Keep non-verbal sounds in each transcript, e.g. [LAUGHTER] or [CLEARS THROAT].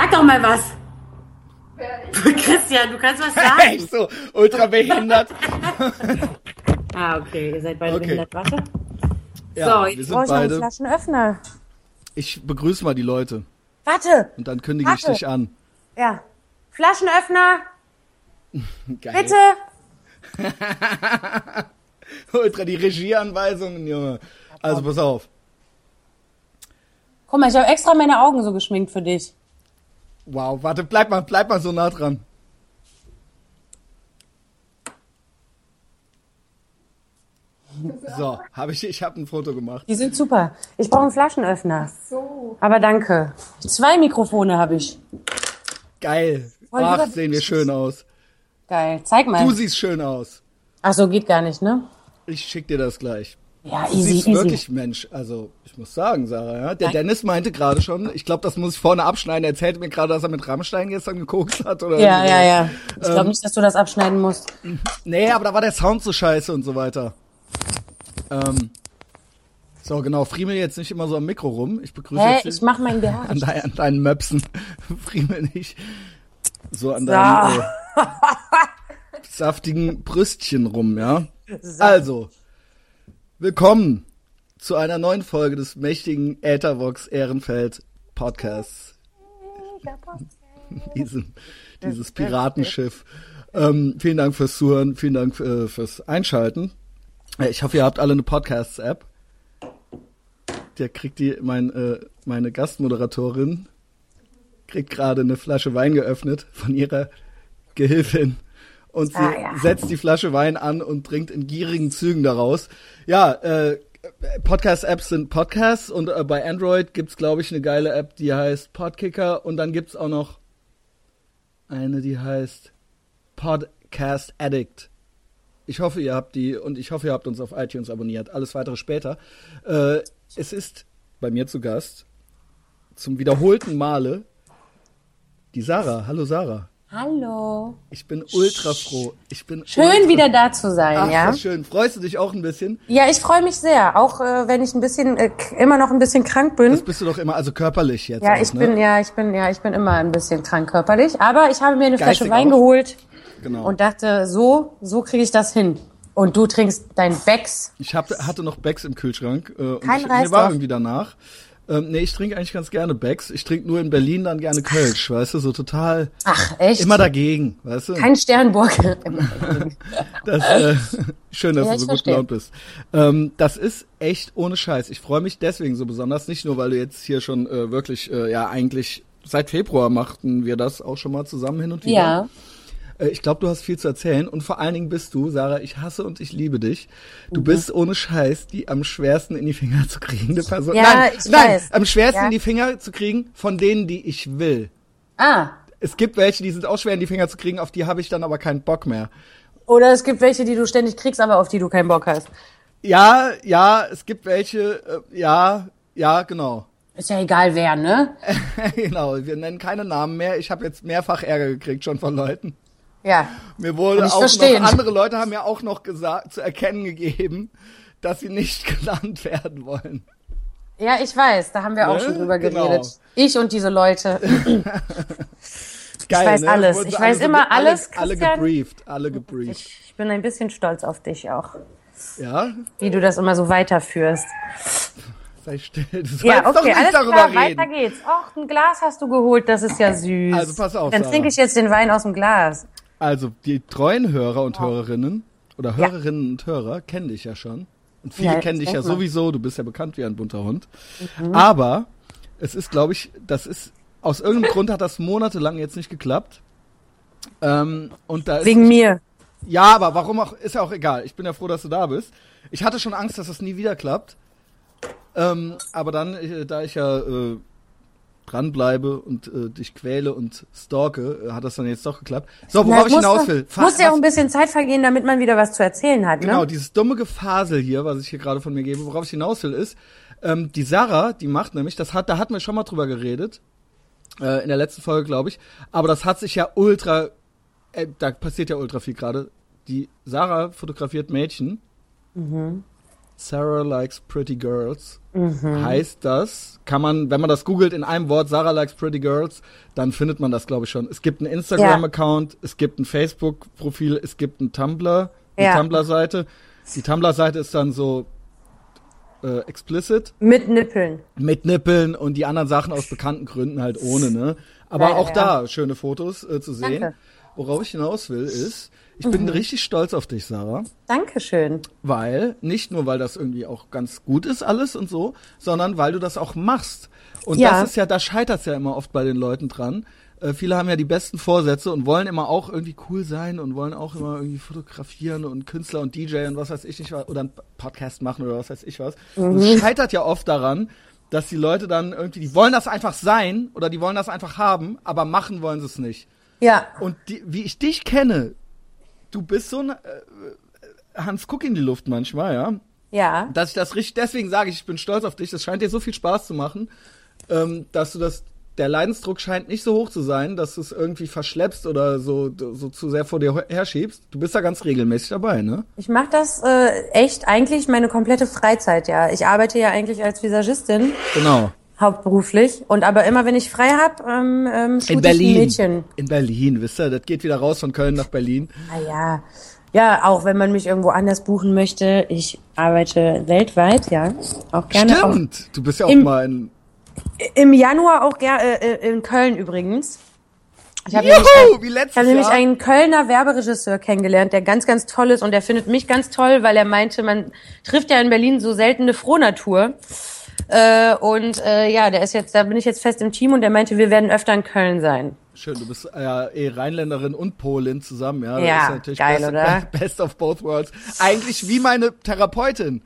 Sag doch mal was. Christian, du kannst was sagen. Echt so, ultra behindert. [LAUGHS] ah, okay, ihr seid beide Okay. behindert. Warte. Ja, So, jetzt Brauche ich noch einen. Flaschenöffner? Ich begrüße mal die Leute Warte! und dann kündige ich Warte. dich an. Ja. Flaschenöffner, [LAUGHS] Geil. bitte! [LAUGHS] Ultra die Regieanweisungen, Junge. Also pass auf. Guck mal, ich habe extra meine Augen so geschminkt für dich. Wow, warte, bleib mal, bleib mal so nah dran. So, habe ich, ich habe ein Foto gemacht. Die sind super. Ich brauche einen Flaschenöffner. So. Aber danke. Zwei Mikrofone habe ich. Geil. Voll Ach, sehen wir schön aus. Geil. Zeig mal. Du siehst schön aus. Ach so, geht gar nicht, ne? Ich schick dir das gleich. Ja, easy, siehst easy. wirklich Mensch, also ich muss sagen, Sarah, ja. Der Nein. Dennis meinte gerade schon, ich glaube, das muss ich vorne abschneiden. Er erzählte mir gerade, dass er mit Rammstein gestern gekokst hat oder Ja, irgendwie ja, so. ja. Ich glaube Ähm. nicht, dass du das abschneiden musst. Nee, aber da war der Sound so scheiße und so weiter. Ähm, so, genau, friemel jetzt nicht immer so am Mikro rum. Ich begrüße Hä? jetzt Ich mach mein BH. an, dein, an deinen Möpsen. [LAUGHS] friemel nicht. So an So. deinen äh, [LAUGHS] saftigen Brüstchen rum, ja. Also, willkommen zu einer neuen Folge des mächtigen Äthervox Ehrenfeld Podcasts. Diesem, dieses Piratenschiff. Ähm, vielen Dank fürs Zuhören, vielen Dank äh, fürs Einschalten. Äh, Ich hoffe, ihr habt alle eine Podcasts-App. Der kriegt die, mein, äh, meine Gastmoderatorin kriegt gerade eine Flasche Wein geöffnet von ihrer Gehilfin. Und sie Ah, ja. setzt die Flasche Wein an und trinkt in gierigen Zügen daraus. Ja, äh, Podcast-Apps sind Podcasts und äh, bei Android gibt's glaube ich, eine geile App, die heißt Podkicker und dann gibt's auch noch eine, die heißt Podcast Addict. Ich hoffe, ihr habt die und ich hoffe, ihr habt uns auf iTunes abonniert. Alles weitere später. Äh, es ist bei mir zu Gast zum wiederholten Male die Sarah. Hallo Sarah. Hallo. Ich bin ultra froh. Ich bin Schön wieder da zu sein, Ach, ja? schön. Freust du dich auch ein bisschen? Ja, ich freue mich sehr. Auch äh, wenn ich ein bisschen, äh, immer noch ein bisschen krank bin. Das bist du doch immer, also körperlich jetzt. ja, auch, ich ne? bin, ja, ich bin, ja, ich bin immer ein bisschen krank körperlich. Aber ich habe mir eine Geistig Flasche Wein auch. geholt Genau. und dachte, so, so kriege ich das hin. Und du trinkst dein Becks. ich hab, hatte noch Becks im Kühlschrank. Äh, und Kein ich, mir war irgendwie danach. Ähm, nee, ich trinke eigentlich ganz gerne Becks. Ich trinke nur in Berlin dann gerne Kölsch, weißt du, so total Ach, echt? immer dagegen, weißt du? Kein Sternburg. [LAUGHS] Das, äh, [LAUGHS] schön, dass Ja, du so gut gelaunt bist. Ähm, das ist echt ohne Scheiß. Ich freue mich deswegen so besonders, nicht nur, weil du jetzt hier schon äh, wirklich, äh, ja eigentlich seit Februar machten wir das auch schon mal zusammen hin und wieder. Ja. Äh, Ich glaube, du hast viel zu erzählen und vor allen Dingen bist du, Sarah, ich hasse und ich liebe dich. Du bist ohne Scheiß die am schwersten in die Finger zu kriegende Person. Ja, nein, ich nein, weiß. am schwersten Ja. in die Finger zu kriegen von denen, die ich will. ah. Es gibt welche, die sind auch schwer in die Finger zu kriegen, auf die habe ich dann aber keinen Bock mehr. Oder es gibt welche, die du ständig kriegst, aber auf die du keinen Bock hast. Ja, ja, es gibt welche, äh, ja, ja, genau. Ist ja egal wer, ne? [LAUGHS] genau, wir nennen keine Namen mehr. Ich habe jetzt mehrfach Ärger gekriegt schon von Leuten. Ja. Mir wurde ich auch verstehen. noch, andere Leute haben mir auch noch gesagt, zu erkennen gegeben, dass sie nicht [LAUGHS] genannt werden wollen. Ja, ich weiß, da haben wir auch Ne? schon drüber Genau. geredet. Ich und diese Leute. [LAUGHS] Geil, weiß ne? alles. Ich weiß alle- immer alle, alles, Alle Christian. gebrieft, alle gebrieft. Ich bin ein bisschen stolz auf dich auch, Ja? wie du das immer so weiterführst. Sei still. Du Ja, doch okay, nicht alles darüber klar, reden. weiter geht's. Och, ein Glas hast du geholt, das ist ja süß. Also pass auf, Dann trinke ich jetzt den Wein aus dem Glas. Also, die treuen Hörer und Hörerinnen oder Hörerinnen und Hörer kennen dich ja schon. Und viele Ja, ich kennen dich ja mal. sowieso, du bist ja bekannt wie ein bunter Hund. Mhm. Aber es ist, glaube ich, das ist, aus irgendeinem Grund hat das monatelang jetzt nicht geklappt. Ähm, und da ist, Wegen mir. ja, aber warum auch, ist ja auch egal. Ich bin ja froh, dass du da bist. Ich hatte schon Angst, dass das nie wieder klappt. Ähm, aber dann, äh, da ich ja äh, dranbleibe und äh, dich quäle und stalke, äh, hat das dann jetzt doch geklappt. So, worauf ich hinaus will. Fa- Muss ja auch ein bisschen Zeit vergehen, damit man wieder was zu erzählen hat, Genau, ne? dieses dumme Gefasel hier, was ich hier gerade von mir gebe, worauf ich hinaus will, ist, ähm, die Sarah, die macht nämlich, das hat, da hatten wir schon mal drüber geredet, äh, in der letzten Folge, glaube ich, aber das hat sich ja ultra, äh, da passiert ja ultra viel gerade. Die Sarah fotografiert Mädchen, Sarah likes pretty girls. Mhm. Heißt das, kann man, wenn man das googelt in einem Wort, Sarah likes pretty girls, dann findet man das, glaube ich, schon. Es gibt einen Instagram-Account, es gibt ein Facebook-Profil, es gibt einen Tumblr, eine Ja. Tumblr-Seite. Die Tumblr-Seite ist dann so äh, explicit Mit Nippeln. mit Nippeln und die anderen Sachen aus bekannten Gründen halt ohne, ne? Aber Ja, ja, auch ja. da schöne Fotos äh, zu sehen. Danke. Worauf ich hinaus will, ist, ich bin richtig stolz auf dich, Sarah. Dankeschön. Weil, nicht nur, weil das irgendwie auch ganz gut ist alles und so, sondern weil du das auch machst. Und Ja. das ist ja, da scheitert ja immer oft bei den Leuten dran. Äh, viele haben ja die besten Vorsätze und wollen immer auch irgendwie cool sein und wollen auch immer irgendwie fotografieren und Künstler und DJ und was weiß ich nicht was, oder einen Podcast machen oder was weiß ich was. Und Mhm. es scheitert ja oft daran, dass die Leute dann irgendwie, die wollen das einfach sein oder die wollen das einfach haben, aber machen wollen sie es nicht. Ja. Und die, wie ich dich kenne, du bist so ein äh, Hans Guck in die Luft manchmal, ja. Ja. Dass ich das richtig, deswegen sage ich, ich bin stolz auf dich. Das scheint dir so viel Spaß zu machen, ähm, dass du das, der Leidensdruck scheint nicht so hoch zu sein, dass du es irgendwie verschleppst oder so, so zu sehr vor dir herschiebst. Du bist da ganz regelmäßig dabei, ne? Ich mache das äh, echt eigentlich meine komplette Freizeit, ja. Ich arbeite ja eigentlich als Visagistin Genau. Hauptberuflich und aber immer wenn ich frei hab, ähm, ähm, shoot In ich ein Berlin. Mädchen. In Berlin, wisst ihr, das geht wieder raus von Köln nach Berlin. Ah ja. Ja, auch wenn man mich irgendwo anders buchen möchte. Ich arbeite weltweit, ja. Auch gerne. Auch, Stimmt. Du bist ja auch Im- mal in. Im Januar auch gerne äh, in Köln übrigens. Ich habe nämlich, Juhu, ein- wie ich letztes hab nämlich einen Kölner Werberegisseur kennengelernt, der ganz, ganz toll ist und der findet mich ganz toll, weil er meinte, man trifft ja in Berlin so seltene Frohnatur. Äh, und äh, ja, der ist jetzt, da bin ich jetzt fest im Team und der meinte, wir werden öfter in Köln sein. Schön, du bist ja eh Rheinländerin und Polin zusammen, ja. Das Ja, ist natürlich geil, best, oder? [LAUGHS] Best of both worlds. Eigentlich wie meine Therapeutin.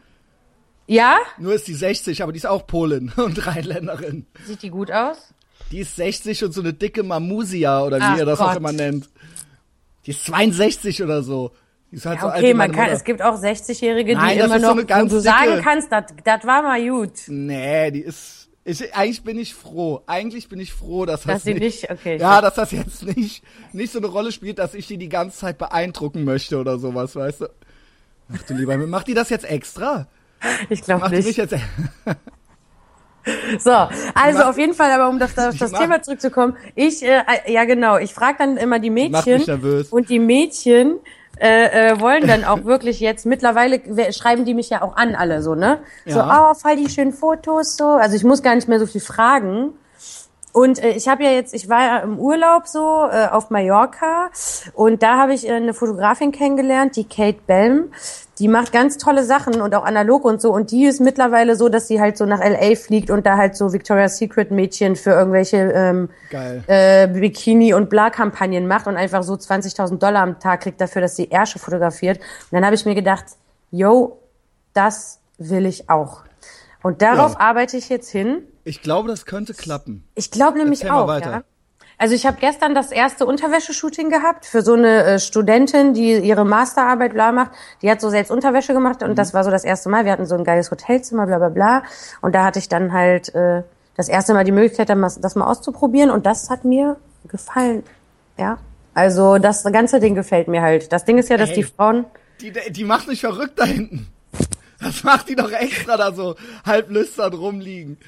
Ja? Nur ist die 60, aber die ist auch Polin [LAUGHS] und Rheinländerin. Sieht die gut aus? Die ist 60 und so eine dicke Mamusia oder wie Ach ihr das auch Gott. immer nennt. Die ist 62 oder so. Ist halt so Ja, alt okay, wie man meine kann, Mutter. es gibt auch 60-Jährige, die das immer ist so noch, ganz wo du sagen kannst, das war mal gut. Nee, die ist, ich, eigentlich bin ich froh. Eigentlich bin ich froh, dass das Dass sie nicht, okay. Ja, dass das jetzt nicht, nicht so eine Rolle spielt, dass ich die die ganze Zeit beeindrucken möchte oder sowas, weißt du? Ach du lieber, macht die das jetzt extra? ich glaube Macht die mich nicht. jetzt, So, also auf jeden Fall, aber um auf das, das macht- Thema zurückzukommen, ich, äh, ja genau, ich frage dann immer die Mädchen mich nervös. und die Mädchen äh, äh, wollen dann auch wirklich jetzt, mittlerweile we- schreiben die mich ja auch an alle so, ne? So, Ja. oh, voll die schönen Fotos, so. Also ich muss gar nicht mehr so viel fragen. Und äh, ich habe ja jetzt, ich war ja im Urlaub so äh, auf Mallorca und da habe ich äh, eine Fotografin kennengelernt, die Kate Belm. Die macht ganz tolle Sachen und auch analog und so. Und die ist mittlerweile so, dass sie halt so nach LA fliegt und da halt so Victoria's Secret Mädchen für irgendwelche ähm, Geil. äh, Bikini- und Bla-Kampagnen macht und einfach so 20.000 Dollar am Tag kriegt dafür, dass sie Ärsche fotografiert. Und dann habe ich mir gedacht, yo, das will ich auch. Und darauf Ja. arbeite ich jetzt hin. Ich glaube, das könnte klappen. Ich glaube nämlich Erzähl auch, weiter. ja. Also ich habe gestern das erste Unterwäscheshooting gehabt für so eine äh, Studentin, die ihre Masterarbeit bla macht. Die hat so selbst Unterwäsche gemacht und Mhm. das war so das erste Mal. Wir hatten so ein geiles Hotelzimmer, bla bla bla. Und da hatte ich dann halt äh, das erste Mal die Möglichkeit, das mal auszuprobieren und das hat mir gefallen. Ja. Also das ganze Ding gefällt mir halt. Das Ding ist ja, dass Ey. die Frauen Die, die macht mich verrückt da hinten. Das macht die doch extra da so halb lüstern rumliegen.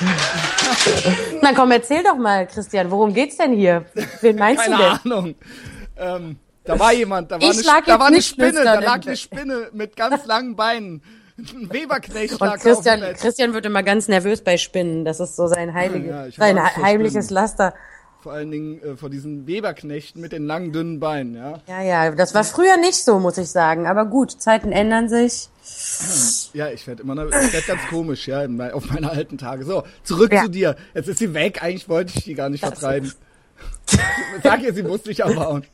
[LAUGHS] Na komm, erzähl doch mal, Christian, worum geht's denn hier? Wen meinst Keine du denn? Ahnung. Ähm, da war jemand, da war, Ich eine, da war eine Spinne, da lag eine Spinne mit ganz langen Beinen. Ein Weberknecht lag Und auf dem Christian. Christian wird immer ganz nervös bei Spinnen. Das ist so sein, heilige, Ja, sein heimliches Spinnen. Laster. Vor allen Dingen äh, vor diesen Weberknechten mit den langen, dünnen Beinen, ja. Ja, ja, das war früher nicht so, muss ich sagen. Aber gut, Zeiten ändern sich. Ja, ich werde immer noch, ich werd ganz komisch, ja, auf meine alten Tage. So, zurück Ja. zu dir. Jetzt ist sie weg, eigentlich wollte ich die gar nicht vertreiben. Sag ihr, sie muss dich abhauen.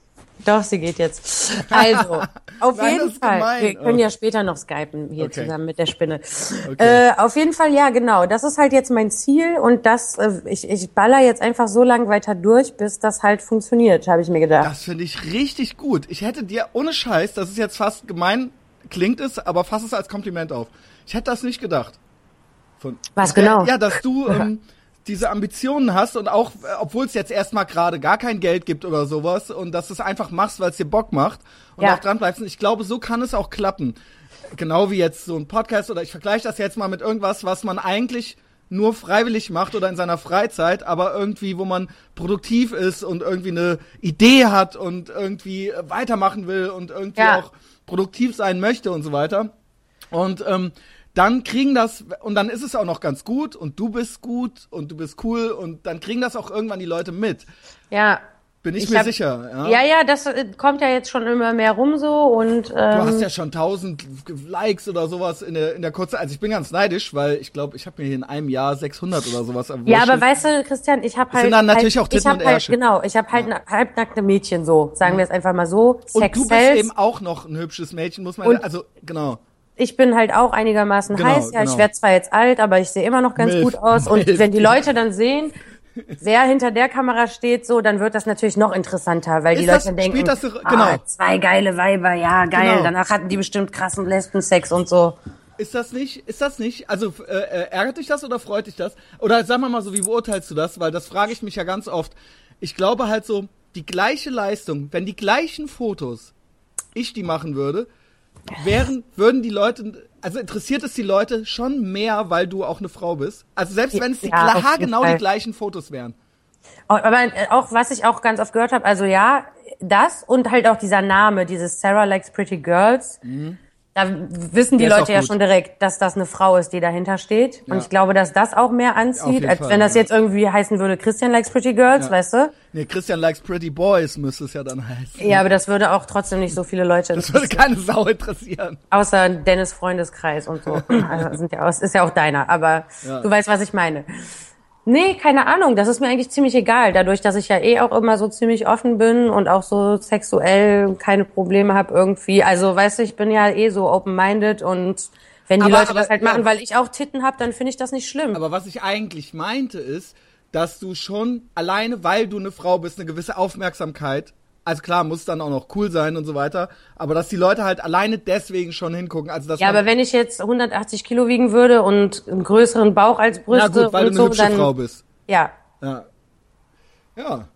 Doch, sie geht jetzt. Also, [LAUGHS] auf Nein, jeden Fall. gemein. Wir können Oh. ja später noch skypen hier Okay. zusammen mit der Spinne. Okay. Äh, auf jeden Fall, ja, genau. Das ist halt jetzt mein Ziel und das, äh, ich, ich baller jetzt einfach so lange weiter durch, bis das halt funktioniert, habe ich mir gedacht. Das finde ich richtig gut. Ich hätte dir, ohne Scheiß, das ist jetzt fast gemein, klingt es, aber fass es als Kompliment auf. Ich hätte das nicht gedacht. Von, Was genau? Ja, dass du [LAUGHS] ähm, diese Ambitionen hast und auch, äh, obwohl es jetzt erstmal gerade gar kein Geld gibt oder sowas und dass du es einfach machst, weil es dir Bock macht und Ja. auch dran bleibst. Und ich glaube, so kann es auch klappen. genau wie jetzt so ein Podcast oder ich vergleiche das jetzt mal mit irgendwas, was man eigentlich nur freiwillig macht oder in seiner Freizeit, aber irgendwie, wo man produktiv ist und irgendwie eine Idee hat und irgendwie weitermachen will und irgendwie Ja. auch produktiv sein möchte und so weiter. Und ähm, dann kriegen das, und dann ist es auch noch ganz gut und du bist gut und du bist cool und dann kriegen das auch irgendwann die Leute mit. Ja. Bin ich, Ich mir hab- sicher. Ja? Ja, ja, das äh, kommt ja jetzt schon immer mehr rum so und Du ähm, hast ja schon 1000 Likes oder sowas in der, in der kurzen, also ich bin ganz neidisch, weil ich glaube, ich habe mir hier in einem Jahr 600 oder sowas Ja, erwurschtelt. aber weißt du, Christian, ich habe halt. sind dann natürlich halt, auch Titten ich hab und halt. Genau, ich habe halt na- halbnackte Mädchen so, sagen wir es einfach mal so. Und Sex du bist eben auch noch ein hübsches Mädchen, muss man, Und- also, genau. Ich bin halt auch einigermaßen Genau, heiß. Ja, genau. ich werde zwar jetzt alt, aber ich sehe immer noch ganz Milf. gut aus. Und Milf. wenn die Leute dann sehen, wer hinter der Kamera steht, so, dann wird das natürlich noch interessanter, weil die Ist das- Leute denken, das so- ah, genau. zwei geile Weiber, ja, geil. Genau. Danach hatten die bestimmt krassen Lesbensex und so. Ist das nicht, ist das nicht, also äh, äh, ärgert dich das oder freut dich das? Oder sag mal mal so, wie beurteilst du das? Weil das frage ich mich ja ganz oft. Ich glaube halt so, die gleiche Leistung, wenn die gleichen Fotos ich die machen würde, wären, würden die Leute, also interessiert es die Leute schon mehr, weil du auch eine Frau bist? Also selbst wenn es die Ja, auf jeden haargenau die Fall. gleichen Fotos wären. Aber äh, auch, was ich auch ganz oft gehört habe, also ja, das und halt auch dieser Name, dieses Sarah Likes Pretty Girls. Da wissen die Leute ja schon direkt, dass das eine Frau ist, die dahinter steht. Ja. Und ich glaube, dass das auch mehr anzieht, als Fall, wenn das ja. jetzt irgendwie heißen würde, Christian Likes Pretty Girls, Ja. weißt du? Nee, Christian likes pretty boys müsste es ja dann heißen. Ja, aber das würde auch trotzdem nicht so viele Leute Das würde interessieren. keine Sau interessieren. Außer Dennis Freundeskreis und so. [LAUGHS] Also sind ja, auch- ist ja auch deiner, aber du weißt, was ich meine. Nee, keine Ahnung. Das ist mir eigentlich ziemlich egal. Dadurch, dass ich ja eh auch immer so ziemlich offen bin und auch so sexuell keine Probleme habe irgendwie. Also, weißt du, ich bin ja eh so open-minded und wenn die Aber- Leute aber- das halt ja. machen, weil ich auch Titten habe, dann finde ich das nicht schlimm. Aber was ich eigentlich meinte ist, dass du schon alleine, weil du eine Frau bist, eine gewisse Aufmerksamkeit, also klar, muss dann auch noch cool sein und so weiter, aber dass die Leute halt alleine deswegen schon hingucken, also dass ja, aber wenn ich jetzt 180 Kilo wiegen würde und einen größeren Bauch als na Brüste gut, weil du und eine so, hübsche dann Frau bist. ja. Ja. Ja.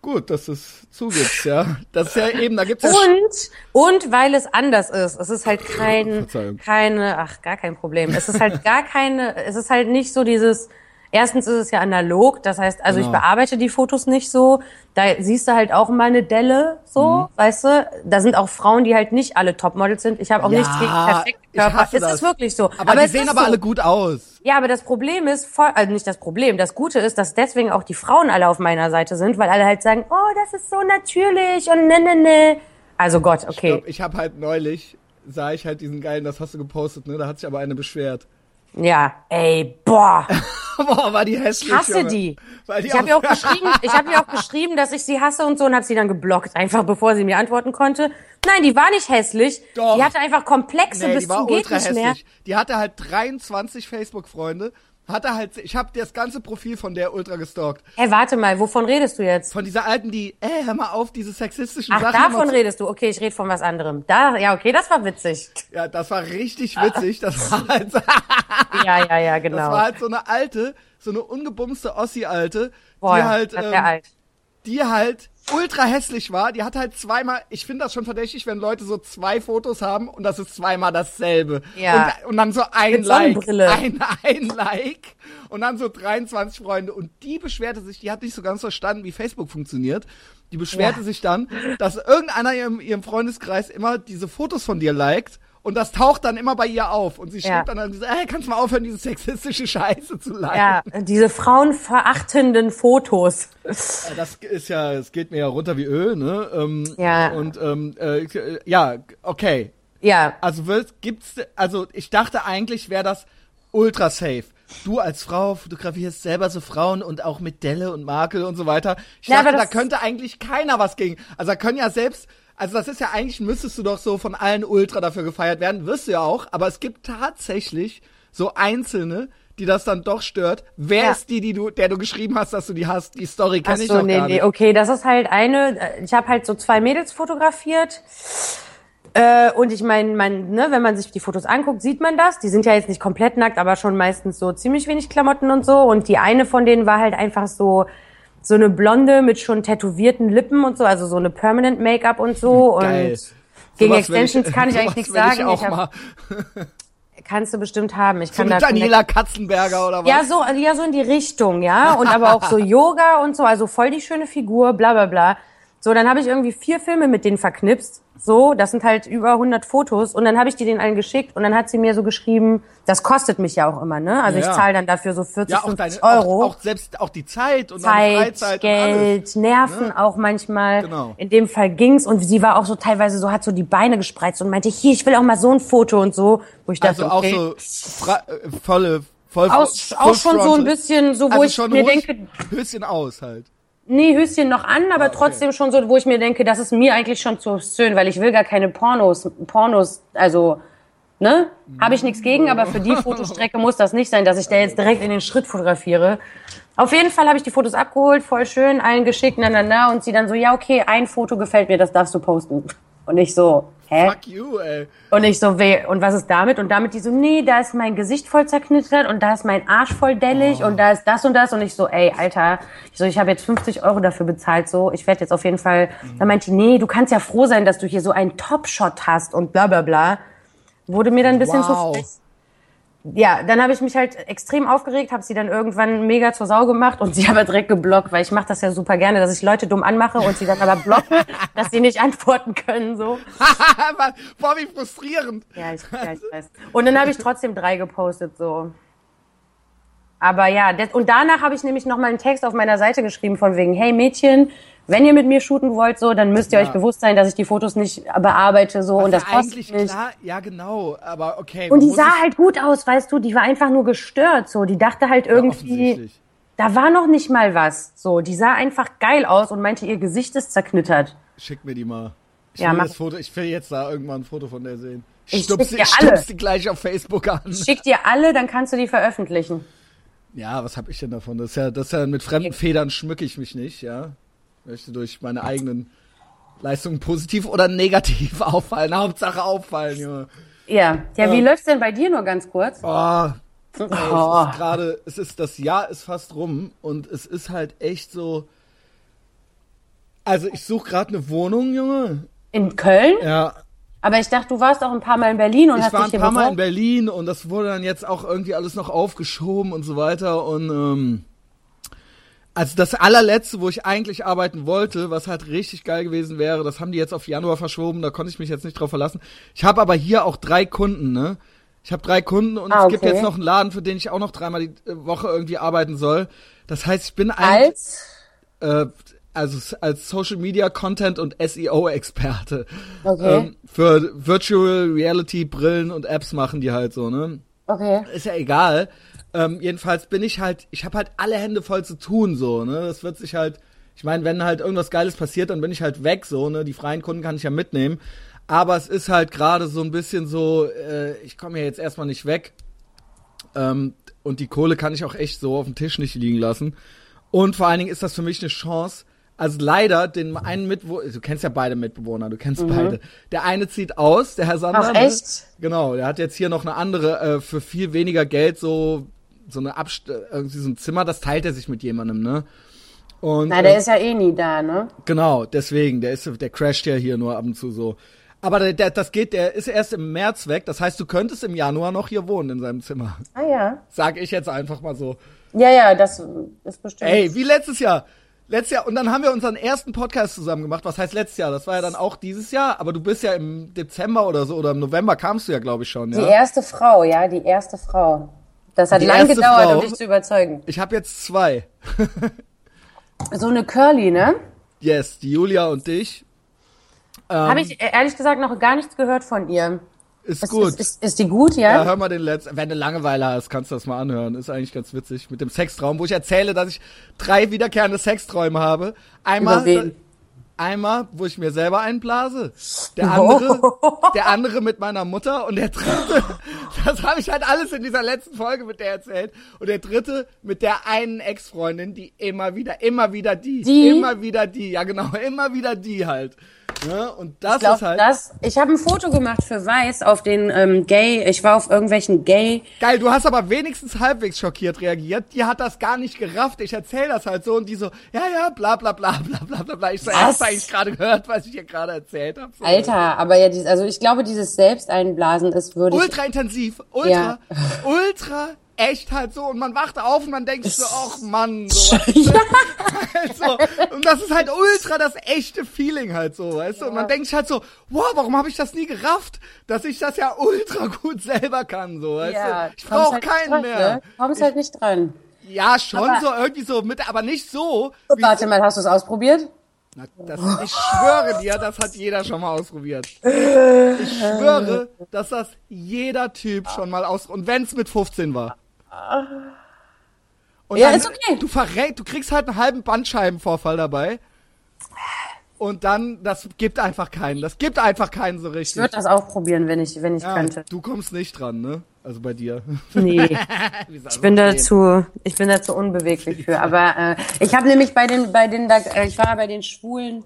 Gut, dass du es zugibst, ja. Das ist ja eben, da gibt's ja Und, und weil es anders ist. Es ist halt kein, [LAUGHS] keine, ach, gar kein Problem. Es ist halt gar keine, es ist halt nicht so dieses, erstens ist es ja analog, das heißt, also Genau. ich bearbeite die Fotos nicht so. Da siehst du halt auch mal eine Delle, so, Mhm. weißt du. Da sind auch Frauen, die halt nicht alle Topmodels sind. Ich habe auch Ja, nichts gegen perfekte ich Körper. Es das. ist wirklich so. aber, die es sehen aber so. alle gut aus. Ja, aber das Problem ist, voll, also nicht das Problem, das Gute ist, dass deswegen auch die Frauen alle auf meiner Seite sind, weil alle halt sagen, oh, das ist so natürlich und ne, ne, ne. Also Gott, Ich, okay. glaub, ich habe halt neulich, sah ich halt diesen geilen, das hast du gepostet, ne? Da hat sich aber eine beschwert. Ja, ey, boah, [LAUGHS] Boah, war die hässlich. ich hasse Junge. die. Die Ich habe ihr auch geschrieben, ich habe ihr auch geschrieben, dass ich sie hasse und so und habe sie dann geblockt, einfach bevor sie mir antworten konnte. Nein, die war nicht hässlich. Doch. Die hatte einfach Komplexe Nee, bis die war geht ultra nicht mehr. Die hatte halt 23 Facebook-Freunde. Hatte halt, ich habe das ganze Profil von der ultra gestalkt. Hey, warte mal, wovon redest du jetzt? Von dieser alten, die, äh, hör mal auf, diese sexistischen Ach, Sachen. davon immer zu- redest du. Okay, ich rede von was anderem. Da, ja, okay, das war witzig. Ja, das war richtig witzig. Das war halt, das [LAUGHS] Ja, ja, ja, genau. war halt so eine alte, so eine ungebumste Ossi-Alte, die halt, das ähm, alt. die halt ultra hässlich war. Die hat halt zweimal, ich finde das schon verdächtig, wenn Leute so zwei Fotos haben und das ist zweimal dasselbe. Ja. Und, und dann so ein Mit Like. Ein, ein Like. Und dann so 23 Freunde. Und die beschwerte sich, die hat nicht so ganz verstanden, wie Facebook funktioniert. Die beschwerte Ja. sich dann, dass irgendeiner in ihrem, ihrem Freundeskreis immer diese Fotos von dir liked. Und das taucht dann immer bei ihr auf. Und sie schrieb Ja. dann, dann so, hey, kannst du mal aufhören, diese sexistische Scheiße zu liken? Ja, diese frauenverachtenden Fotos. Das ist ja, es geht mir ja runter wie Öl, ne? Ähm, Ja. Und ähm, äh, ja, okay. Ja, Also wird, gibt's, also ich dachte eigentlich wäre das ultra safe. Du als Frau fotografierst selber so Frauen und auch mit Delle und Makel und so weiter. Ich Ja, dachte, aber da könnte eigentlich keiner was gegen. Also da können ja selbst, also das ist ja eigentlich, müsstest du doch so von allen ultra dafür gefeiert werden, wirst du ja auch, aber es gibt tatsächlich so Einzelne, die das dann doch stört. Wer Ja. ist die, die du, der du geschrieben hast, dass du die hast? Die Story kenne ich so, noch nee, gar nee, nicht. okay, das ist halt eine, äh, ich habe halt so zwei Mädels fotografiert. Äh, und ich meine, man, ne, wenn man sich die Fotos anguckt, sieht man das. Die sind ja jetzt nicht komplett nackt, aber schon meistens so ziemlich wenig Klamotten und so. Und die eine von denen war halt einfach so, so eine Blonde mit schon tätowierten Lippen und so, also so eine Permanent Make-up und so. Geil. Und Gegen Sowas will Extensions kann ich [LAUGHS] eigentlich nichts sagen. Ich auch Ich hab-. [LAUGHS] Kannst du bestimmt haben. Ich So kann mit da Daniela Katzenberger oder was? Ja, so, ja, so in die Richtung, ja. Und aber auch so [LAUGHS] Yoga und so, also voll die schöne Figur, bla bla bla. So, dann habe ich irgendwie vier Filme mit denen verknipst. So, das sind halt über 100 Fotos. Und dann habe ich die denen allen geschickt. Und dann hat sie mir so geschrieben, das kostet mich ja auch immer, ne? Also Ja, ich zahle dann dafür so 40, ja, auch 50 deine, Euro. Auch, auch selbst auch die Zeit und Zeit, Freizeit und alles. Geld, Nerven auch manchmal. Genau. In dem Fall ging's und sie war auch so teilweise so, hat so die Beine gespreizt und meinte, hier, ich will auch mal so ein Foto und so. Wo ich dachte, Also auch okay. so fra äh, volle, voll Aus, full auch schon so ein bisschen so, wo also ich mir denke, Höschen aus halt. Nee, Höschen noch an, aber trotzdem schon so, wo ich mir denke, das ist mir eigentlich schon zu obszön, weil ich will gar keine Pornos, Pornos, also, ne? Habe ich nichts gegen, aber für die Fotostrecke muss das nicht sein, dass ich da jetzt direkt in den Schritt fotografiere. Auf jeden Fall habe ich die Fotos abgeholt, voll schön, allen geschickt, na, na, na, und sie dann so, ja, okay, ein Foto gefällt mir, das darfst du posten. Und ich so, hä? Fuck you, ey. Und ich so, weh, und was ist damit? Und damit die so, nee, da ist mein Gesicht voll zerknittert und da ist mein Arsch voll dellig Oh. und da ist das und das. Und ich so, ey, Alter, ich so, ich habe jetzt 50 Euro dafür bezahlt, so, ich werde jetzt auf jeden Fall, Mhm. dann meint die, nee, du kannst ja froh sein, dass du hier so einen Top-Shot hast und bla bla bla. Wurde mir dann ein bisschen Wow. zu. Ja, dann habe ich mich halt extrem aufgeregt, habe sie dann irgendwann mega zur Sau gemacht und [LAUGHS] sie aber direkt geblockt, weil ich mache das ja super gerne, dass ich Leute dumm anmache und sie dann aber blocke, [LAUGHS] dass sie nicht antworten können, so. [LAUGHS] Boah, wie frustrierend. Ja, ich, ja, ich weiß. Und dann habe ich trotzdem drei gepostet, so. Aber ja, das, und danach habe ich nämlich noch mal einen Text auf meiner Seite geschrieben von wegen, hey Mädchen, wenn ihr mit mir shooten wollt, so, dann müsst ihr Ja. euch bewusst sein, dass ich die Fotos nicht bearbeite, so, und das ja kostet eigentlich nicht. klar, ja genau, aber okay. Und die sah halt gut aus, weißt du, die war einfach nur gestört, so, die dachte halt irgendwie, offensichtlich. da war noch nicht mal was, so, die sah einfach geil aus und meinte, ihr Gesicht ist zerknittert. Schick mir die mal. Ich Ja, will mach- das Foto, ich will jetzt da irgendwann ein Foto von der sehen. Ich stups schick sie, dir ich alle. sie gleich auf Facebook an. Schick dir alle, dann kannst du die veröffentlichen. Ja, was hab ich denn davon? Das ist ja, das ist ja mit fremden Federn schmücke ich mich nicht, ja. Möchte durch meine eigenen Leistungen positiv oder negativ [LAUGHS] auffallen. Hauptsache auffallen, Junge. Ja, ja, wie Ja. läuft's denn bei dir nur ganz kurz? Oh, Oh. gerade, es ist, das Jahr ist fast rum und es ist halt echt so. Also ich suche gerade eine Wohnung, Junge. In Köln? Ja, Aber ich dachte, du warst auch ein paar Mal in Berlin und ich hast war dich ein paar Mal in. Berlin und das wurde dann jetzt auch irgendwie alles noch aufgeschoben und so weiter und ähm, also das allerletzte, wo ich eigentlich arbeiten wollte, was halt richtig geil gewesen wäre, das haben die jetzt auf Januar verschoben, da konnte ich mich jetzt nicht drauf verlassen. Ich habe aber hier auch drei Kunden, ne? Ich habe drei Kunden und Ah, es gibt okay. jetzt noch einen Laden, für den ich auch noch dreimal die äh, Woche irgendwie arbeiten soll. Das heißt, ich bin eigentlich Als? äh, also als Social Media Content und SEO Experte. Okay. Ähm, für Virtual Reality Brillen und Apps machen die halt so, ne? Okay. Ist ja egal. Ähm, jedenfalls bin ich halt, ich habe halt alle Hände voll zu tun, so, ne? Das wird sich halt, ich meine, wenn halt irgendwas Geiles passiert, dann bin ich halt weg, so, ne? Die freien Kunden kann ich ja mitnehmen. Aber es ist halt gerade so ein bisschen so, äh, ich komme ja jetzt erstmal nicht weg. Ähm, und die Kohle kann ich auch echt so auf dem Tisch nicht liegen lassen. Und vor allen Dingen ist das für mich eine Chance. Also leider, den einen Mitbewohner, du kennst ja beide Mitbewohner, du kennst beide. Der eine zieht aus, der Herr Sander. Mhm. Ach, ne? echt? Genau, der hat jetzt hier noch eine andere, äh, für viel weniger Geld so, so eine Abst irgendwie so ein Zimmer, das teilt er sich mit jemandem, ne? Und, Na, der äh, ist ja eh nie da, ne? Genau, deswegen, der ist, der crasht ja hier nur ab und zu so. Aber der, der, das geht, der ist erst im März weg. Das heißt, du könntest im Januar noch hier wohnen in seinem Zimmer. Ah ja. Sag ich jetzt einfach mal so. Ja, ja, das ist bestimmt. Ey, wie letztes Jahr. Letztes Jahr, und dann haben wir unseren ersten Podcast zusammen gemacht. Was heißt letztes Jahr? Das war ja dann auch dieses Jahr, aber du bist ja im Dezember oder so, oder im November kamst du ja, glaube ich, schon, Die ja. erste Frau, ja, die erste Frau. Das hat Die lang gedauert, Frau. um dich zu überzeugen. Ich habe jetzt zwei. [LAUGHS] So eine Curly, ne? Yes, die Julia und dich. Ähm, Habe ich äh, ehrlich gesagt noch gar nichts gehört von ihr. Ist Ist, gut. Ist, ist, ist die gut, ja? Ja, hör mal den letzten. Wenn du Langeweile hast, kannst du das mal anhören. Ist eigentlich ganz witzig. Mit dem Sextraum, wo ich erzähle, dass ich drei wiederkehrende Sexträume habe. Einmal, einmal, wo ich mir selber einblase. Der Oh. andere, [LAUGHS] der andere mit meiner Mutter und der dritte, [LAUGHS] das habe ich halt alles in dieser letzten Folge mit der erzählt. Und der dritte mit der einen Ex-Freundin, die immer wieder, immer wieder die, Die? immer wieder die, ja genau, [LAUGHS] immer wieder die halt. Ne? Und das Ich glaub, ist halt das, ich habe ein Foto gemacht für Weiß auf den ähm, Gay, ich war auf irgendwelchen Gay. geil. Du hast aber wenigstens halbwegs schockiert reagiert. Die hat das gar nicht gerafft. Ich erzähl das halt so und die so, ja, ja, bla, bla, bla, bla, bla, bla, bla. Ich so, hast du eigentlich gerade gehört, was ich dir gerade erzählt habe? So. Alter, aber ja, also ich glaube, dieses Selbsteinblasen ist würde Ultra intensiv, ultra, Ja. [LAUGHS] ultra echt halt so und man wacht auf und man denkt so, ach Mann, so, weißt [LAUGHS] du? halt so. Und das ist halt ultra das echte Feeling halt so, weißt du? Und man denkt sich halt so, wow, warum habe ich das nie gerafft, dass ich das ja ultra gut selber kann, so, weißt ja, du? Ich brauche halt keinen dran, mehr. Ne? Kommst halt nicht dran. Ja, schon Aber- so, irgendwie so mit, aber nicht so. Warte mal, hast du es ausprobiert? na, das, ich schwöre dir, das hat jeder schon mal ausprobiert. Ich schwöre, dass das jeder Typ schon mal aus und wenn's mit 15 war. Und Ja, ist okay. Du verrät, du kriegst halt einen halben Bandscheibenvorfall dabei. Und dann, das gibt einfach keinen. Das gibt einfach keinen so Ich richtig. würde das auch probieren, wenn ich, wenn ich Ja, könnte. du kommst nicht dran, ne? Also bei dir. Nee. [LAUGHS] Ich bin dazu, ich bin dazu unbeweglich für. Aber äh, ich habe nämlich bei den, bei den, da, äh, ich war bei den Schwulen,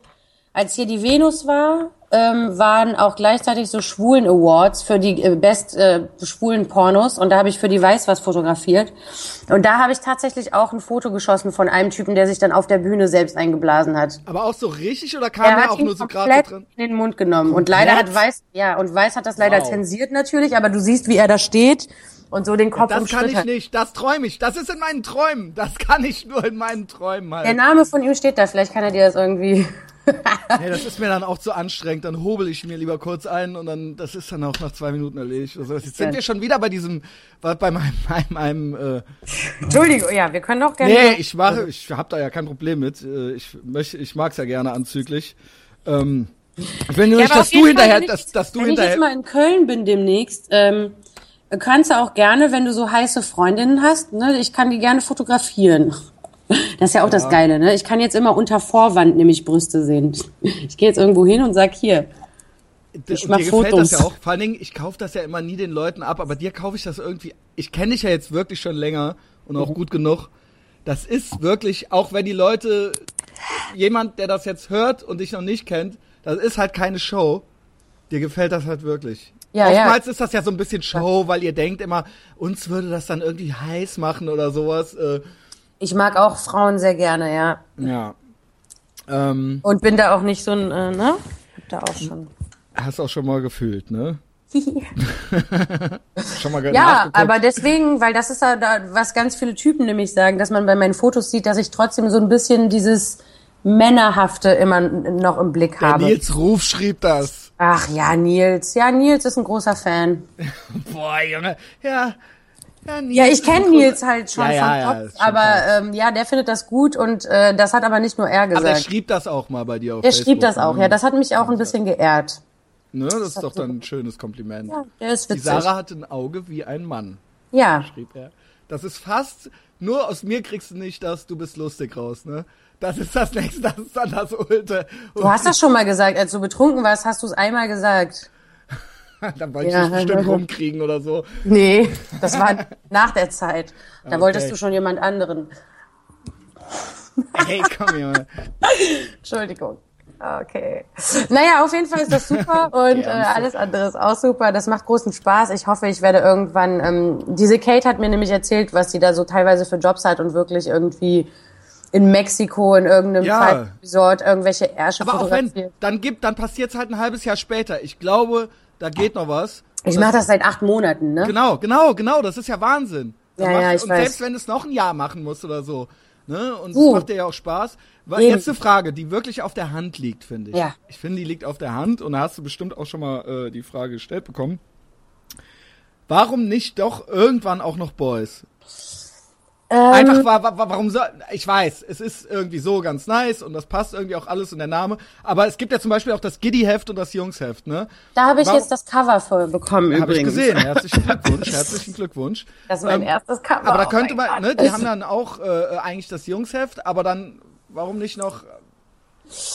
als hier die Venus war, ähm, waren auch gleichzeitig so Schwulen Awards für die äh, best äh, schwulen Pornos und da habe ich für die Weiß was fotografiert und da habe ich tatsächlich auch ein Foto geschossen von einem Typen, der sich dann auf der Bühne selbst eingeblasen hat. Aber auch so richtig oder kam Er er hat auch ihn nur so gerade drin? in den Mund genommen und leider hat Komplett? Weiß, ja und Weiß hat das leider Wow. zensiert natürlich, aber du siehst, wie er da steht und so den Kopf Das im kann ich hat. nicht, das träume ich. Das ist in meinen Träumen. Das kann ich nur in meinen Träumen halt. Der Name von ihm steht da, vielleicht kann er dir das irgendwie. Nee, das ist mir dann auch zu anstrengend. Dann hobel ich mir lieber kurz ein und dann, das ist dann auch nach zwei Minuten erledigt. Also jetzt sind wir schon wieder bei diesem, bei meinem, [LAUGHS] meinem, meinem äh, Entschuldigung, ja, wir können auch gerne. nee, ich mache, ich habe da ja kein Problem mit. Äh, Ich möchte, ich mag's ja gerne anzüglich. Ähm, ich will nur Ja, nicht, dass du hinterher, wenn ich- dass, dass du wenn ich hinterher. jetzt mal in Köln bin demnächst, ähm, kannst du auch gerne, wenn du so heiße Freundinnen hast, ne, ich kann die gerne fotografieren. Das ist ja auch das Geile, ne? Ich kann jetzt immer unter Vorwand nämlich Brüste sehen. Ich gehe jetzt irgendwo hin und sag hier. ich und mach dir gefällt Fotos. das ja auch. Vor allen Dingen, ich kaufe das ja immer nie den Leuten ab, aber dir kaufe ich das irgendwie. Ich kenne dich ja jetzt wirklich schon länger und Mhm. auch gut genug. Das ist wirklich, auch wenn die Leute, jemand, der das jetzt hört und dich noch nicht kennt, das ist halt keine Show. Dir gefällt das halt wirklich. Ja, ja. Oftmals ist das ja so ein bisschen Show, weil ihr denkt immer, uns würde das dann irgendwie heiß machen oder sowas. Äh, Ich mag auch Frauen sehr gerne, ja. ja. Ähm, Und bin da auch nicht so ein, äh, ne? Hab da auch schon. hast auch schon mal gefühlt, ne? [LAUGHS] schon mal Ja, aber deswegen, weil das ist ja da, was ganz viele Typen nämlich sagen, dass man bei meinen Fotos sieht, dass ich trotzdem so ein bisschen dieses Männerhafte immer noch im Blick Der habe. Nils Ruf schrieb das. Ach ja, Nils. Ja, Nils ist ein großer Fan. [LAUGHS] Boah, Junge. Ja. Ja, Nils Ja, ich kenne Nils halt schon Ja, vom ja, Kopf, aber ähm, ja, der findet das gut und äh, das hat aber nicht nur er Aber der gesagt. schrieb das auch mal bei dir auf Der Facebook. schrieb das auch, ja. Das hat mich auch ein bisschen geehrt. Ne, das ist doch dann ein schönes Kompliment. Ja, der ist Die witzig. Sarah hatte ein Auge wie ein Mann, Ja, schrieb er. Das ist fast, nur aus mir kriegst du nicht das, du bist lustig raus, ne? Das ist das nächste, das ist dann das Ulte. du hast das schon mal gesagt, als du betrunken warst, hast du es einmal gesagt. [LAUGHS] dann wollte ich Ja. dich bestimmt rumkriegen oder so. Nee, [LAUGHS] das war nach der Zeit. Da Okay. wolltest du schon jemand anderen. Hey, komm, Junge. [LAUGHS] Entschuldigung. Okay. Naja, auf jeden Fall ist das super und äh, alles andere ist auch super. Das macht großen Spaß. Ich hoffe, ich werde irgendwann. Ähm, diese Kate hat mir nämlich erzählt, was sie da so teilweise für Jobs hat und wirklich irgendwie in Mexiko in irgendeinem Ja. Resort irgendwelche Ärsche Aber auch wenn, dann gibt, dann passiert's halt ein halbes Jahr später. Ich glaube, da geht noch was. Ich mache das seit acht Monaten, ne? Genau, genau, genau, das ist ja Wahnsinn. Ja, macht- ja, ich und weiß. selbst wenn es noch ein Jahr machen muss oder so, ne? Und Uh. es macht dir ja auch Spaß. Eben. jetzt eine Frage, die wirklich auf der Hand liegt, finde ich. Ja. Ich finde, die liegt auf der Hand und da hast du bestimmt auch schon mal äh, die Frage gestellt bekommen. Warum nicht doch irgendwann auch noch Boys? Ähm, Einfach, wa wa warum so, ich weiß, es ist irgendwie so ganz nice und das passt irgendwie auch alles in der Name, aber es gibt ja zum Beispiel auch das Giddy-Heft und das Jungs-Heft, ne? Da habe ich Warum- jetzt das Cover für bekommen Habe ich gesehen. Herzlichen [LAUGHS] Glückwunsch, herzlichen Glückwunsch. Das ist mein Ähm, erstes Cover. Aber da Oh könnte man, Gott. ne, die haben dann auch äh, eigentlich das Jungsheft, aber dann, warum nicht noch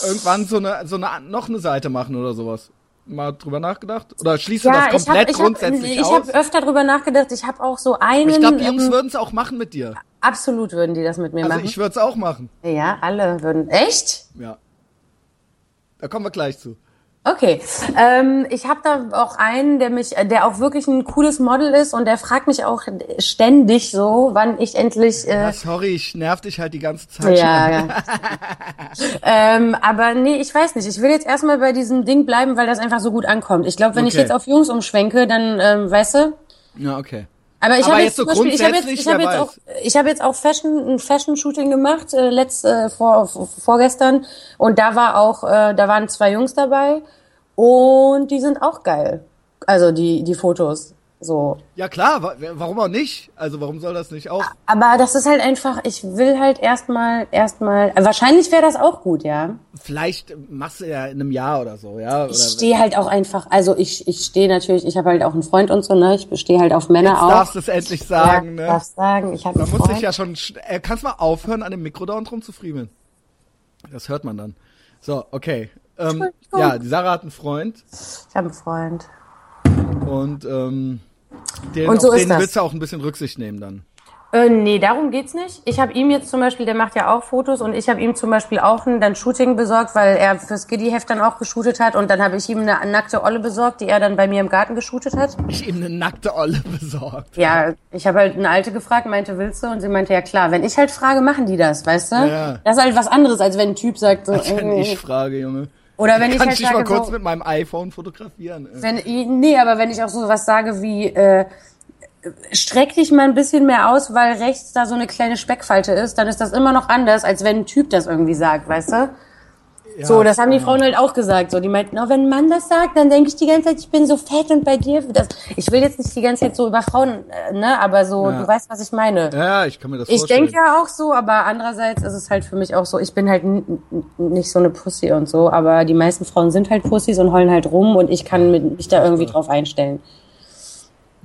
irgendwann so eine, so eine, noch eine Seite machen oder sowas? Mal drüber nachgedacht? Oder schließt du das ja, ich komplett habe ich hab, grundsätzlich ich aus? hab öfter drüber nachgedacht. Ich habe auch so einen. ich glaube, die Jungs ähm, würden es auch machen mit dir. absolut würden die das mit mir Also machen. ich würde es auch machen. ja, alle würden. Echt? Ja. Da kommen wir gleich zu. Okay, ähm, ich habe da auch einen, der mich, der auch wirklich ein cooles Model ist und der fragt mich auch ständig so, wann ich endlich. Äh, Ja, sorry, ich nerv dich halt die ganze Zeit ja, schon. ja. [LAUGHS] ähm, aber nee, ich weiß nicht. Ich will jetzt erstmal bei diesem Ding bleiben, weil das einfach so gut ankommt. Ich glaube, wenn ich Okay. jetzt auf Jungs umschwenke, dann, ähm, weißt du. Ja, okay. Aber ich habe jetzt so Beispiel, ich habe jetzt, ich wer jetzt auch, ich habe jetzt auch Fashion, ein Fashion-Shooting gemacht, äh, letzt, äh, vor, vorgestern. Und da war auch, äh, da waren zwei Jungs dabei und die sind auch geil. Also die, die Fotos. So. Ja klar, wa warum auch nicht? Also warum soll das nicht auch? Aber das ist halt einfach, ich will halt erstmal, erstmal, äh, wahrscheinlich wäre das auch gut, ja. Vielleicht machst du ja in einem Jahr oder so, ja? Oder Ich stehe halt auch einfach, also ich, ich stehe natürlich, ich habe halt auch einen Freund und so, ne? Ich stehe halt auf Männer Jetzt auch. darfst du es endlich sagen, ja, ne? darfst sagen, ich habe Man einen muss sich ja schon. sch- Äh, kannst mal aufhören, an dem Mikro dauernd rumzufriemeln. Das hört man dann. So, okay. Ähm, ja, die Sarah hat einen Freund Ich habe einen Freund. und ähm, den, Und so ist den das. willst du auch ein bisschen Rücksicht nehmen dann. Äh, nee, darum geht's nicht. Ich habe ihm jetzt zum Beispiel, der macht ja auch Fotos und ich habe ihm zum Beispiel auch ein dann Shooting besorgt, weil er fürs Giddy-Heft dann auch geshootet hat und dann habe ich ihm eine nackte Olle besorgt, die er dann bei mir im Garten geshootet hat. Ich ihm eine nackte Olle [LAUGHS] besorgt. Ja, ich habe halt eine Alte gefragt, meinte, willst du? Und sie meinte, ja klar. Wenn ich halt frage, machen die das, weißt du? Ja. Das ist halt was anderes, als wenn ein Typ sagt so. Wenn äh, ich frage, Junge. Oder wenn ich Kann halt ich dich mal sage, kurz so, mit meinem iPhone fotografieren? Äh, wenn, nee, aber wenn ich auch so was sage wie, äh, streck dich mal ein bisschen mehr aus, weil rechts da so eine kleine Speckfalte ist, dann ist das immer noch anders, als wenn ein Typ das irgendwie sagt, weißt du? Ja, So, das haben die Frauen halt auch gesagt. So, die meinten, oh, wenn ein Mann das sagt, dann denke ich die ganze Zeit, ich bin so fett und bei dir, das, ich will jetzt nicht die ganze Zeit so über Frauen, äh, ne, aber so, Ja. du weißt, was ich meine. Ja, ich kann mir das Ich vorstellen. denke ja auch so, aber andererseits ist es halt für mich auch so, ich bin halt nicht so eine Pussy und so, aber die meisten Frauen sind halt Pussys und heulen halt rum und ich kann mich da irgendwie drauf einstellen.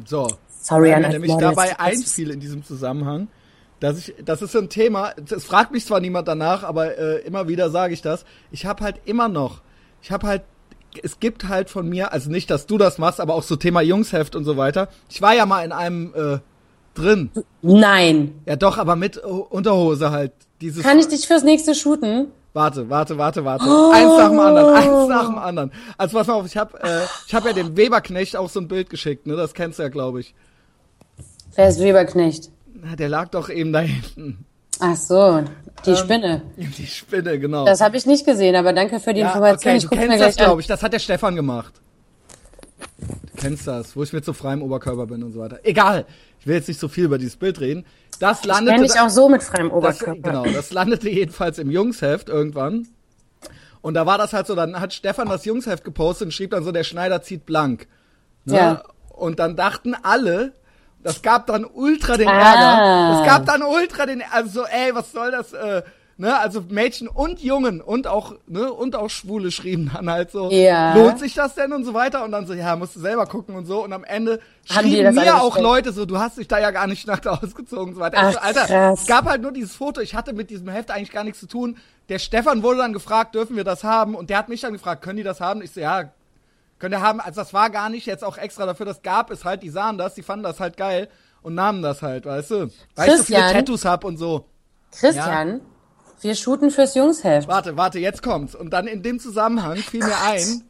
So. Sorry Weil mir nämlich dabei einfiel in diesem Zusammenhang, dass ich, das ist so ein Thema, es fragt mich zwar niemand danach, aber äh, immer wieder sage ich das, ich habe halt immer noch, ich habe halt, es gibt halt von mir, also nicht, dass du das machst, aber auch so Thema Jungsheft und so weiter. Ich war ja mal in einem äh, drin, Nein. ja doch, aber mit uh, Unterhose halt. Dieses, Kann ich dich fürs nächste shooten? Warte, warte, warte, warte. Eins nach dem anderen, eins nach dem anderen. Also pass mal auf, ich habe äh, ich hab ja dem Weberknecht auch so ein Bild geschickt, ne? Das kennst du ja, glaube ich. Wer ist Weberknecht? Na, der lag doch eben da hinten. Ach so, Ähm, die Spinne. Die Spinne, genau. Das habe ich nicht gesehen, aber danke für die ja, Information. okay, ich du kennst das, glaube ich. Das hat der Stefan gemacht. Du kennst das, wo ich mit so freiem Oberkörper bin und so weiter. Egal, ich will jetzt nicht so viel über dieses Bild reden. Das Ich landete... kenn dich auch so mit freiem das, Oberkörper. genau, das landete jedenfalls im Jungsheft irgendwann. Und da war das halt so, dann hat Stefan das Jungsheft gepostet und schrieb dann so, der Schneider zieht blank. Ne? Ja. Und dann dachten alle, das gab dann ultra den Ah. Ärger. Das gab dann ultra den, also so, ey, was soll das, äh, ne, also Mädchen und Jungen und auch, ne, und auch Schwule schrieben dann halt so, Ja. lohnt sich das denn und so weiter und dann so, ja, musst du selber gucken und so und am Ende Haben schrieben mir auch? Leute so, du hast dich da ja gar nicht nackt [LAUGHS] ausgezogen und so weiter. Ach, so, Alter, krass. es gab halt nur dieses Foto, ich hatte mit diesem Heft eigentlich gar nichts zu tun. Der Stefan wurde dann gefragt, dürfen wir das haben? Und der hat mich dann gefragt, können die das haben? Ich so, ja, könnt ihr haben. Also das war gar nicht jetzt auch extra dafür, das gab es halt, die sahen das, die fanden das halt geil und nahmen das halt, weißt du? Weil ich so viele? Tattoos hab und so. Christian, wir shooten fürs Jungsheft. Warte, warte, jetzt kommt's. Und dann in dem Zusammenhang fiel mir ein,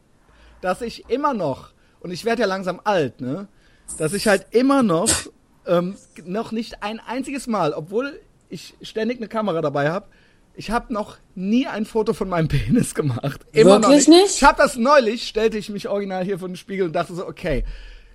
dass ich immer noch, und ich werde ja langsam alt, ne? Dass ich halt immer noch, ähm, noch nicht ein einziges Mal, obwohl ich ständig eine Kamera dabei habe, ich habe noch nie ein Foto von meinem Penis gemacht. Immer Wirklich nicht. nicht? Ich habe das neulich, stellte ich mich original hier vor den Spiegel und dachte so, okay,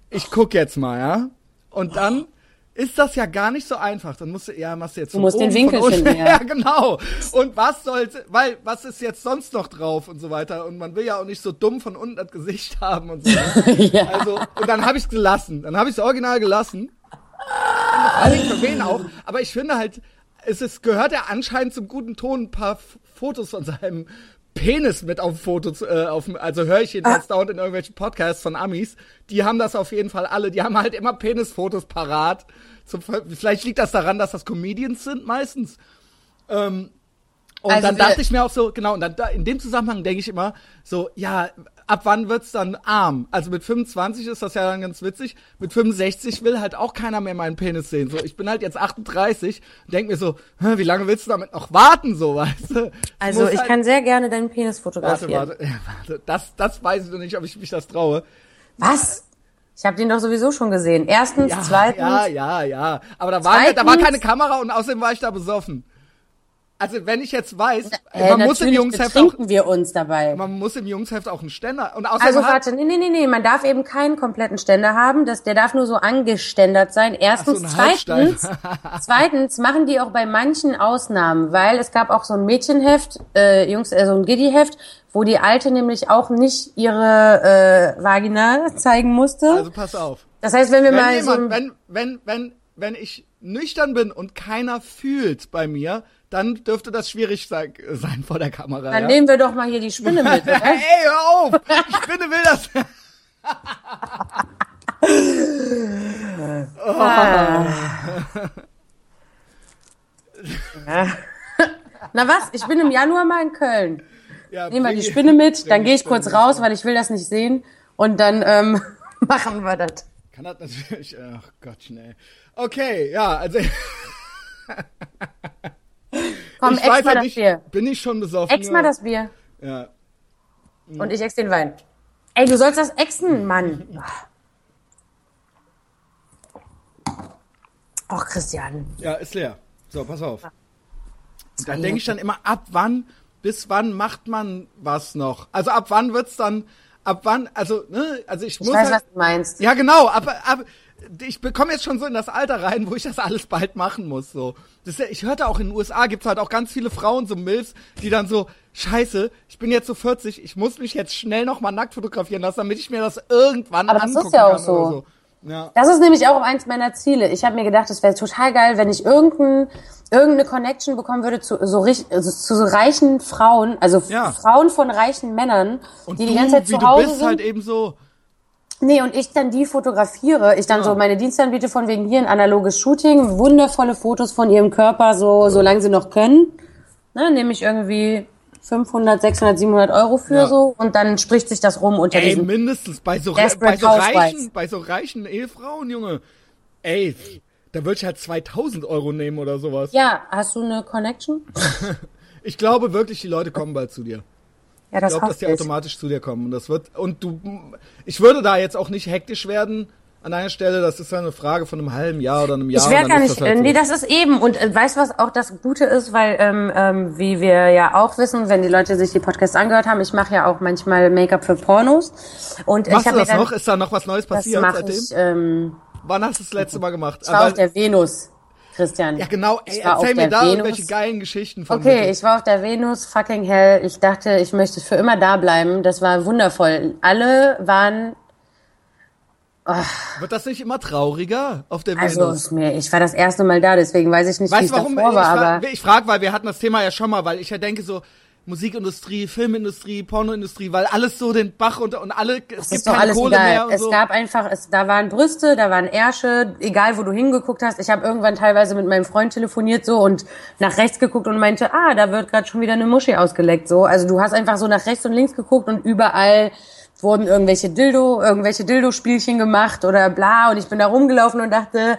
ich guck jetzt mal, ja? Und dann ist das ja gar nicht so einfach. Dann musst du, ja, machst du jetzt Du musst den oben, Winkel von unten. finden, ja. [LAUGHS] ja, genau. Und was sollte, weil, was ist jetzt sonst noch drauf und so weiter? Und man will ja auch nicht so dumm von unten das Gesicht haben und so. [LAUGHS] ja. Also, und dann habe ich es gelassen. Dann habe ich es original gelassen. Vor allem für wen auch. Aber ich finde halt, es ist, gehört ja anscheinend zum guten Ton, ein paar F- Fotos von seinem Penis mit auf Fotos, äh, auf, also höre ich jedenfalls dauernd in irgendwelchen Podcasts von Amis. Die haben das auf jeden Fall alle. Die haben halt immer Penisfotos parat. Zum, vielleicht liegt das daran, dass das Comedians sind meistens. Ähm, Und Also dann dachte ich mir auch so, genau, und dann da, in dem Zusammenhang denke ich immer so, ja, ab wann wird's dann arm? Also mit 25 ist das ja dann ganz witzig. Mit 65 will halt auch keiner mehr meinen Penis sehen. So, ich bin halt jetzt 38 und denk mir so, wie lange willst du damit noch warten, so, weißt du? Also ich halt- kann sehr gerne deinen Penis Warte, fotografieren. warte, ja, warte. Das, das weiß ich noch nicht, ob ich mich das traue. Was? Ich habe den doch sowieso schon gesehen. Erstens, Ja, zweitens. ja, ja, ja. Aber da war, da war keine Kamera und außerdem war ich da besoffen. Also wenn ich jetzt weiß, Äh, man muss im Jungsheft auch, wir uns dabei. man muss im Jungsheft auch einen Ständer. Und außerdem Also warte, nee, nee, nee, nee, man darf eben keinen kompletten Ständer haben, das, der darf nur so angeständert sein. Erstens, so, zweitens, [LAUGHS] zweitens machen die auch bei manchen Ausnahmen, weil es gab auch so ein Mädchenheft, äh, Jungs, äh, so ein Giddy-Heft, wo die Alte nämlich auch nicht ihre äh, Vagina [LAUGHS] zeigen musste. also pass auf. das heißt, wenn wir Wenn, mal so jemand, ein, wenn, wenn, wenn, wenn ich nüchtern bin und keiner fühlt bei mir, dann dürfte das schwierig sein, sein vor der Kamera. dann ja? nehmen wir doch mal hier die Spinne mit, [LAUGHS] oder? Ey, hör auf! Ich finde, will das. [LAUGHS] Na was? Ich bin im Januar mal in Köln. Ja, Nehmen wir die Spinne mit, dann gehe ich kurz Spinne raus, weil ich will das nicht sehen. Und dann ähm, [LAUGHS] machen wir das. Kann das natürlich. Ach Gott, schnell. Okay, ja, also. [LAUGHS] Komm, ich weiß ja das nicht, Bier. bin ich schon besoffen? Ex mal das Bier. Ja. Und ich ex den Wein. Ey, du sollst das exen, Mann. Ach, Christian. ja, ist leer. So, pass auf. Und da denke ich dann immer, ab wann, bis wann macht man was noch? Also ab wann wird's dann, ab wann, also, ne, also ich, Ich muss weiß, halt, was du meinst. Ja, genau, aber, aber ich bekomme jetzt schon so in das Alter rein, wo ich das alles bald machen muss. So, das ich hörte auch in den USA gibt's halt auch ganz viele Frauen, so Mills, die dann so, Scheiße, ich bin jetzt so 40, ich muss mich jetzt schnell noch mal nackt fotografieren lassen, damit ich mir das irgendwann Aber das ist angucken ja auch so. so. Ja. Das ist nämlich auch eins meiner Ziele. Ich habe mir gedacht, es wäre total geil, wenn ich irgendein, irgendeine Connection bekommen würde zu so, also zu so reichen Frauen, also Ja. Frauen von reichen Männern, Und die du, die ganze Zeit zu Hause du bist, sind. halt eben so. Nee, und ich dann die fotografiere. Ich dann Ja. so meine Dienste anbiete von wegen hier ein analoges Shooting, wundervolle Fotos von ihrem Körper, so solange sie noch können. Ne, nehme ich irgendwie 500, 600, 700 Euro für Ja. so und dann spricht sich das rum unter Ey, mindestens bei so, bei so reichen, bei so reichen Ehefrauen, Junge. Ey, da würde ich halt 2000 Euro nehmen oder sowas. Ja, hast du eine Connection? [LAUGHS] Ich glaube wirklich, die Leute kommen bald zu dir. Ja, Ich das glaube, dass die ich. automatisch zu dir kommen. Und das wird, und du, ich würde da jetzt auch nicht hektisch werden an einer Stelle. Das ist ja eine Frage von einem halben Jahr oder einem Jahr. Ich und werde gar nicht, das halt äh, nee, so. das ist eben. Und äh, weißt du, was auch das Gute ist, weil, ähm, ähm, wie wir ja auch wissen, wenn die Leute sich die Podcasts angehört haben, ich mache ja auch manchmal Make-up für Pornos. Und Machst ich habe das dann, noch? Ist da noch was Neues das passiert mache seitdem? ich, ähm, Wann hast du das letzte Mal gemacht? ich war Aber- auf der Venus, Christian. ja, genau. Ey, Ich erzähl mir da Venus. irgendwelche geilen Geschichten von Okay, bitte. ich war auf der Venus, fucking hell. Ich dachte, ich möchte für immer da bleiben. Das war wundervoll. Alle waren, Wird das nicht immer trauriger auf der also Venus? ist mir, ich war das erste Mal da, deswegen weiß ich nicht, wie Weißt es du warum? davor ich war, fra aber. ich frage, weil wir hatten das Thema ja schon mal, weil ich ja denke so, Musikindustrie, Filmindustrie, Pornoindustrie, weil alles so den Bach runter und alle, es gibt ist doch keine alles Kohle egal. mehr und es so. gab einfach, es, da waren Brüste, da waren Ärsche, egal wo du hingeguckt hast. Ich habe irgendwann teilweise mit meinem Freund telefoniert so und nach rechts geguckt und meinte, ah, da wird gerade schon wieder eine Muschi ausgeleckt. So, also du hast einfach so nach rechts und links geguckt und überall wurden irgendwelche Dildo, irgendwelche Dildo-Spielchen gemacht oder bla und ich bin da rumgelaufen und dachte,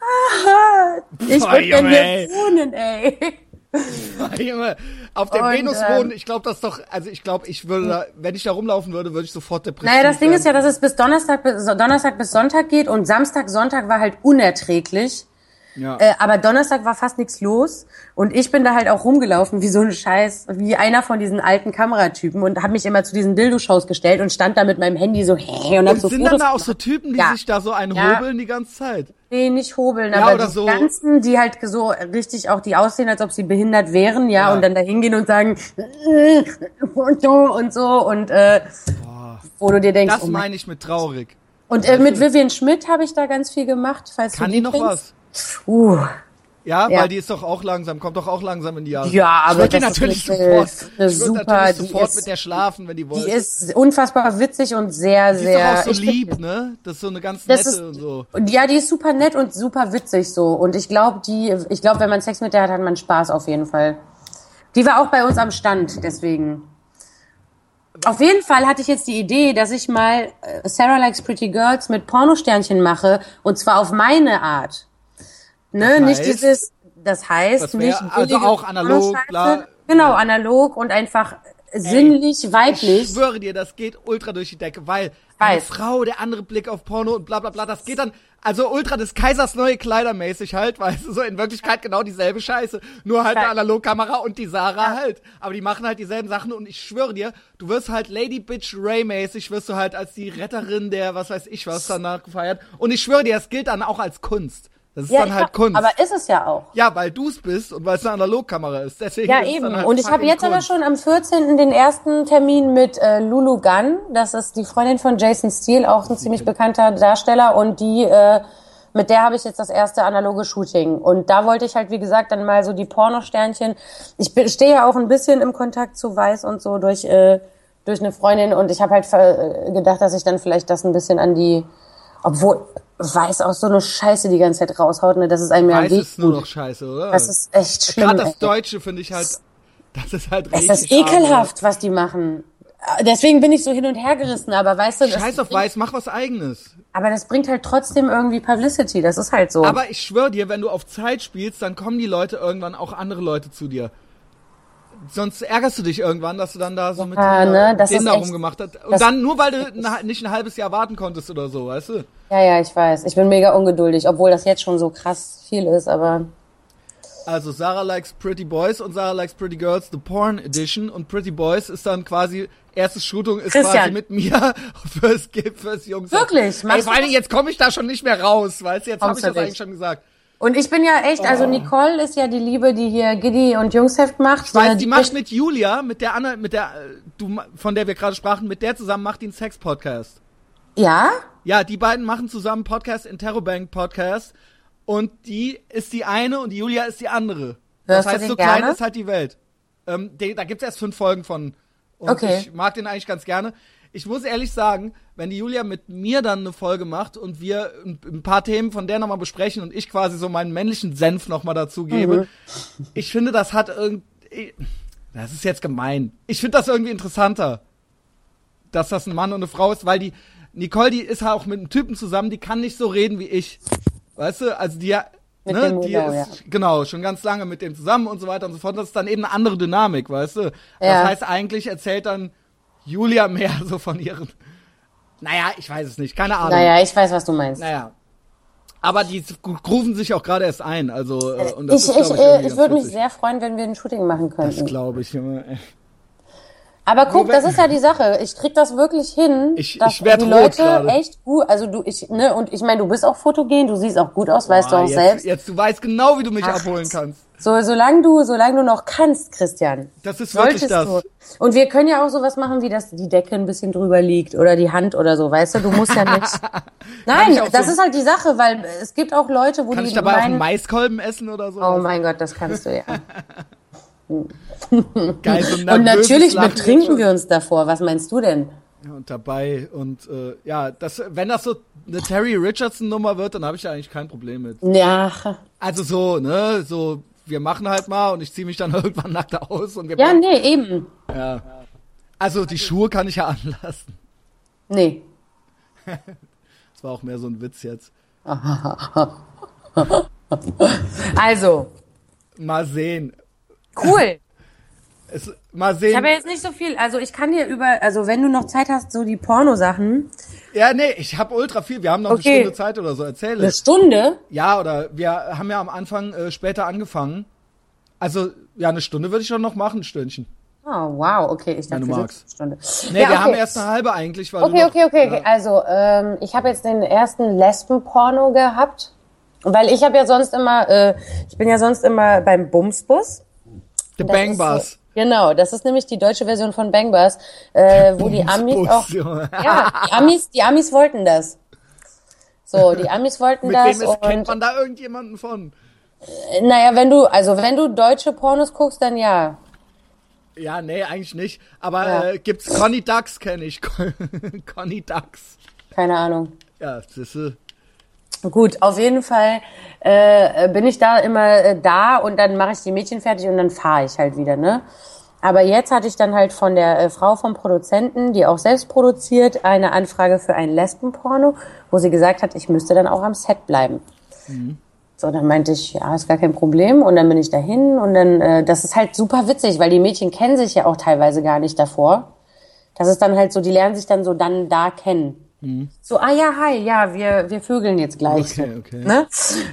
ah, ich würde gerne hier wohnen, ey. Junge, auf der Und, Venus ähm, wohnen, ich glaube das doch, also ich glaube, ich würde da, wenn ich da rumlaufen würde, würde ich sofort depressiv Naja, das Ding ist ja, dass es bis Donnerstag bis, Donnerstag bis Sonntag geht und Samstag, Sonntag war halt unerträglich. Ja. Äh, aber Donnerstag war fast nichts los und ich bin da halt auch rumgelaufen wie so ein Scheiß, wie einer von diesen alten Kameratypen und habe mich immer zu diesen Dildo-Shows gestellt und stand da mit meinem Handy so hey, und hab und so sind Fotos dann da auch so Typen, die Ja. sich da so einen Ja. hobeln die ganze Zeit? Nee, nicht hobeln, Ja, aber die so- ganzen, die halt so richtig auch, die aussehen, als ob sie behindert wären, ja, und dann da hingehen und sagen äh, und so und äh, wo du dir denkst, Das oh mein meine ich mit traurig. Und äh, mit Vivian Schmidt habe ich da ganz viel gemacht, falls Kann du die noch kennst. was? Uh, Ja, Ja. weil die ist doch auch langsam, kommt doch auch langsam in die Jahre. Ja, ich aber würde das ist natürlich eine- sofort, eine ich würde super- natürlich die sofort ist- mit der schlafen, wenn die wollte. die ist unfassbar witzig und sehr, Die ist sehr. doch auch so ich lieb, ne? Das ist so eine ganz nette ist, und so. ja, die ist super nett und super witzig so. Und ich glaube, die, ich glaube, wenn man Sex mit der hat, hat man Spaß auf jeden Fall. Die war auch bei uns am Stand, deswegen. Auf jeden Fall hatte ich jetzt die Idee, dass ich mal äh, Sarah Likes Pretty Girls mit Pornosternchen mache und zwar auf meine Art. Ne, Das nicht heißt? dieses, das heißt Das nicht also auch analog, klar. Genau, analog und einfach sinnlich, Ich weiblich. schwöre dir, das geht ultra durch die Decke, weil eine Weiß. Frau, der andere Blick auf Porno und bla bla bla, das geht dann, also ultra des Kaisers neue Kleider mäßig halt, [LAUGHS] weißt du, so in Wirklichkeit genau dieselbe Scheiße, nur halt eine Ja. Analogkamera und die Sarah halt. Aber die machen halt dieselben Sachen und ich schwöre dir, du wirst halt Lady Bitch Ray mäßig, wirst du halt als die Retterin der, was weiß ich was, danach gefeiert. Und ich schwöre dir, das gilt dann auch als Kunst. Das ist dann ich halt Kunst. Aber ist es ja auch. ja, weil du's bist und weil es eine Analogkamera ist. Deswegen Ja, ist es eben. dann halt und ich habe jetzt aber Kunst. schon am 14. den ersten Termin mit äh, Lulu Gunn. Das ist die Freundin von Jason Steele, auch ein ziemlich bekannter Darsteller. Und die, äh, mit der habe ich jetzt das erste analoge Shooting. Und da wollte ich halt, wie gesagt, dann mal so die Pornosternchen. Ich stehe ja auch ein bisschen im Kontakt zu Weiß und so durch, äh, durch eine Freundin. Und ich habe halt gedacht, dass ich dann vielleicht das ein bisschen an die, obwohl Weiß auch so eine Scheiße die ganze Zeit raushaut, ne? Das ist einem ja Weiß ist nur noch scheiße, oder? Das ist echt schlimm. Gerade das. Deutsche finde ich halt, das ist halt Es richtig. ist ekelhaft, was die machen. Deswegen bin ich so hin und her gerissen, aber weißt du, das Scheiß auf bringt, Weiß, mach was eigenes. aber das bringt halt trotzdem irgendwie Publicity, das ist halt so. Aber ich schwöre dir, wenn du auf Zeit spielst, dann kommen die Leute irgendwann auch andere Leute zu dir. Sonst ärgerst du dich irgendwann, dass du dann da so mit Ja, ne, das denen da rumgemacht hast. Und dann nur, weil du nicht ein halbes Jahr warten konntest oder so, weißt du? ja, ja, ich weiß. Ich bin mega ungeduldig, obwohl das jetzt schon so krass viel ist, aber Also Sarah Likes Pretty Boys und Sarah Likes Pretty Girls, The Porn Edition. Und Pretty Boys ist dann quasi, erstes Shooting ist Christian. quasi mit mir [LAUGHS] fürs, fürs Jungs. Wirklich? Ey, vor Dingen, jetzt komme ich da schon nicht mehr raus, weißt du? Jetzt habe ich das eigentlich schon gesagt. Und ich bin ja echt, Oh. also Nicole ist ja die Liebe, die hier Giddy und Jungsheft macht. Ich weiß, die macht mit Julia, mit der Anna, mit der, äh, du, von der wir gerade sprachen, mit der zusammen macht die einen Sex-Podcast. Ja? Ja, die beiden machen zusammen Podcast, Interrobank Podcast. Und die ist die eine und die Julia ist die andere. Hörst das heißt, so klein gerne? ist halt die Welt. Ähm, den, da gibt's erst fünf Folgen von. Und Okay. ich mag den eigentlich ganz gerne. Ich muss ehrlich sagen, wenn die Julia mit mir dann eine Folge macht und wir ein, paar Themen von der nochmal besprechen und ich quasi so meinen männlichen Senf nochmal dazu gebe, Mhm. ich finde, das hat irgendwie. Das ist jetzt gemein. Ich finde das irgendwie interessanter, dass das ein Mann und eine Frau ist, weil die Nicole, die ist halt auch mit einem Typen zusammen, die kann nicht so reden wie ich. Weißt du, also die, Mit ne, die Hugo, ist, genau, schon ganz lange mit dem zusammen und so weiter und so fort. Das ist dann eben eine andere Dynamik, weißt du? Ja. Das heißt, eigentlich erzählt dann Julia mehr [LAUGHS] so von ihren, naja, ich weiß es nicht, keine Ahnung. Naja, ich weiß, was du meinst. Naja. Aber die grufen sich auch gerade erst ein, also, äh, und das ich ist, ich, glaub äh, ich würde mich sehr freuen, wenn wir ein Shooting machen Das könnten. glaube ich, Junge. Aber guck, das ist ja die Sache. Ich krieg das wirklich hin, Ich- dass ich die Leute gerade. echt gut, also du, ich, ne, und ich meine, du bist auch fotogen, du siehst auch gut aus, weißt du auch jetzt, selbst. Jetzt, du weißt genau, wie du mich Ach, abholen kannst. So, solange du, solange du noch kannst, Christian. Das ist wirklich das. du. Und wir können ja auch sowas machen, wie dass die Decke ein bisschen drüber liegt oder die Hand oder so, weißt du? Du musst ja nicht. [LAUGHS] Nein, das so- ist halt die Sache, weil es gibt auch Leute, wo Kann die ich dabei auch einen meinen, Maiskolben essen oder so? Oh mein Gott, das kannst du ja. [LAUGHS] Geil, so Und natürlich betrinken wir uns davor. Was meinst du denn? Ja, und dabei und äh, ja, das, wenn das so eine Terry Richardson Nummer wird, dann habe ich da eigentlich kein Problem mit. Ja, Also so, ne, so wir machen halt mal und ich ziehe mich dann [LAUGHS] irgendwann nackt aus und wir ja, nee, eben. ja. Also die Schuhe kann ich ja [LAUGHS] anlassen. Nee. [LAUGHS] Das war auch mehr so ein Witz jetzt. Also, Mal sehen. Cool. [LAUGHS] Es, mal Ich sehen. habe ja jetzt nicht so viel. Also ich kann dir über, also wenn du noch Zeit hast, so die Pornosachen. Ja, nee, ich habe ultra viel. Wir haben noch Okay. eine Stunde Zeit oder so. Erzähl Eine. Stunde? Ja, oder wir haben ja am Anfang äh, später angefangen. Also, ja, eine Stunde würde ich schon noch machen, ein Stündchen. Oh, wow, okay, ich dachte, eine Stunde. Nee, ja, wir okay. haben erst eine halbe eigentlich, weil du Okay, noch, okay, okay, okay. Also, ähm, ich habe jetzt den ersten Lesben-Porno gehabt. Weil ich habe ja sonst immer, äh, ich bin ja sonst immer beim Bumsbus. The Bang Bus. Genau, das ist nämlich die deutsche Version von Bang Bus, äh, wo die Amis Bumsbus, auch, ja, die Amis, die Amis wollten das. So, die Amis wollten Mit das wem ist, kennt und, man da irgendjemanden von? äh, naja, wenn du, also wenn du deutsche Pornos guckst, dann ja. Ja, nee, eigentlich nicht. Aber Ja. äh, gibt's Conny Ducks, kenne ich. [LAUGHS] Conny Ducks. Keine Ahnung. Ja, das ist, Gut, auf jeden Fall äh, bin ich da immer äh, da und dann mache ich die Mädchen fertig und dann fahre ich halt wieder, ne? Aber jetzt hatte ich dann halt von der äh, Frau vom Produzenten, die auch selbst produziert, eine Anfrage für ein Lesbenporno, wo sie gesagt hat, ich müsste dann auch am Set bleiben. So, dann meinte ich, ja, ist gar kein Problem. Und dann bin ich dahin und dann, äh, das ist halt super witzig, weil die Mädchen kennen sich ja auch teilweise gar nicht davor. Das ist dann halt so, die lernen sich dann so dann da kennen. So, ah ja, hi, ja, wir, wir vögeln jetzt gleich. Okay, okay. Ne?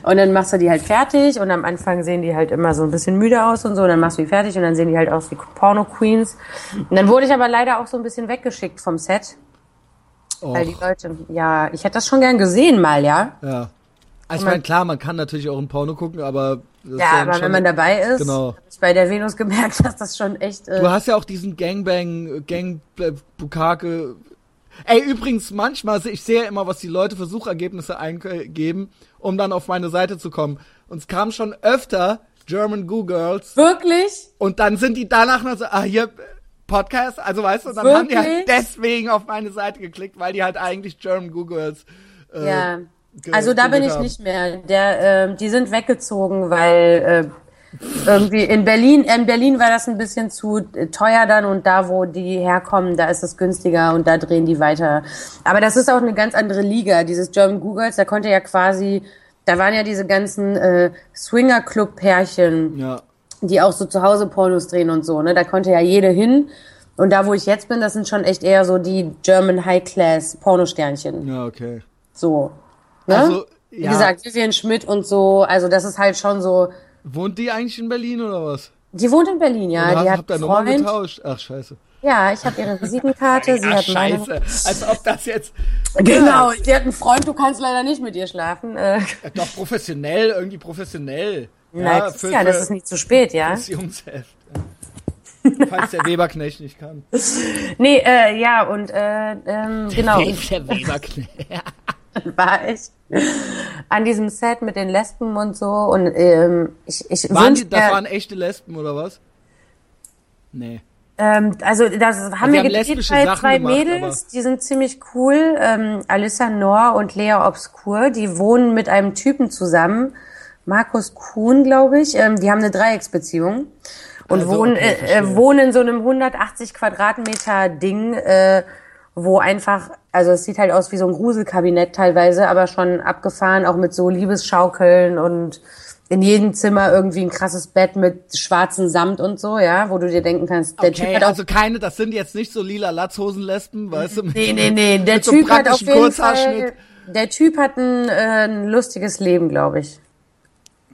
Und dann machst du die halt fertig und am Anfang sehen die halt immer so ein bisschen müde aus und so. Und dann machst du die fertig und dann sehen die halt aus wie Porno-Queens. Und dann wurde ich aber leider auch so ein bisschen weggeschickt vom Set. Weil die Och, Leute, ja, ich hätte das schon gern gesehen mal, ja. ja. Also ich meine, klar, man kann natürlich auch ein Porno gucken, aber das ist Ja, aber wenn man dabei ist, Genau. hab ich bei der Venus gemerkt, [LAUGHS] dass das schon echt. Äh, Du hast ja auch diesen Gangbang, Gang Bukake. Ey, übrigens, manchmal, ich sehe immer, was die Leute für Suchergebnisse eingeben, um dann auf meine Seite zu kommen. Und es kam schon öfter German Goo Girls wirklich? und dann sind die danach noch so, ah, hier, Podcast, also weißt du, dann haben die halt Wirklich? deswegen auf meine Seite geklickt, weil die halt eigentlich German Goo Girls äh, Ja. Also da bin ich haben. nicht mehr. Der, ähm, die sind weggezogen, weil äh, irgendwie in Berlin, in Berlin war das ein bisschen zu teuer dann und da, wo die herkommen, da ist es günstiger und da drehen die weiter. Aber das ist auch eine ganz andere Liga. Dieses German Googles, da konnte ja quasi, da waren ja diese ganzen äh, Swinger-Club-Pärchen. Ja. die auch so zu Hause Pornos drehen und so, ne? Da konnte ja jede hin. Und da, wo ich jetzt bin, das sind schon echt eher so die German High-Class Pornosternchen. Ja, okay. So. Ne? Also, Wie ja. gesagt, Vivian Schmidt und so, also das ist halt schon so. Wohnt die eigentlich in Berlin oder was? Die wohnt in Berlin, ja. Oder die hat ihr einen Nummer Freund. getauscht? Ach, scheiße. Ja, ich habe ihre Visitenkarte, sie Ach, hat meine. scheiße. Als ob das jetzt... Genau, sie hat einen Freund, du kannst leider nicht mit ihr schlafen. Äh, Ja, Doch professionell, irgendwie professionell. na, Ja, das für, ist ja, das ist nie zu spät, ja. das Jungsheft. Ja. Falls der Weberknecht nicht kann. Nee, äh, ja, und äh, ähm, genau. Der Weberknecht. [LAUGHS] war ich an diesem Set mit den Lesben und so und ähm, ich, ich Waren die, das waren echte Lesben oder was? Nee. ähm, also das haben wir gedreht bei Sachen zwei gemacht, Mädels, die sind ziemlich cool, ähm, Alyssa Noor und Lea Obscur, die wohnen mit einem Typen zusammen, Markus Kuhn, glaube ich, ähm, die haben eine Dreiecksbeziehung und Also, wohnen, okay, äh, äh, wohnen in so einem 180 Quadratmeter Ding, äh, wo einfach, also es sieht halt aus wie so ein Gruselkabinett teilweise, aber schon abgefahren, auch mit so Liebesschaukeln und in jedem Zimmer irgendwie ein krasses Bett mit schwarzem Samt und so, ja, wo du dir denken kannst, der Typ Okay, hat auch also keine, das sind jetzt nicht so lila Latzhosen-Lesben, weißt du? [LAUGHS] Nee, nee, nee, der mit [LAUGHS] so Typ hat auf jeden. Fall, der Typ hat ein, äh, ein lustiges Leben, glaube ich.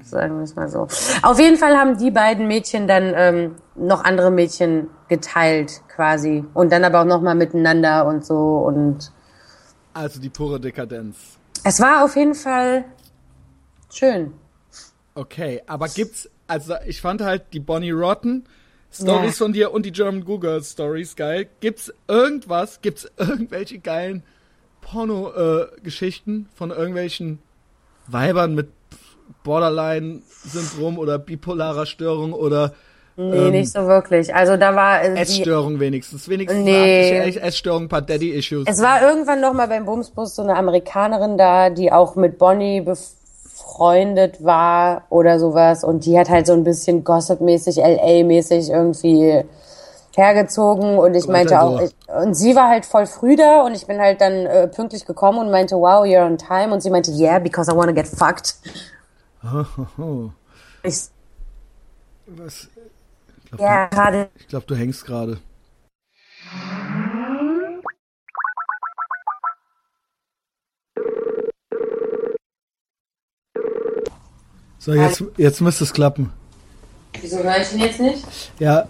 Sagen wir es mal so. Auf jeden Fall haben die beiden Mädchen dann ähm, noch andere Mädchen geteilt, quasi. Und dann aber auch nochmal miteinander und so. Und Also die pure Dekadenz. es war auf jeden Fall schön. Okay, aber gibt's, also ich fand halt die Bonnie Rotten Stories Ja. von dir und die German Google Stories geil. Gibt's irgendwas, gibt's irgendwelche geilen Porno-Geschichten von irgendwelchen Weibern mit Borderline-Syndrom oder bipolarer Störung oder Nee, Ähm, nicht so wirklich. Also da war äh, Essstörung wenigstens. Wenigstens Nee. eine Essstörung, ein paar Daddy-Issues. Es war irgendwann noch mal beim Bumsbus so eine Amerikanerin da, die auch mit Bonnie befreundet war oder sowas und die hat halt so ein bisschen Gossip-mäßig, LA-mäßig irgendwie hergezogen und ich meinte auch, ich, und sie war halt voll früh da und ich bin halt dann äh, pünktlich gekommen und meinte, wow, you're on time und sie meinte, yeah, because I wanna get fucked. Oh, Ich, was? Ich glaube, ja, gerade. ich glaub, du hängst gerade. So, jetzt, jetzt müsste es klappen. Wieso höre ich ihn jetzt nicht? Ja,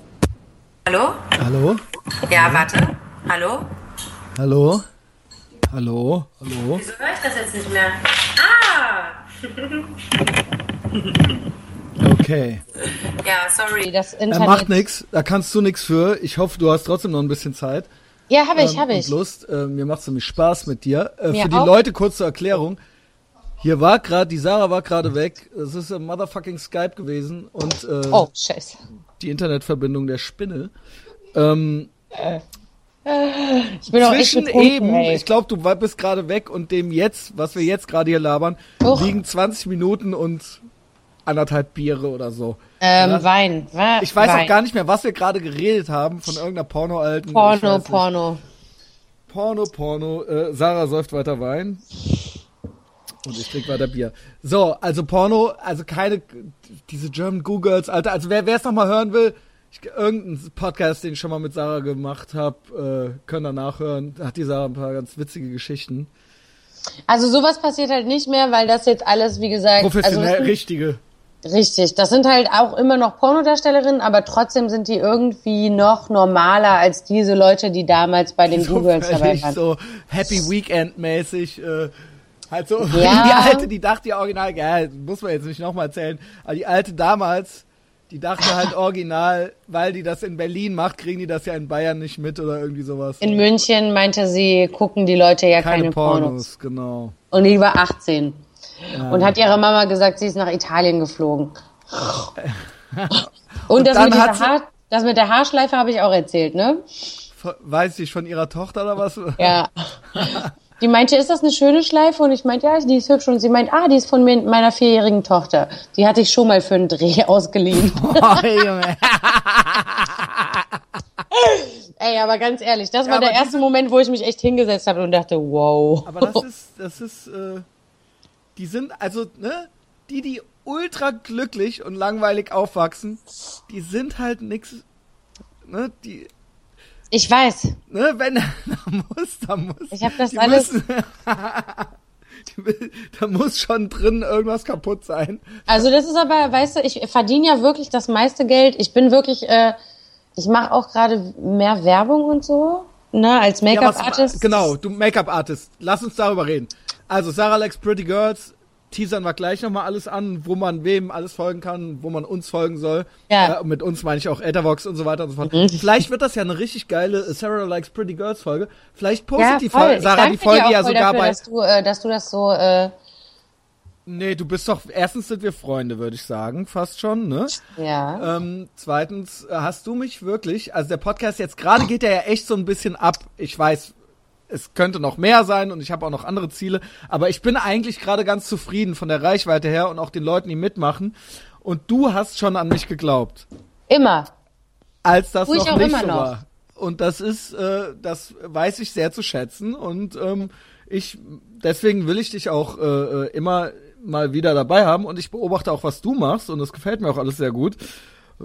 Hallo? hallo? Ja, warte. Hallo? Hallo? Hallo? Hallo? Wieso höre ich das jetzt nicht mehr? Ah! Okay. Ja, sorry. Das Er Internet. macht nix, da kannst du nix für. Ich hoffe, du hast trotzdem noch ein bisschen Zeit. Ja, habe ich, ähm, habe ich. Lust. Äh, mir macht's nämlich Spaß mit dir. Äh, Mir für die auch. Leute kurz zur Erklärung. Hier war gerade, die Sarah war gerade weg. Es ist ein motherfucking Skype gewesen und äh, Oh, scheiße. die Internetverbindung der Spinne. Ähm, Ja, Ich bin echt Zwischen betrunken, eben, ey. ich glaube, du bist gerade weg und dem jetzt, was wir jetzt gerade hier labern, Och. liegen 20 Minuten und anderthalb Biere oder so. Ähm, Ja. Wein. Wa- Ich weiß Wein. auch gar nicht mehr, was wir gerade geredet haben von irgendeiner Porno-alten. Porno. Porno. Porno, Porno. Äh, Sarah säuft weiter Wein. Und ich trinke weiter Bier. So, also Porno, also keine, diese German Googles, Alter. Also wer es nochmal hören will, ich, irgendein Podcast, den ich schon mal mit Sarah gemacht habe, äh, können da nachhören. Da hat die Sarah ein paar ganz witzige Geschichten. Also sowas passiert halt nicht mehr, weil das jetzt alles, wie gesagt, Professionell, also richtige. richtig. Das sind halt auch immer noch Pornodarstellerinnen, aber trotzdem sind die irgendwie noch normaler als diese Leute, die damals bei den so Googles dabei waren. so Happy Weekend mäßig. Äh, halt so Ja. [LAUGHS] die alte, die dachte ja original, ja, muss man jetzt nicht nochmal erzählen, aber die alte damals, die dachte halt original, weil die das in Berlin macht, kriegen die das ja in Bayern nicht mit oder irgendwie sowas. In München meinte sie, gucken die Leute ja keine, Keine Pornos. Pornos, genau. Und die war 18. Und hat ihrer Mama gesagt, sie ist nach Italien geflogen. [LAUGHS] Und, das, dann mit Haar, das mit der Haarschleife habe ich auch erzählt, ne? Weiß ich von ihrer Tochter oder was? Ja. [LAUGHS] Die meinte, ist das eine schöne Schleife? Und ich meinte, ja, die ist hübsch. Und sie meint, ah, die ist von mir, meiner vierjährigen Tochter. Die hatte ich schon mal für einen Dreh [LAUGHS] ausgeliehen. [LAUGHS] Oh, Junge. [LAUGHS] Ey, aber ganz ehrlich, das war aber der erste Moment, wo ich mich echt hingesetzt habe und dachte, wow. Aber das ist, das ist, äh, die sind, also, ne, die, die ultra glücklich und langweilig aufwachsen, die sind halt nix, ne, die, Ich weiß. ne, wenn, [LAUGHS] da muss, da muss. Ich hab das die alles- Müssen, [LAUGHS] die, da muss schon drin irgendwas kaputt sein. Also das ist aber, weißt du, ich verdiene ja wirklich das meiste Geld. Ich bin wirklich, äh, ich mache auch gerade mehr Werbung und so, ne, als Ja, Make-up-Artist. Genau, du Make-up-Artist. Lass uns darüber reden. Also, Sarah Lex Pretty Girls, teasern wir gleich nochmal alles an, wo man wem alles folgen kann, wo man uns folgen soll. Ja. Äh, mit uns meine ich auch Ethervox und so weiter und so fort. Mhm. Vielleicht wird das ja eine richtig geile äh, Sarah Likes Pretty Girls Folge. Vielleicht postet Ja, die. Folge, Sarah die Folge ja sogar dafür, bei. dass du, äh, dass du das so, äh, Nee, du bist doch, erstens sind wir Freunde, würde ich sagen, fast schon, ne? ja. Ähm, zweitens, äh, hast du mich wirklich, also der Podcast jetzt gerade geht der ja echt so ein bisschen ab. Ich weiß, es könnte noch mehr sein und ich habe auch noch andere Ziele, aber ich bin eigentlich gerade ganz zufrieden von der Reichweite her und auch den Leuten, die mitmachen. Und du hast schon an mich geglaubt, Immer. als das noch nicht immer so noch. war. Und das ist, äh, das weiß ich sehr zu schätzen und ähm, ich, deswegen will ich dich auch äh, äh, immer mal wieder dabei haben und ich beobachte auch, was du machst und das gefällt mir auch alles sehr gut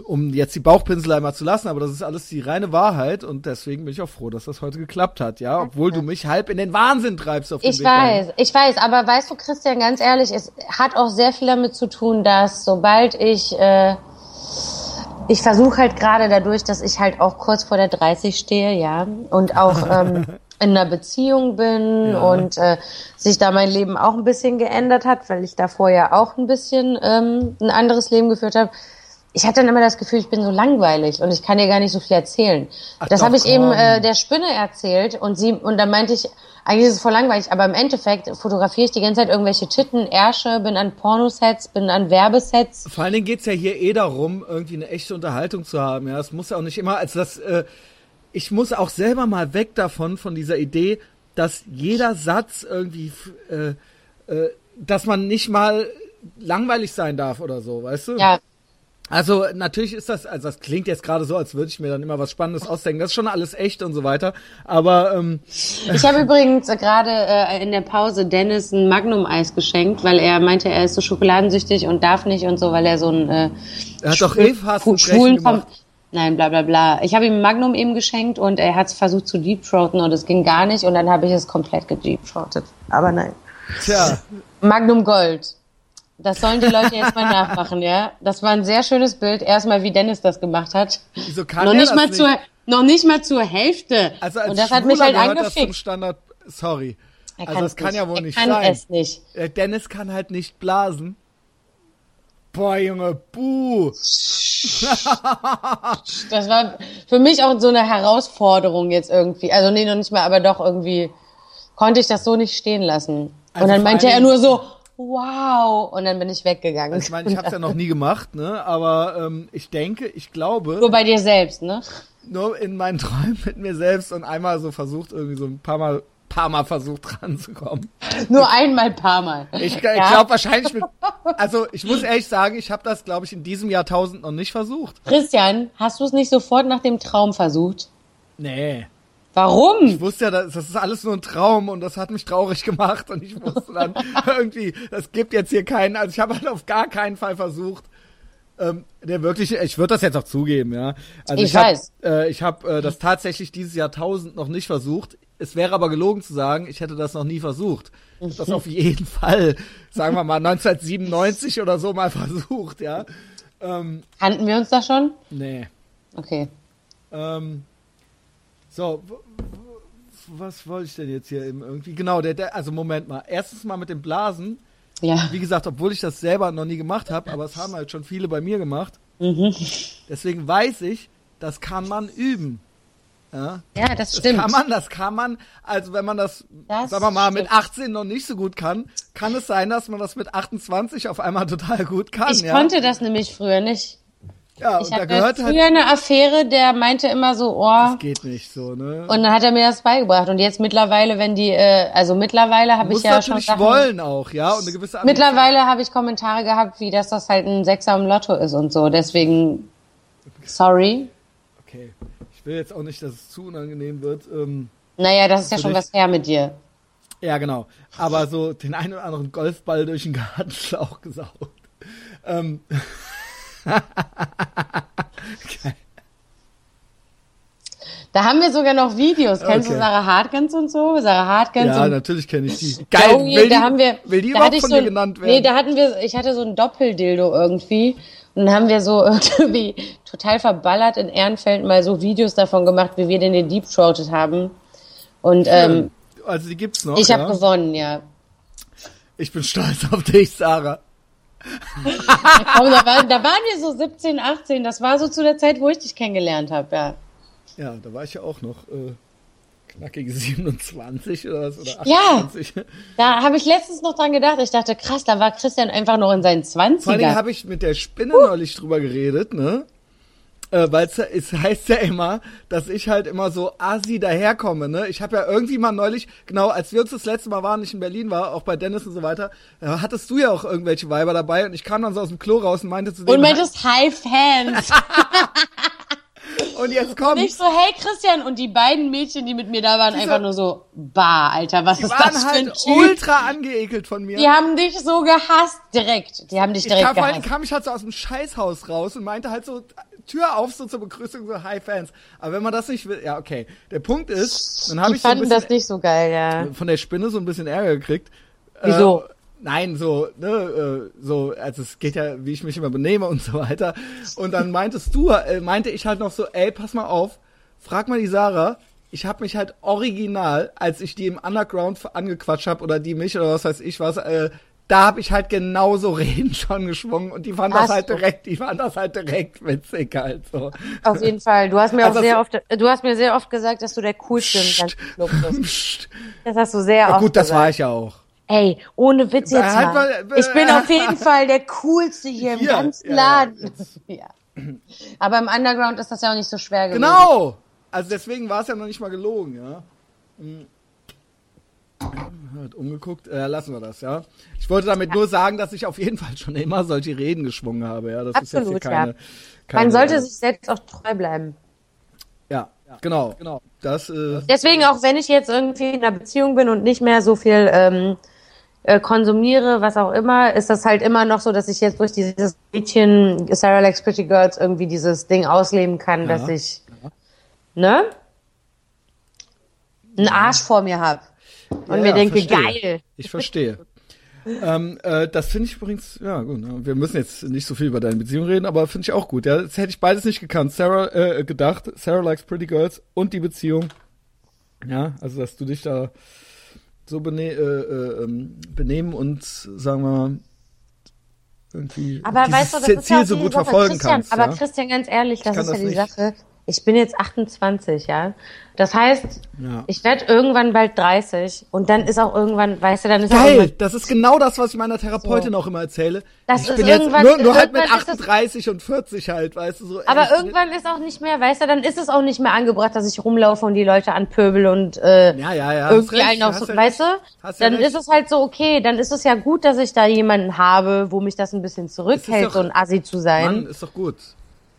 um jetzt die Bauchpinsel einmal zu lassen, aber das ist alles die reine Wahrheit und deswegen bin ich auch froh, dass das heute geklappt hat, ja, obwohl du mich halb in den Wahnsinn treibst auf dem Ich Weg weiß, ich weiß, aber weißt du, Christian, ganz ehrlich, es hat auch sehr viel damit zu tun, dass sobald ich, äh, ich versuche halt gerade dadurch, dass ich halt auch kurz vor der 30 stehe, ja, und auch [LAUGHS] ähm, in einer Beziehung bin Ja. und äh, sich da mein Leben auch ein bisschen geändert hat, weil ich davor ja auch ein bisschen ähm, ein anderes Leben geführt habe. Ich hatte dann immer das Gefühl, ich bin so langweilig und ich kann dir gar nicht so viel erzählen. Ach das habe ich eben komm. äh, der Spinne erzählt und sie und dann meinte ich, eigentlich ist es voll langweilig, aber im Endeffekt fotografiere ich die ganze Zeit irgendwelche Titten, Ärsche, bin an Pornosets, bin an Werbesets. Vor allen Dingen geht's ja hier eh darum, irgendwie eine echte Unterhaltung zu haben, ja, es muss ja auch nicht immer, also das, äh, ich muss auch selber mal weg davon, von dieser Idee, dass jeder Satz irgendwie, äh, äh, dass man nicht mal langweilig sein darf oder so, weißt du? Ja, Also natürlich ist das, also das klingt jetzt gerade so, als würde ich mir dann immer was Spannendes ausdenken. Das ist schon alles echt und so weiter. Aber ähm, ich habe übrigens gerade äh, in der Pause Dennis ein Magnum-Eis geschenkt, weil er meinte, er ist so schokoladensüchtig und darf nicht und so, weil er so ein äh, er hat doch Hasenbrechen Schwulen gemacht. Nein, bla bla bla. Ich habe ihm ein Magnum eben geschenkt und er hat es versucht zu deepthroaten und es ging gar nicht und dann habe ich es komplett gedeepthroatet. Aber nein. Tja, Magnum Gold. Das sollen die Leute jetzt mal nachmachen, ja? Das war ein sehr schönes Bild. Erstmal, wie Dennis das gemacht hat. wieso kann noch er nicht das mal nicht? zur, noch nicht mal zur Hälfte. also als und das hat mich Schwuler halt gehört das zum angefickt. Standard. Sorry. Er also das kann nicht. ja wohl er nicht kann sein. es nicht. Dennis kann halt nicht blasen. Boah, Junge, buh. Das war für mich auch so eine Herausforderung jetzt irgendwie. Also nee, noch nicht mal, aber doch irgendwie konnte ich das so nicht stehen lassen. Also und dann meinte er nur so, wow. Und dann bin ich weggegangen. Ich meine, ich habe es ja noch nie gemacht, ne? Aber ähm, ich denke, ich glaube, Nur bei dir selbst, ne? nur in meinen Träumen mit mir selbst und einmal so versucht, irgendwie so ein paar Mal, paar Mal versucht [LAUGHS] ranzukommen. Nur einmal, paar Mal. Ich, ich glaube wahrscheinlich mit, also ich muss ehrlich sagen, ich habe das, glaube ich, in diesem Jahrtausend noch nicht versucht. Christian, hast du es nicht sofort nach dem Traum versucht? Nee. Warum? Ich wusste ja, das, das ist alles nur ein Traum und das hat mich traurig gemacht und ich wusste dann [LAUGHS] irgendwie, das gibt jetzt hier keinen, also ich habe halt auf gar keinen Fall versucht, ähm, der wirklich, ich würde das jetzt auch zugeben, ja. Also Ich ich, hab, weiß. Äh, ich habe äh, das tatsächlich dieses Jahrtausend noch nicht versucht. Es wäre aber gelogen zu sagen, ich hätte das noch nie versucht. Ich das auf jeden Fall, sagen wir mal 1997 oder so mal [LAUGHS] versucht, ja. Ähm, Kannten wir uns da schon? nee. Okay. Ähm, so, was wollte ich denn jetzt hier eben irgendwie? Genau, der, der, also Moment mal. Erstens mal mit dem Blasen. Ja. Wie gesagt, obwohl ich das selber noch nie gemacht habe, aber es haben halt schon viele bei mir gemacht. Mhm. Deswegen weiß ich, das kann man üben. Ja, Ja, das das stimmt. kann man, das kann man. Also wenn man das, Das sagen wir mal, mit stimmt. 18 noch nicht so gut kann, kann es sein, dass man das mit 28 auf einmal [LAUGHS] total gut kann. Ich ja? konnte das nämlich früher nicht. Ja, Ich und da hatte gehört früher halt, eine Affäre, der meinte immer so, oh, das geht nicht so, ne? und dann hat er mir das beigebracht. Und jetzt mittlerweile, wenn die, äh, also mittlerweile habe ich ja schon Sachen, wollen auch, ja, und eine gewisse mittlerweile habe ich Kommentare gehabt, wie dass das halt ein Sechser im Lotto ist und so. Deswegen, sorry. Okay. Ich will jetzt auch nicht, dass es zu unangenehm wird. Ähm, Naja, das ist ja schon dich? was her mit dir. ja, genau. Aber so den einen oder anderen Golfball durch den Gartenschlauch [LAUGHS] gesaugt. Ähm. [LAUGHS] okay. [LAUGHS] Da haben wir sogar noch Videos. Kennst du Okay. Sarah Hartgens und so? Sarah Hartgens Ja, natürlich kenne ich die. Geil, Junge, will, da die, haben wir, will die da überhaupt von so, dir genannt werden? Nee, da hatten wir, ich hatte so ein Doppeldildo irgendwie. Und dann haben wir so [LAUGHS] irgendwie total verballert in Ehrenfeld mal so Videos davon gemacht, wie wir den Deep Throated haben. Und ähm, also die gibt's noch. ich habe ja? gewonnen, ja. Ich bin stolz auf dich, Sarah. [LAUGHS] Aber da, war, da waren wir so 17, 18. Das war so zu der Zeit, wo ich dich kennengelernt habe, ja. Ja, da war ich ja auch noch äh, knackige 27 oder was oder Ja. 28. Da habe ich letztens noch dran gedacht. Ich dachte, krass, da war Christian einfach noch in seinen Vor allen Dingen 20ern. habe ich mit der Spinne neulich drüber geredet, ne? Äh, Weil es heißt ja immer, dass ich halt immer so assi daherkomme, ne? Ich habe ja irgendwie mal neulich, genau, als wir uns das letzte Mal waren, ich in Berlin war, auch bei Dennis und so weiter, da hattest du ja auch irgendwelche Weiber dabei und ich kam dann so aus dem Klo raus und meinte zu dem, Und meintest [LAUGHS] High Fans. [LAUGHS] und jetzt kommt, Nicht so, hey Christian. Und die beiden Mädchen, die mit mir da waren, einfach nur so, bah, Alter, was ist das für ein halt Typ? ultra angeekelt von mir. Die haben dich so gehasst, direkt. Die haben dich ich direkt kam, vor allem gehasst. kam ich halt so aus dem Scheißhaus raus und meinte halt so, Tür auf, so zur Begrüßung, so Hi Fans. Aber wenn man das nicht will, ja, okay. Der Punkt ist, dann habe Die ich so ein fanden bisschen das nicht so geil, ja. von der Spinne so ein bisschen Ärger gekriegt. Wieso? Äh, nein, so, ne, äh, so, also es geht ja, wie ich mich immer benehme und so weiter. Und dann meintest du, äh, meinte ich halt noch so, ey, pass mal auf, frag mal die Sarah. Ich habe mich halt original, als ich die im Underground angequatscht habe oder die mich oder was weiß ich was, äh, da habe ich halt genauso [LAUGHS] Reden schon geschwungen und die fanden das halt du? direkt, die fanden das halt direkt witzig halt so. Auf jeden Fall. Du hast mir Also auch sehr oft, du hast mir sehr oft gesagt, dass du der coolste im ganzen Club bist. [LAUGHS] Das hast du sehr Ja, oft gut, das gesagt. war ich ja auch. Ey, ohne Witz jetzt Halt mal. mal, äh, Ich bin auf jeden [LAUGHS] Fall der coolste hier im Hier, ganzen ja, Laden. Ja. Aber im Underground ist das ja auch nicht so schwer gewesen. Genau! Also deswegen war es ja noch nicht mal gelogen, ja. Hat umgeguckt, äh, lassen wir das, ja. Ich wollte damit nur sagen, dass ich auf jeden Fall schon immer solche Reden geschwungen habe, ja. Das Absolut, ist jetzt hier keine, ja. keine Man sollte äh, sich selbst auch treu bleiben. ja, genau, genau. Das, äh, Deswegen, auch wenn ich jetzt irgendwie in einer Beziehung bin und nicht mehr so viel ähm, äh, konsumiere, was auch immer, ist das halt immer noch so, dass ich jetzt durch dieses Mädchen Sarah Likes Pretty Girls irgendwie dieses Ding ausleben kann, dass ich, ne? Einen Arsch vor mir hab und Ja, mir ja, denke, verstehe. geil. Ich verstehe. ähm, äh, das finde ich übrigens, ja gut, ne? wir müssen jetzt nicht so viel über deine Beziehung reden, aber finde ich auch gut. Ja, das hätte ich beides nicht gekannt. Sarah äh, gedacht, Sarah likes Pretty Girls und die Beziehung. Ja, also dass du dich da so bene äh, äh, ähm, benehmen und sagen wir mal irgendwie Aber weißt du, das Ziel ist ja so gut Sache. verfolgen Christian, kannst. Aber ja? Christian, ganz ehrlich, das kann ist ja die nicht. Sache. Ich bin jetzt 28, ja. Das heißt, Ja. ich werde irgendwann bald 30 und dann ist auch irgendwann, weißt du, dann ist auch Geil, das ist genau das, was ich meiner Therapeutin auch immer erzähle. Das ich ist bin jetzt irgendwann- nur, nur halt mit irgendwann ist es- 38 und 40 halt, weißt du so. aber bin- irgendwann ist auch nicht mehr, weißt du, dann ist es auch nicht mehr angebracht, dass ich rumlaufe und die Leute anpöbel und äh, Ja, ja, ja. irgendwie recht, einen auch hast so, ja weißt du? Dann recht. ist es halt so, okay, dann ist es ja gut, dass ich da jemanden habe, wo mich das ein bisschen zurückhält, doch- so ein Assi zu sein. Mann, ist doch gut.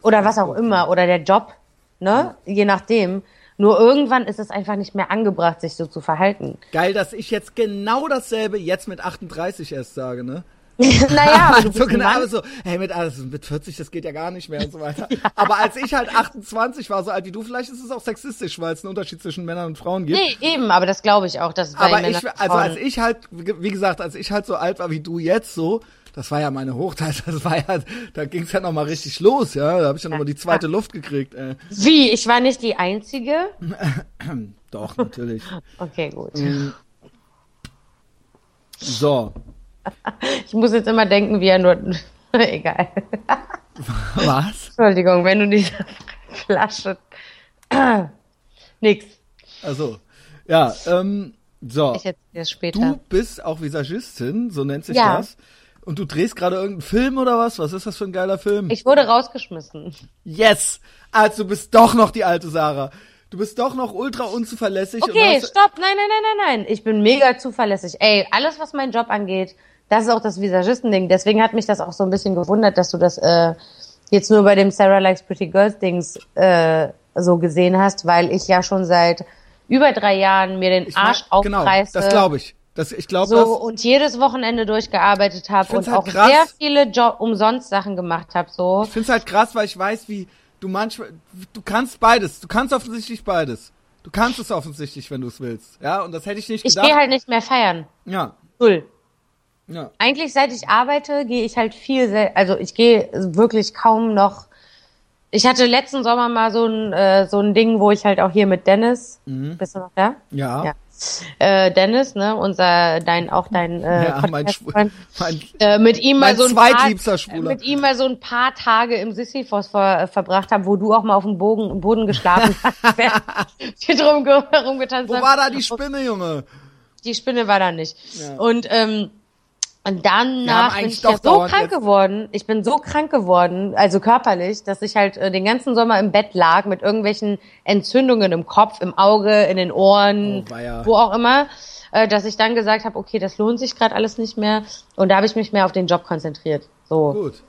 Oder was auch immer. Oder der Job, ne? Je nachdem. Nur irgendwann ist es einfach nicht mehr angebracht, sich so zu verhalten. Geil, dass ich jetzt genau dasselbe jetzt mit 38 erst sage, ne? [LAUGHS] naja, aber [LAUGHS] so genau so, hey, mit, also mit 40, das geht ja gar nicht mehr und so weiter. [LAUGHS] Aber als ich halt 28 war, so alt wie du, vielleicht ist es auch sexistisch, weil es einen Unterschied zwischen Männern und Frauen gibt. Nee, eben, aber das glaube ich auch, dass es bei Aber Männern ich, also als ich halt, wie gesagt, als ich halt so alt war wie du jetzt so, das war ja meine Hochzeit, das war ja, da ging's ja noch mal richtig los, ja, da habe ich ja noch mal die zweite Luft gekriegt. Äh. Wie? Ich war nicht die Einzige? [CLEARS THROAT] Doch, natürlich. Okay, gut. Mhm. So, Ich muss jetzt immer denken, wie er nur... [LAUGHS] Egal. was? Entschuldigung, wenn du diese Flasche... [CLEARS THROAT] Nix. Also, ja, ähm, so. Ich es später. Du bist auch Visagistin, so nennt sich Ja. das. Und du drehst gerade irgendeinen Film oder was? Was ist das für ein geiler Film? Ich wurde rausgeschmissen. yes! Also du bist doch noch die alte Sarah. Du bist doch noch ultra unzuverlässig. Okay, stopp. Nein, nein, nein, nein, nein. Ich bin mega zuverlässig. Ey, alles, was meinen Job angeht, das ist auch das Visagistending. Deswegen hat mich das auch so ein bisschen gewundert, dass du das äh, jetzt nur bei dem Sarah Likes Pretty Girls Dings äh, so gesehen hast, weil ich ja schon seit über drei Jahren mir den ich mein, Arsch genau, aufreiße. das glaube ich. Das, ich glaube, so das, und jedes Wochenende durchgearbeitet habe und halt auch krass. sehr viele Job umsonst Sachen gemacht habe. So. ich finde es halt krass, weil ich weiß, wie du manchmal, du kannst beides. Du kannst offensichtlich beides. Du kannst es offensichtlich, wenn du es willst. Ja, und das hätte ich nicht Ich gedacht. gehe halt nicht mehr feiern. ja, Null. ja. eigentlich seit ich arbeite, gehe ich halt viel, also ich gehe wirklich kaum noch. Ich hatte letzten Sommer mal so ein äh, so ein Ding, wo ich halt auch hier mit Dennis, bist du noch da? Ja. Ja. Äh, Dennis, ne, unser, dein, auch dein äh, Ja, mein, mein äh, mit ihm mal so ein paar, mit ihm mal so ein paar Tage im Sisyphos ver, äh, verbracht habe, wo du auch mal auf dem Boden, Boden geschlafen [LAUGHS] hast, wir [LAUGHS] drum ge- rumgetanzt Wo haben. war da die Spinne, Junge? Die Spinne war da nicht. Ja. Und ähm, und danach bin ich ja doch so krank jetzt- geworden. Ich bin so krank geworden, also körperlich, dass ich halt äh, den ganzen Sommer im Bett lag mit irgendwelchen Entzündungen im Kopf, im Auge, in den Ohren, Oh, wo auch immer, äh, dass ich dann gesagt habe, okay, das lohnt sich gerade alles nicht mehr. Und da habe ich mich mehr auf den Job konzentriert. So, Gut.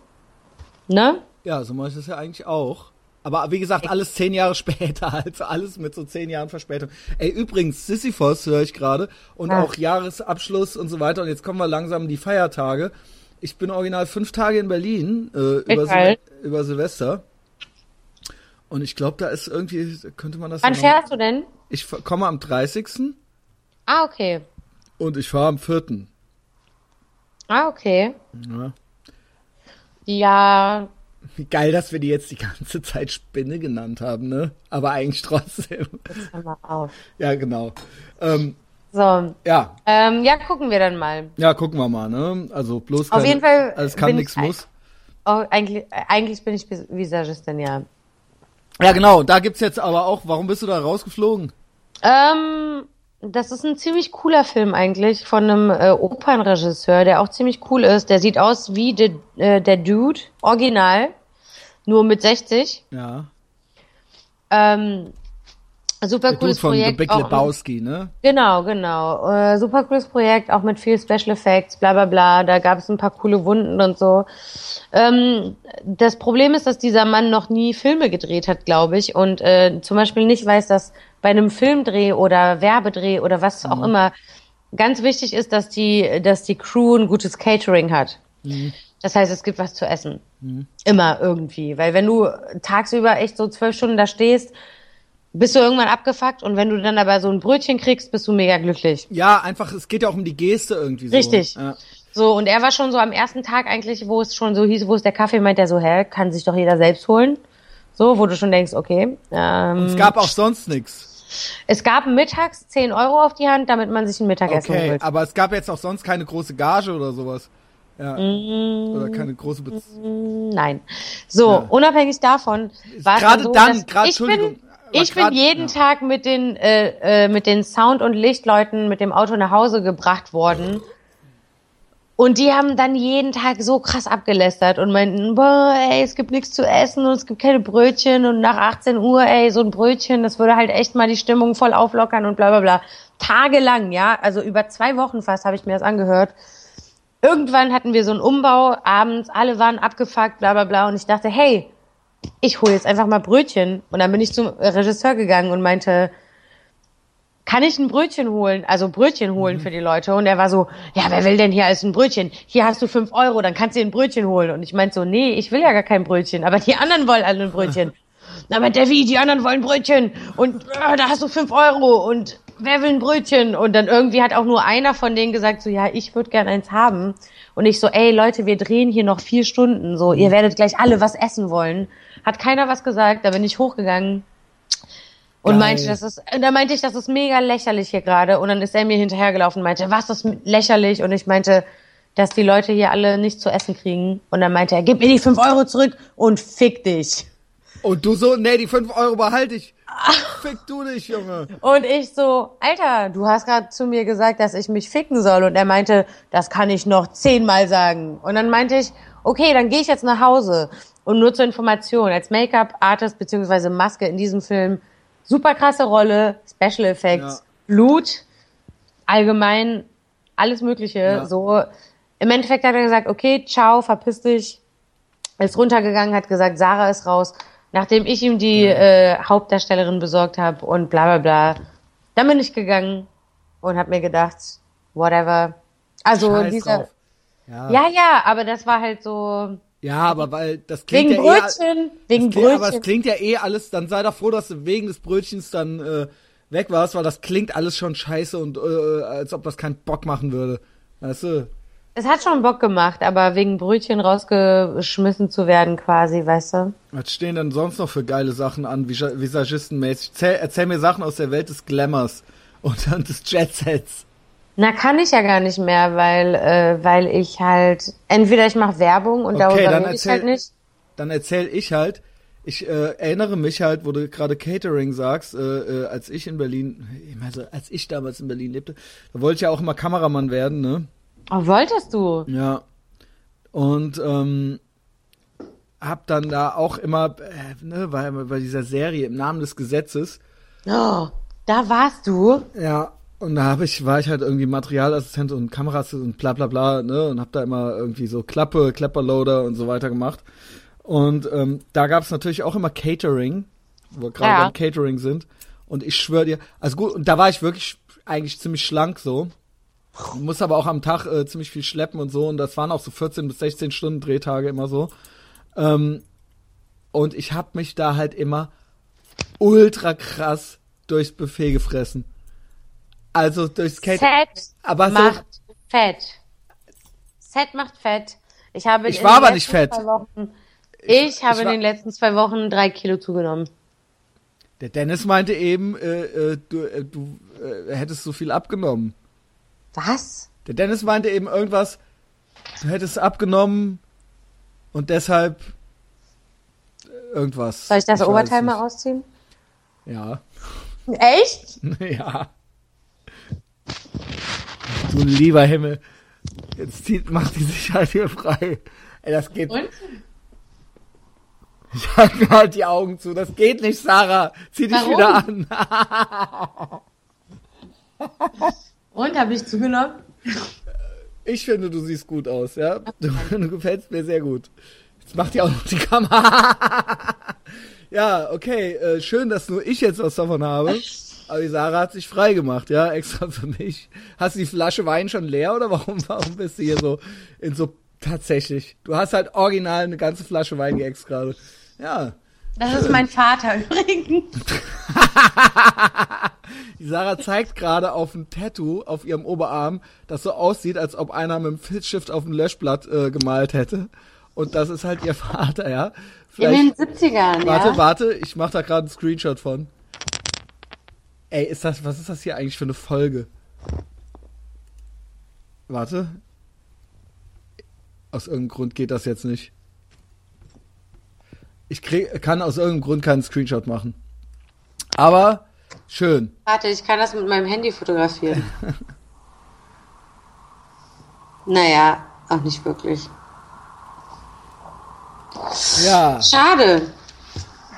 ne? Ja, so mache ich das ja eigentlich auch. Aber wie gesagt, alles zehn Jahre [LAUGHS] später, also alles mit so zehn Jahren Verspätung. Ey, übrigens, Sisyphos höre ich gerade und Ah. auch Jahresabschluss und so weiter. Und jetzt kommen wir langsam in die Feiertage. Ich bin original fünf Tage in Berlin äh, über. Sil über Silvester. Und ich glaube, da ist irgendwie, könnte man das. Wann ja fährst du denn? Ich komme am 30. Ah, okay. und ich fahre am 4. Ah, okay. Ja. Ja, Wie geil, dass wir die jetzt die ganze Zeit Spinne genannt haben, ne? Aber eigentlich trotzdem. hör mal auf. ja, genau. Ähm, So, ja, ähm, ja, gucken wir dann mal. Ja, gucken wir mal, ne? Also bloß Auf keine, jeden Fall alles kann, nichts ich- muss. Oh, eigentlich, eigentlich bin ich Vis- Visagistin, ja. Ja, genau, da gibt's jetzt aber auch, warum bist du da rausgeflogen? Ähm, das ist ein ziemlich cooler Film eigentlich von einem äh, Opernregisseur, der auch ziemlich cool ist. Der sieht aus wie de, äh, der Dude, original, nur mit 60. Ja. Ähm, super Der Dude cooles von The Projekt. Big auch- Lebowski, ne? Genau, genau. Äh, super cooles Projekt, auch mit viel Special Effects, bla bla bla. Da gab es ein paar coole Wunden und so. Ähm, das Problem ist, dass dieser Mann noch nie Filme gedreht hat, glaube ich, und äh, zum Beispiel nicht weiß, dass bei einem Filmdreh oder Werbedreh oder was auch immer ganz wichtig ist, dass die, dass die Crew ein gutes Catering hat. Das heißt, es gibt was zu essen. Immer irgendwie. Weil wenn du tagsüber echt so zwölf Stunden da stehst, bist du irgendwann abgefuckt und wenn du dann aber so ein Brötchen kriegst, bist du mega glücklich. Ja, einfach, es geht ja auch um die Geste irgendwie so. Richtig. Ja. So, und er war schon so am ersten Tag eigentlich, wo es schon so hieß, wo es der Kaffee meint, der so, hä, kann sich doch jeder selbst holen. So, wo du schon denkst, okay. Ähm, Es gab auch sonst nix. Es gab mittags 10 Euro auf die Hand, damit man sich ein Mittagessen Okay, holt. aber es gab jetzt auch sonst keine große Gage oder sowas. Ja. Oder keine große Beziehung. Nein. So, Ja. unabhängig davon war Gerade so, dann, gerade, ich bin, Entschuldigung, aber ich bin grad- jeden ja. Tag mit den äh, äh, mit den Sound- und Lichtleuten mit dem Auto nach Hause gebracht worden. Und die haben dann jeden Tag so krass abgelästert und meinten, boah, ey, es gibt nichts zu essen und es gibt keine Brötchen und nach 18 Uhr, ey, so ein Brötchen, das würde halt echt mal die Stimmung voll auflockern und bla bla bla. Tagelang, ja, also über zwei Wochen fast habe ich mir das angehört. Irgendwann hatten wir so einen Umbau, abends, alle waren abgefuckt, bla bla bla. Und ich dachte, hey, ich hole jetzt einfach mal Brötchen. Und dann bin ich zum Regisseur gegangen und meinte, kann ich ein Brötchen holen? Also Brötchen holen für die Leute. Und er war so, ja, wer will denn hier alles ein Brötchen? Hier hast du fünf Euro, dann kannst du dir ein Brötchen holen. Und ich meinte so, nee, ich will ja gar kein Brötchen, aber die anderen wollen alle ein Brötchen. Na, [LAUGHS] aber der wie, die anderen wollen Brötchen. Und äh, da hast du fünf Euro. Und wer will ein Brötchen? Und dann irgendwie hat auch nur einer von denen gesagt, so, ja, ich würde gern eins haben. Und ich so, ey Leute, wir drehen hier noch vier Stunden. So, ihr werdet gleich alle was essen wollen. Hat keiner was gesagt, da bin ich hochgegangen. Und Geil. meinte, das ist, da meinte ich, das ist mega lächerlich hier gerade. Und dann ist er mir hinterhergelaufen und meinte, was ist lächerlich? Und ich meinte, dass die Leute hier alle nichts zu essen kriegen. Und dann meinte er, gib mir die fünf Euro zurück und fick dich. Und du so, nee, die 5 Euro behalte ich. Fick du dich, Junge. Und ich so, Alter, du hast gerade zu mir gesagt, dass ich mich ficken soll. Und er meinte, das kann ich noch zehnmal sagen. Und dann meinte ich, okay, dann gehe ich jetzt nach Hause. Und nur zur Information, als Make-up-Artist beziehungsweise Maske in diesem Film, super krasse Rolle, Special Effects, Ja. Blut, allgemein alles Mögliche. Ja. So, im Endeffekt hat er gesagt, okay, ciao, verpiss dich. Ist runtergegangen, hat gesagt, Sarah ist raus. Nachdem ich ihm die äh, Hauptdarstellerin besorgt habe und bla bla bla, dann bin ich gegangen und habe mir gedacht, whatever. Also Scheiß dieser. Ja. ja, ja, aber das war halt so ja, aber weil das klingt wegen ja eh, Brötchen, wegen das klingt, aber es Brötchen. klingt ja eh alles, dann sei doch froh, dass du wegen des Brötchens dann äh, weg warst, weil das klingt alles schon scheiße und äh, als ob das keinen Bock machen würde. Weißt du? Es hat schon Bock gemacht, aber wegen Brötchen rausgeschmissen zu werden quasi, weißt du? Was stehen denn sonst noch für geile Sachen an, Visa- Visagistenmäßig? Erzähl, erzähl mir Sachen aus der Welt des Glamours und dann des Jetsets. Na, kann ich ja gar nicht mehr, weil, äh, weil ich halt, entweder ich mache Werbung und Okay, darüber dann rede ich erzähl- halt nicht. Dann erzähl ich halt, ich äh, erinnere mich halt, wo du gerade Catering sagst, äh, äh, als ich in Berlin, ich meine, so, als ich damals in Berlin lebte, da wollte ich ja auch immer Kameramann werden, ne? Oh, wolltest du? Ja. Und ähm, hab dann da auch immer, äh, ne, bei, bei dieser Serie im Namen des Gesetzes, Oh, da warst du? ja, und da hab ich, war ich halt irgendwie Materialassistent und Kamerassistent und bla bla bla, ne, und hab da immer irgendwie so Klappe, Klepperloader und so weiter gemacht. Und ähm, da gab's natürlich auch immer Catering, wo wir gerade Ja. beim Catering sind. Und ich schwöre dir, also gut, und da war ich wirklich eigentlich ziemlich schlank so. Muss aber auch am Tag äh, ziemlich viel schleppen und so. Und das waren auch so 14 bis 16 Stunden Drehtage immer so. Ähm, und ich hab mich da halt immer ultra krass durchs Buffet gefressen. Also durchs Catering. Fett Aber so- macht Fett. Fett macht Fett. Ich habe Ich in war den aber nicht letzten fett. zwei Wochen, ich, habe ich in den letzten zwei Wochen drei Kilo zugenommen. Der Dennis meinte eben, äh, äh, du, äh, du äh, hättest so viel abgenommen. Was? Der Dennis meinte eben irgendwas, du hättest abgenommen und deshalb äh, irgendwas. Soll ich das weiß Oberteil mal ausziehen? Ja. Echt? [LAUGHS] ja. Du lieber Himmel. Jetzt zieht, macht die sich halt hier frei. Ey, das geht. Und? Ich halte mir halt die Augen zu. Das geht nicht, Sarah. Zieh dich Warum? wieder an. [LAUGHS] Und, habe ich zugenommen? Ich finde, du siehst gut aus, ja. Du, du gefällst mir sehr gut. Jetzt macht die auch noch die Kamera. [LAUGHS] ja, okay. Äh, schön, dass nur ich jetzt was davon habe. Aber die Sarah hat sich frei gemacht, ja, extra für mich. Hast du die Flasche Wein schon leer oder warum, warum bist du hier so in so tatsächlich? Du hast halt original eine ganze Flasche Wein geäxt gerade. Ja. Das ist mein Vater [LAUGHS] übrigens. Die Sarah zeigt gerade auf ein Tattoo auf ihrem Oberarm, das so aussieht, als ob einer mit dem Filzstift auf ein Löschblatt äh, gemalt hätte. Und das ist halt ihr Vater, ja. In den Vielleicht, 70ern, warte, ja. warte, ich mach da gerade einen Screenshot von. Ey, ist das, was ist das hier eigentlich für eine Folge? Warte. Aus irgendeinem Grund geht das jetzt nicht. Ich krieg, kann aus irgendeinem Grund keinen Screenshot machen. Aber schön. Warte, ich kann das mit meinem Handy fotografieren. [LAUGHS] naja, auch nicht wirklich. Ja. Schade.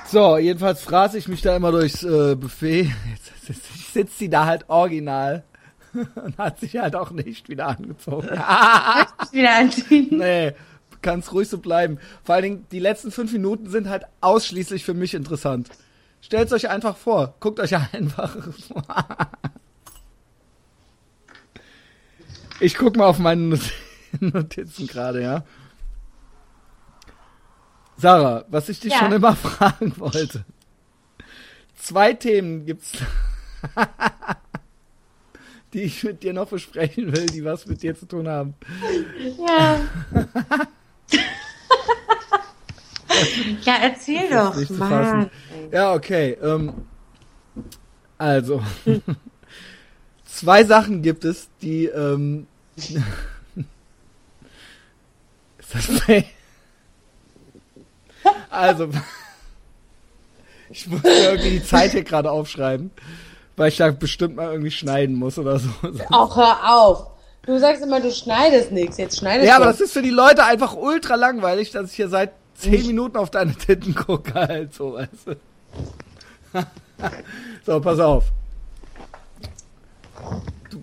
So, jedenfalls fraß ich mich da immer durchs äh, Buffet. [LAUGHS] Jetzt [LAUGHS] sitzt sie da halt original [LAUGHS] und hat sich halt auch nicht wieder angezogen. [LAUGHS] Wieder anziehen. nee, kann's ruhig so bleiben. Vor allen Dingen, die letzten fünf Minuten sind halt ausschließlich für mich interessant. Stellt's euch einfach vor. Guckt euch einfach. ich guck mal auf meine Not- Notizen gerade, ja. Sarah, was ich dich Ja. schon immer fragen wollte. Zwei Themen gibt's, [LAUGHS] die ich mit dir noch besprechen will, die was mit dir zu tun haben. Ja. ja, erzähl doch. nicht zu fassen. Ja, okay. Ähm, also, [LAUGHS] zwei Sachen gibt es, die. Ähm, [LAUGHS] ist das Play? Also, ich muss mir irgendwie die Zeit hier gerade aufschreiben, weil ich da bestimmt mal irgendwie schneiden muss oder so. Auch hör auf. Du sagst immer, du schneidest nichts. Jetzt schneidest Ja, du. aber das ist für die Leute einfach ultra langweilig, dass ich hier seit zehn Minuten auf deine Titten gucke, halt so, weißt du. [LAUGHS] so, pass auf. Du,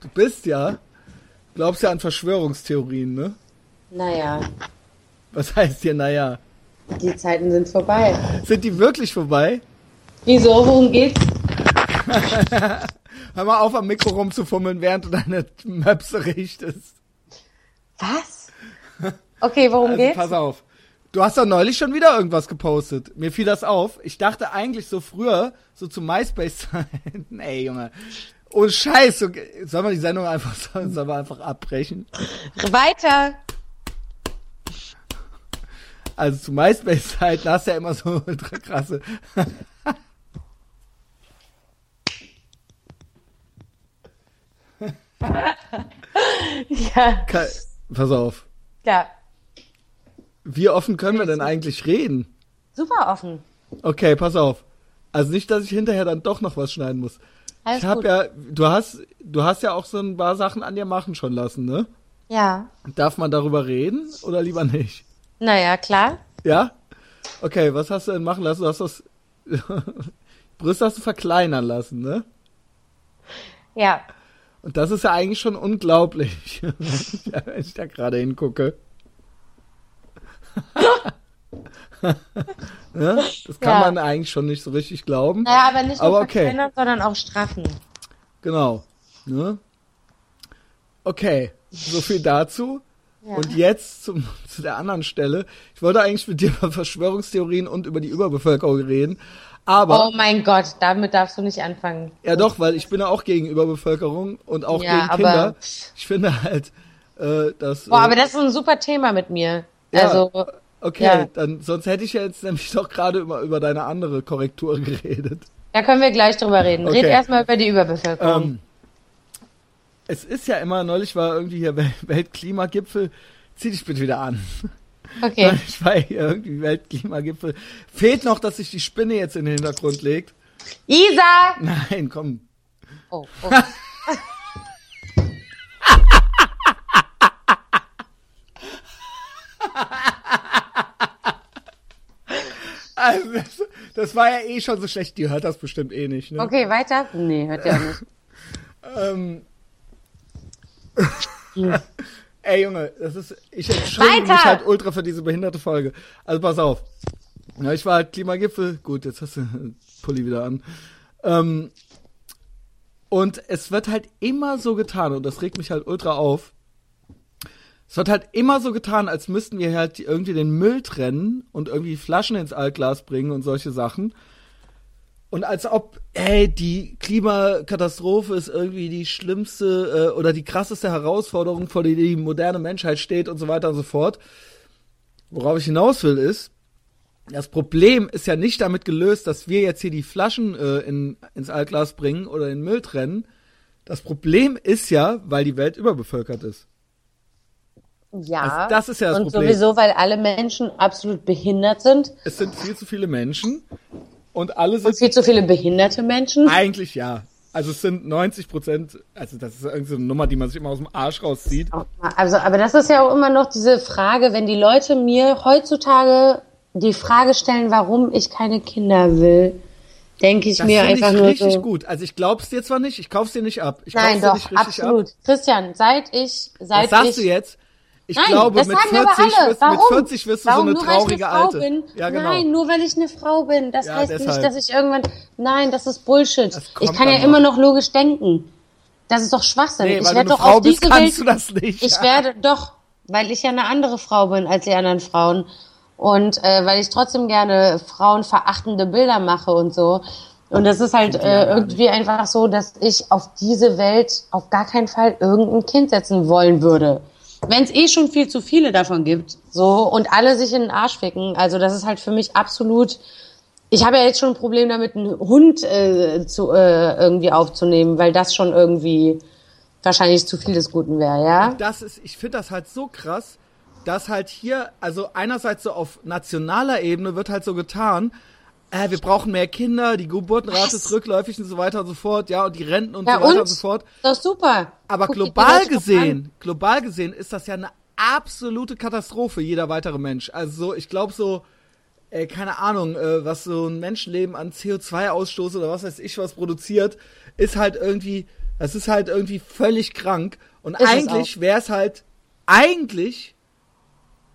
du bist ja, glaubst ja an Verschwörungstheorien, ne? Naja, Was heißt hier, naja? die Zeiten sind vorbei. Sind die wirklich vorbei? Wieso? Worum geht's? [LAUGHS] Hör mal auf, am Mikro rumzufummeln, während du deine Möpse richtest. Was? Okay, worum Also, geht's? pass auf. Du hast doch neulich schon wieder irgendwas gepostet. Mir fiel das auf. Ich dachte eigentlich so früher, so zu MySpace-Zeiten. [LAUGHS] Ey, Junge. Oh Scheiß, so, sollen wir die Sendung einfach, [LAUGHS] sollen wir einfach abbrechen? Weiter. Also zu MySpace-Zeiten hast du ja immer so ultra krasse. [LAUGHS] Ja, Ke- Pass auf. ja. Wie offen können wir denn eigentlich reden? Super offen. Okay, pass auf. Also nicht, dass ich hinterher dann doch noch was schneiden muss. Alles ich hab gut. ja, du hast, du hast ja auch so ein paar Sachen an dir machen schon lassen, ne? Ja. Darf man darüber reden oder lieber nicht? Naja, klar. Ja? Okay, was hast du denn machen lassen? Du hast das [LAUGHS] Brüste hast du verkleinern lassen, ne? Ja. Und das ist ja eigentlich schon unglaublich, [LAUGHS] wenn ich da gerade hingucke. [LAUGHS] ne? Das kann Ja. man eigentlich schon nicht so richtig glauben. Naja, aber nicht nur Aber okay. sondern auch straffen. Genau. Ne? Okay, so viel dazu. Ja. Und jetzt zum, [LAUGHS] zu der anderen Stelle. Ich wollte eigentlich mit dir über Verschwörungstheorien und über die Überbevölkerung reden. Aber, Oh mein Gott, damit darfst du nicht anfangen. ja doch, weil ich bin ja auch gegen Überbevölkerung und auch Ja, gegen aber- Kinder. Ich finde halt, äh, dass... Boah, äh, aber das ist ein super Thema mit mir. Ja. Also, Okay, ja. dann sonst hätte ich ja jetzt nämlich doch gerade über, über deine andere Korrektur [LAUGHS] geredet. da können wir gleich drüber reden. Red Okay. erstmal über die Überbevölkerung. Ähm, es ist ja immer, neulich war irgendwie hier Wel- Weltklimagipfel. Zieh dich bitte wieder an. [LAUGHS] okay. Ich war hier irgendwie Weltklimagipfel. Fehlt noch, dass sich die Spinne jetzt in den Hintergrund legt. Isa! Nein, komm. Oh, oh. [LAUGHS] Also, das, das war ja eh schon so schlecht. Die hört das bestimmt eh nicht. Ne? Okay, weiter? Nee, hört ja nicht. [LAUGHS] Ähm, [LAUGHS] ey Junge, das ist, ich entschuldige mich halt ultra für diese behinderte Folge. Also pass auf. Ja, ich war halt Klimagipfel. Gut, jetzt hast du den [LAUGHS] Pulli wieder an. Ähm, und es wird halt immer so getan, und das regt mich halt ultra auf. Es wird halt immer so getan, als müssten wir halt irgendwie den Müll trennen und irgendwie Flaschen ins Altglas bringen und solche Sachen. Und als ob, ey, die Klimakatastrophe ist irgendwie die schlimmste äh, oder die krasseste Herausforderung, vor der die moderne Menschheit steht und so weiter und so fort. Worauf ich hinaus will, ist, das Problem ist ja nicht damit gelöst, dass wir jetzt hier die Flaschen äh, in, ins Altglas bringen oder in den Müll trennen. Das Problem ist ja, weil die Welt überbevölkert ist. Ja. Also das ist ja das und Problem. sowieso, weil alle Menschen absolut behindert sind. Es sind viel zu viele Menschen und alle Und viel zu viele behinderte Menschen. eigentlich ja. Also es sind 90 Prozent, also das ist irgendwie so eine Nummer, die man sich immer aus dem Arsch rauszieht. Also, aber das ist ja auch immer noch diese Frage, wenn die Leute mir heutzutage die Frage stellen, warum ich keine Kinder will, denke ich Das mir finde einfach ich nur richtig so. gut. Also ich glaub's dir zwar nicht, ich kauf's dir nicht ab. Ich Nein, doch, absolut. ab. Christian, seit ich, seit Was sagst ich, du jetzt? Ich Nein, glaube, das mit sagen 40, aber alle. wirst, Warum? mit 40 wirst du Warum? so eine nur, weil ich traurige eine Frau Alte. Bin? Ja, genau. Nein, nur weil ich eine Frau bin. Das Ja, heißt deshalb. nicht, dass ich irgendwann. Nein, das ist Bullshit. Das Ich kann ja dann immer noch logisch denken. Das ist doch Schwachsinn. Nee, ich werde doch Frau auf bist, diese kannst Welt. du das nicht. Ich werde doch, weil ich ja eine andere Frau bin als die anderen Frauen und äh, weil ich trotzdem gerne frauenverachtende Bilder mache und so. Und das ist halt äh, irgendwie einfach so, dass ich auf diese Welt auf gar keinen Fall irgendein Kind setzen wollen würde. Wenn es eh schon viel zu viele davon gibt, so und alle sich in den Arsch ficken, also das ist halt für mich absolut. Ich habe ja jetzt schon ein Problem damit, einen Hund äh, zu äh, irgendwie aufzunehmen, weil das schon irgendwie wahrscheinlich zu viel des Guten wäre, ja. das ist, ich finde das halt so krass, dass halt hier, also einerseits so auf nationaler Ebene wird halt so getan, äh, wir brauchen mehr Kinder, die Geburtenrate ist rückläufig und so weiter und so fort, ja, und die Renten und Ja so weiter und, und? so fort. Das ist super. Aber Guck global gesehen, global gesehen ist das ja eine absolute Katastrophe, jeder weitere Mensch. Also so, ich glaube so, äh, keine Ahnung, äh, was so ein Menschenleben an CO2-Ausstoß oder was weiß ich was produziert, ist halt irgendwie, das ist halt irgendwie völlig krank. Und Ist eigentlich wäre es halt, eigentlich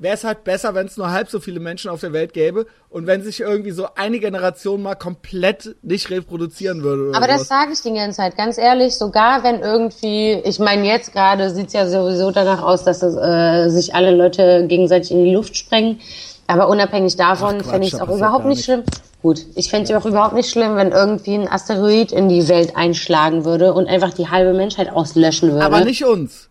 wäre es halt besser, wenn es nur halb so viele Menschen auf der Welt gäbe und wenn sich irgendwie so eine Generation mal komplett nicht reproduzieren würde. Aber das sowas. sage ich die ganze Zeit, ganz ehrlich, sogar wenn irgendwie, ich meine jetzt gerade sieht's ja sowieso danach aus, dass es, äh, sich alle Leute gegenseitig in die Luft sprengen. Aber unabhängig davon fände ich es auch überhaupt nicht schlimm. Gut, ich fände es auch überhaupt nicht schlimm, wenn irgendwie ein Asteroid in die Welt einschlagen würde und einfach die halbe Menschheit auslöschen würde. Aber nicht uns.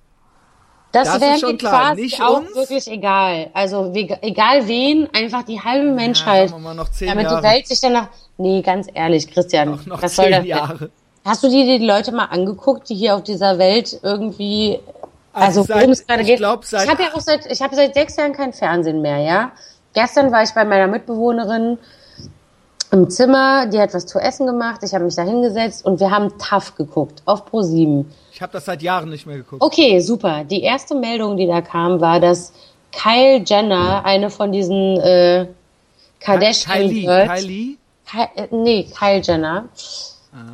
Das, Das wäre mir klar. quasi Nicht auch uns. wirklich egal. Also wie, egal wen, einfach die halbe Menschheit. zehn damit Jahre. die Welt sich danach. Nee, ganz ehrlich, Christian. Noch, noch was soll zehn das denn? Jahre. Hast du dir die Leute mal angeguckt, die hier auf dieser Welt irgendwie, Also also, worum es gerade ich geht? glaub, ich habe ja auch seit, ich habe seit sechs Jahren kein Fernsehen mehr, ja. Gestern war ich bei meiner Mitbewohnerin im Zimmer, die hat was zu essen gemacht, ich habe mich da hingesetzt und wir haben TAF geguckt auf Pro 7. Ich habe das seit Jahren nicht mehr geguckt. Okay, super. Die erste Meldung, die da kam, war, dass Kyle Jenner, eine von diesen äh, Kardashian Kylie, Girls, Kylie? Ky äh, nee, Kyle Jenner,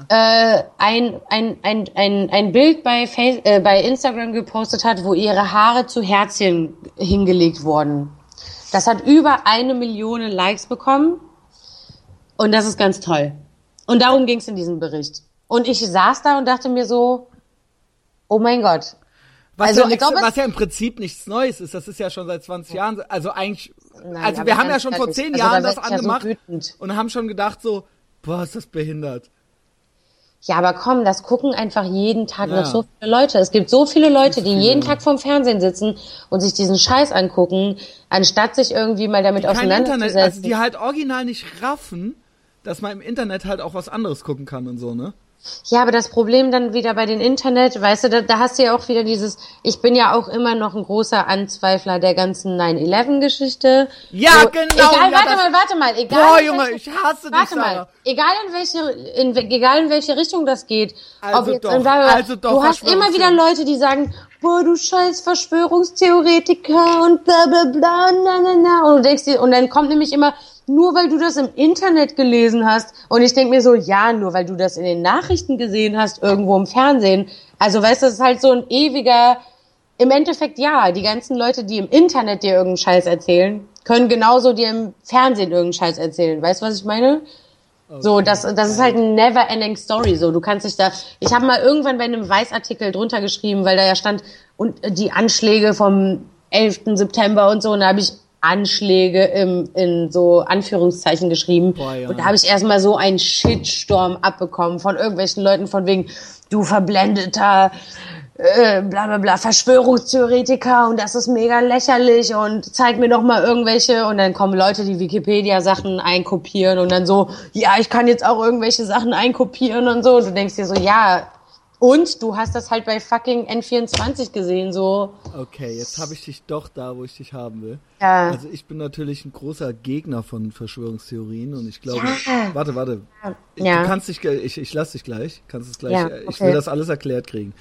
äh, ein, ein, ein, ein, ein Bild bei, Face äh, bei Instagram gepostet hat, wo ihre Haare zu Herzchen hingelegt wurden. Das hat über eine Million Likes bekommen und das ist ganz toll. Und darum ging es in diesem Bericht. Und ich saß da und dachte mir so, oh mein Gott, Was, Also, ja ich glaube, was ja im Prinzip nichts Neues ist. Das ist ja schon seit 20 Jahren. Also eigentlich, Nein, also wir haben ja schon vor ehrlich, 10 also Jahren da das ich ja so angemacht und haben schon gedacht so, boah, ist das behindert. Ja, aber komm, das gucken einfach jeden Tag Ja. noch so viele Leute. Es gibt so viele Leute, die jeden Tag vorm Fernsehen sitzen und sich diesen Scheiß angucken, anstatt sich irgendwie mal damit Internet, auseinanderzusetzen. also die halt original nicht raffen, dass man im Internet halt auch was anderes gucken kann und so, ne? Ja, aber das Problem dann wieder bei den Internet, weißt du, da, da hast du ja auch wieder dieses, ich bin ja auch immer noch ein großer Anzweifler der ganzen 9-11-Geschichte. Ja, So, genau, Egal, ja, warte mal, warte mal, egal. Boah, Junge, welche- ich hasse dich, Warte Sarah. mal, egal in welche, in, egal in welche Richtung das geht. Also jetzt, doch, bla, bla. also doch, Du hast immer wieder. Leute, die sagen, boah, du scheiß Verschwörungstheoretiker und bla, bla, bla, na, na, na. Und du denkst dir, und dann kommt nämlich immer, nur weil du das im Internet gelesen hast. Und ich denk mir so, ja, nur weil du das in den Nachrichten gesehen hast, irgendwo im Fernsehen. Also weißt du, das ist halt so ein ewiger, im Endeffekt ja, die ganzen Leute, die im Internet dir irgendeinen Scheiß erzählen, können genauso dir im Fernsehen irgendeinen Scheiß erzählen. Weißt du, was ich meine? So, das, das ist halt eine never-ending Story. So, du kannst dich da. Ich habe mal irgendwann bei einem Weißartikel drunter geschrieben, weil da ja stand und die Anschläge vom 11. September und so. Und da habe ich Anschläge im, in so Anführungszeichen geschrieben. Boah, ja. Und da habe ich erstmal so einen Shitstorm abbekommen von irgendwelchen Leuten von wegen, du verblendeter äh, bla bla bla, Verschwörungstheoretiker und das ist mega lächerlich und zeig mir doch mal irgendwelche und dann kommen Leute, die Wikipedia-Sachen einkopieren und dann so, ja, ich kann jetzt auch irgendwelche Sachen einkopieren und so. Und du denkst dir so, ja, Und du hast das halt bei fucking N24 gesehen, so. Okay, jetzt habe ich dich doch da, wo ich dich haben will. Ja. Also ich bin natürlich ein großer Gegner von Verschwörungstheorien und ich glaube, Ja. warte, warte. Ja. Du kannst dich, ich, ich lass dich gleich, kannst es gleich, Ja, äh, ich okay. will das alles erklärt kriegen.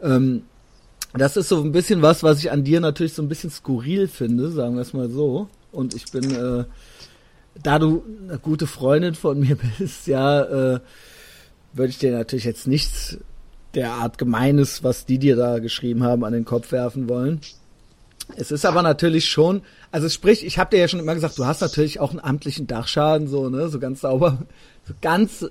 Ähm, das ist so ein bisschen was, was ich an dir natürlich so ein bisschen skurril finde, sagen wir es mal so. Und ich bin, äh, da du eine gute Freundin von mir [LAUGHS] bist, ja, äh, würde ich dir natürlich jetzt nichts derart Gemeines, was die dir da geschrieben haben, an den Kopf werfen wollen. Es ist aber natürlich schon, also sprich, ich habe dir ja schon immer gesagt, du hast natürlich auch einen amtlichen Dachschaden, so, ne, so ganz sauber, so ganz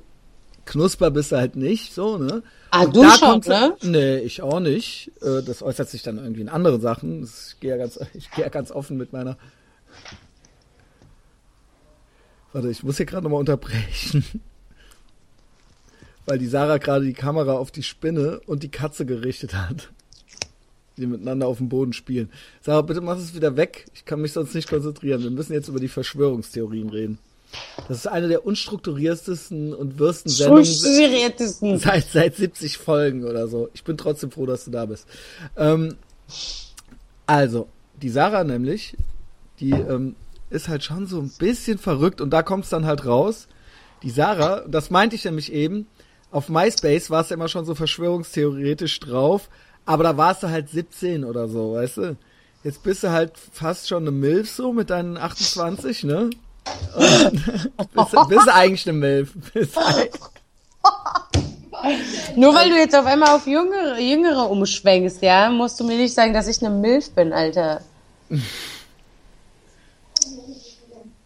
knusper bist du halt nicht, so, ne. Ah, Und du schon, ne? Nee, ich auch nicht. Äh, Das äußert sich dann irgendwie in anderen Sachen. Ich gehe ja ganz, [LAUGHS] ich gehe ja ganz offen mit meiner. Warte, ich muss hier gerade nochmal unterbrechen. Weil die Sarah gerade die Kamera auf die Spinne und die Katze gerichtet hat. Die miteinander auf dem Boden spielen. Sarah, bitte mach es wieder weg. Ich kann mich sonst nicht konzentrieren. Wir müssen jetzt über die Verschwörungstheorien reden. Das ist eine der unstrukturiertesten und wirsten Sendungen seit, seit 70 Folgen oder so. Ich bin trotzdem froh, dass du da bist. Ähm, also, die Sarah nämlich, die ähm, ist halt schon so ein bisschen verrückt und da kommt es dann halt raus. Die Sarah, das meinte ich nämlich eben, auf MySpace war es ja immer schon so verschwörungstheoretisch drauf, aber da warst du halt 17 oder so, weißt du? Jetzt bist du halt fast schon eine Milf so mit deinen 28, ne? [LAUGHS] Bist, du- bist du eigentlich eine Milf. Nur weil du jetzt auf einmal auf Jüngere, Jüngere umschwenkst, ja, musst du mir nicht sagen, dass ich eine Milf bin, Alter. [LAUGHS]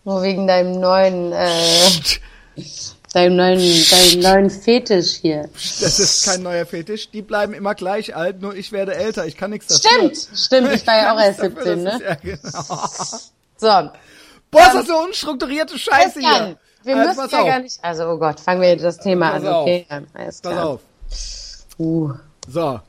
Nur wegen deinem neuen, äh, deinem neuen, deinem neuen Fetisch hier. Das ist kein neuer Fetisch. Die bleiben immer gleich alt, nur ich werde älter. Ich kann nichts dafür. Stimmt, stimmt, ich war ja auch erst nichts dafür, 17, das ne? Ja, genau. [LAUGHS] So, Boah, ist das so unstrukturierte Scheiße hier. wir Also, müssen pass ja auf. gar nicht, also oh Gott, fangen wir das Thema Pass an, auf. okay? Ja, alles Pass klar. auf. Uh. So.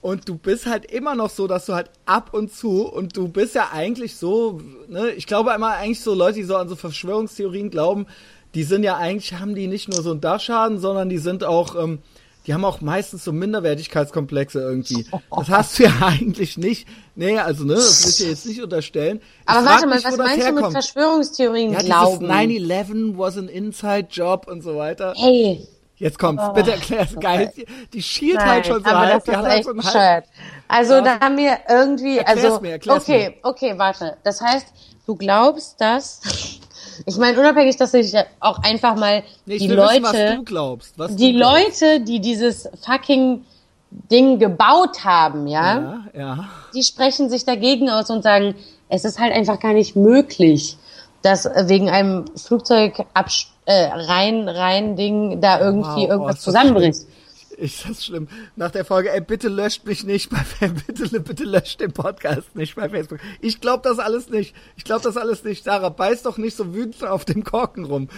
Und du bist halt immer noch so, dass du halt ab und zu und du bist ja eigentlich so, ne, ich glaube immer eigentlich so Leute, die so an so Verschwörungstheorien glauben, die sind ja eigentlich, haben die nicht nur so einen Dachschaden, sondern die sind auch, ähm, die haben auch meistens so Minderwertigkeitskomplexe irgendwie. Das hast du ja [LAUGHS] eigentlich nicht. Nee, also ne, das will ich dir jetzt nicht unterstellen. Aber warte mal, mich, wo was meinst du mit herkommt. Verschwörungstheorien Ja, glauben? 9-11 was an inside job und so weiter. Hey, Jetzt kommt's, bitte erklär's geil. Die, die schielt Nein, halt schon so aber halb. das Die ist hat halt echt so bescheuert. Also Ja. da haben wir irgendwie, Erklär's also mir, okay, mir. okay, warte. Das heißt, du glaubst, dass ich meine unabhängig, dass ich auch einfach mal Nee, ich die will Leute, wissen, was du glaubst. Was die. Leute, die dieses fucking Ding gebaut haben, ja, Ja, ja. die sprechen sich dagegen aus und sagen, es ist halt einfach gar nicht möglich, dass wegen einem Flugzeug äh, rein rein Ding da irgendwie Wow, oh, irgendwas das zusammenbricht. Ist das schlimm? Nach der Folge, ey, bitte löscht mich nicht bei [LAUGHS] bitte, bitte löscht den Podcast nicht bei Facebook. Ich glaube das alles nicht. Ich glaube das alles nicht. Sarah, beiß doch nicht so wütend auf dem Korken rum.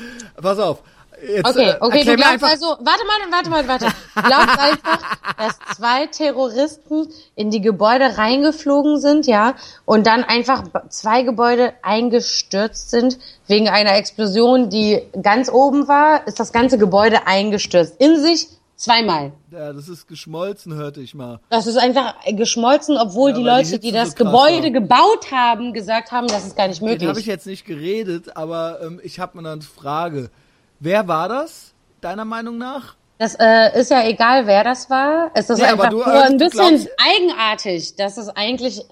Pass auf. Jetzt, Okay, äh, okay, du glaubst einfach, also, warte mal, warte mal, warte. Du glaubst einfach, dass zwei Terroristen in die Gebäude reingeflogen sind, ja, und dann einfach zwei Gebäude eingestürzt sind wegen einer Explosion, die ganz oben war, ist das ganze Gebäude eingestürzt. In sich zweimal. Ja, das ist geschmolzen, hörte ich mal. Das ist einfach geschmolzen, obwohl Ja, die die Leute, die so das krass Gebäude war. gebaut haben, gesagt haben, das ist gar nicht Den habe ich möglich. jetzt nicht geredet, aber ähm, ich habe mir eine Frage. Wer war das, deiner Meinung nach? Das äh, ist ja egal, wer das war. Es ist Nee, einfach du, nur äh, ein bisschen glaubst- eigenartig, dass es eigentlich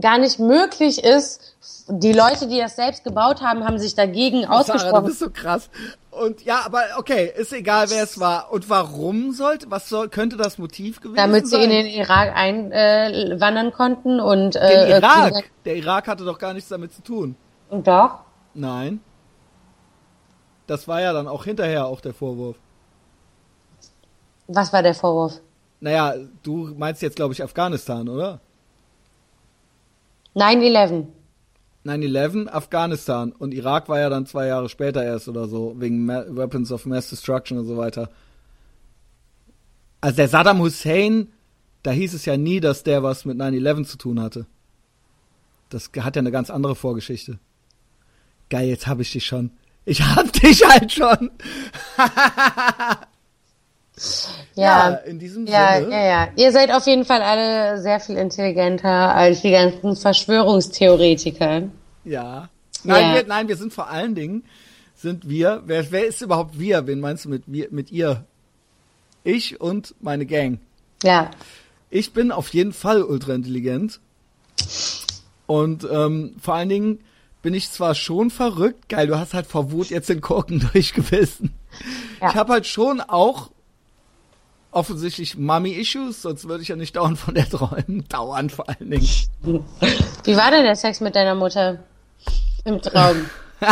gar nicht möglich ist. Die Leute, die das selbst gebaut haben, haben sich dagegen Sarah, du ausgesprochen. bist so krass. Und ja, aber okay, ist egal, wer es war. Und warum sollte, was soll, könnte das Motiv gewesen damit sie sein? in den Irak einwandern äh, konnten und Den äh, Irak. Der Irak hatte doch gar nichts damit zu tun. Und doch. Nein. Das war ja dann auch hinterher auch der Vorwurf. Was war der Vorwurf? Naja, du meinst jetzt, glaube ich, Afghanistan, oder? 9-11. 9-11, Afghanistan. Und Irak war ja dann zwei Jahre später erst oder so, wegen Ma Weapons of Mass Destruction und so weiter. Also der Saddam Hussein, da hieß es ja nie, dass der was mit 9-11 zu tun hatte. Das hat ja eine ganz andere Vorgeschichte. Geil, jetzt hab ich dich schon. Ich hab [LAUGHS] dich halt schon. [LAUGHS] Ja, in diesem ja, Sinne. ja, ja. Ihr seid auf jeden Fall alle sehr viel intelligenter als die ganzen Verschwörungstheoretiker. Ja. Nein, Ja. Wir, nein, wir sind vor allen Dingen, sind wir, wer, wer ist überhaupt wir? Wen meinst du mit, wir, mit ihr? Ich und meine Gang. Ja. Ich bin auf jeden Fall ultra intelligent. Und ähm, vor allen Dingen bin ich zwar schon verrückt, geil, du hast halt vor Wut jetzt den Korken [LAUGHS] durchgebissen. Ja. Ich habe halt schon auch offensichtlich Mummy-Issues, sonst würde ich ja nicht dauernd von der träumen. [LAUGHS] Dauernd vor allen Dingen. Wie war denn der Sex mit deiner Mutter im Traum? [LAUGHS]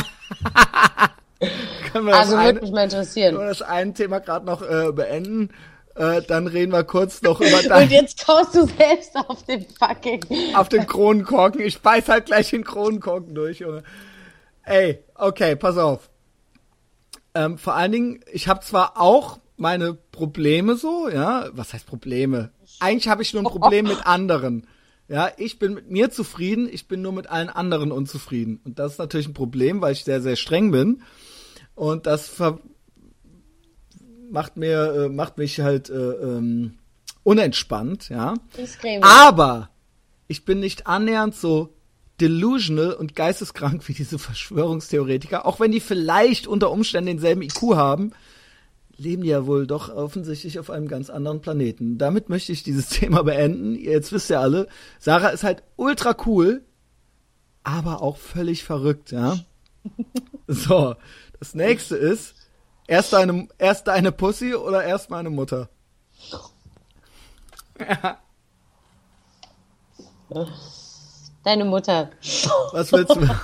Können wir das Also würde mich mal Können wir interessieren. das ein Thema gerade noch äh, beenden? Äh, dann reden wir kurz noch über [LAUGHS] dein, Und jetzt kaust du selbst auf den fucking. auf den Kronenkorken. Ich beiß halt gleich den Kronenkorken durch, Junge. Ey, okay, pass auf. Ähm, vor allen Dingen, ich habe zwar auch meine Probleme so, ja, was heißt Probleme? Eigentlich habe ich nur ein Problem mit [LAUGHS] anderen. Ja, ich bin mit mir zufrieden, ich bin nur mit allen anderen unzufrieden. Und das ist natürlich ein Problem, weil ich sehr, sehr streng bin. Und das macht mir, äh, macht mich halt äh, ähm, unentspannt, ja. Aber ich bin nicht annähernd so delusional und geisteskrank [LAUGHS] wie diese Verschwörungstheoretiker, auch wenn die vielleicht unter Umständen denselben IQ haben, leben die ja wohl doch offensichtlich auf einem ganz anderen Planeten. Damit möchte ich dieses [LAUGHS] Thema beenden. Jetzt wisst ihr alle, Sarah ist halt ultra cool, aber auch völlig verrückt, ja. [LAUGHS] So, das nächste ist, erst deine, erst deine Pussy oder erst meine Mutter? Deine Mutter. Was willst du? [LAUGHS]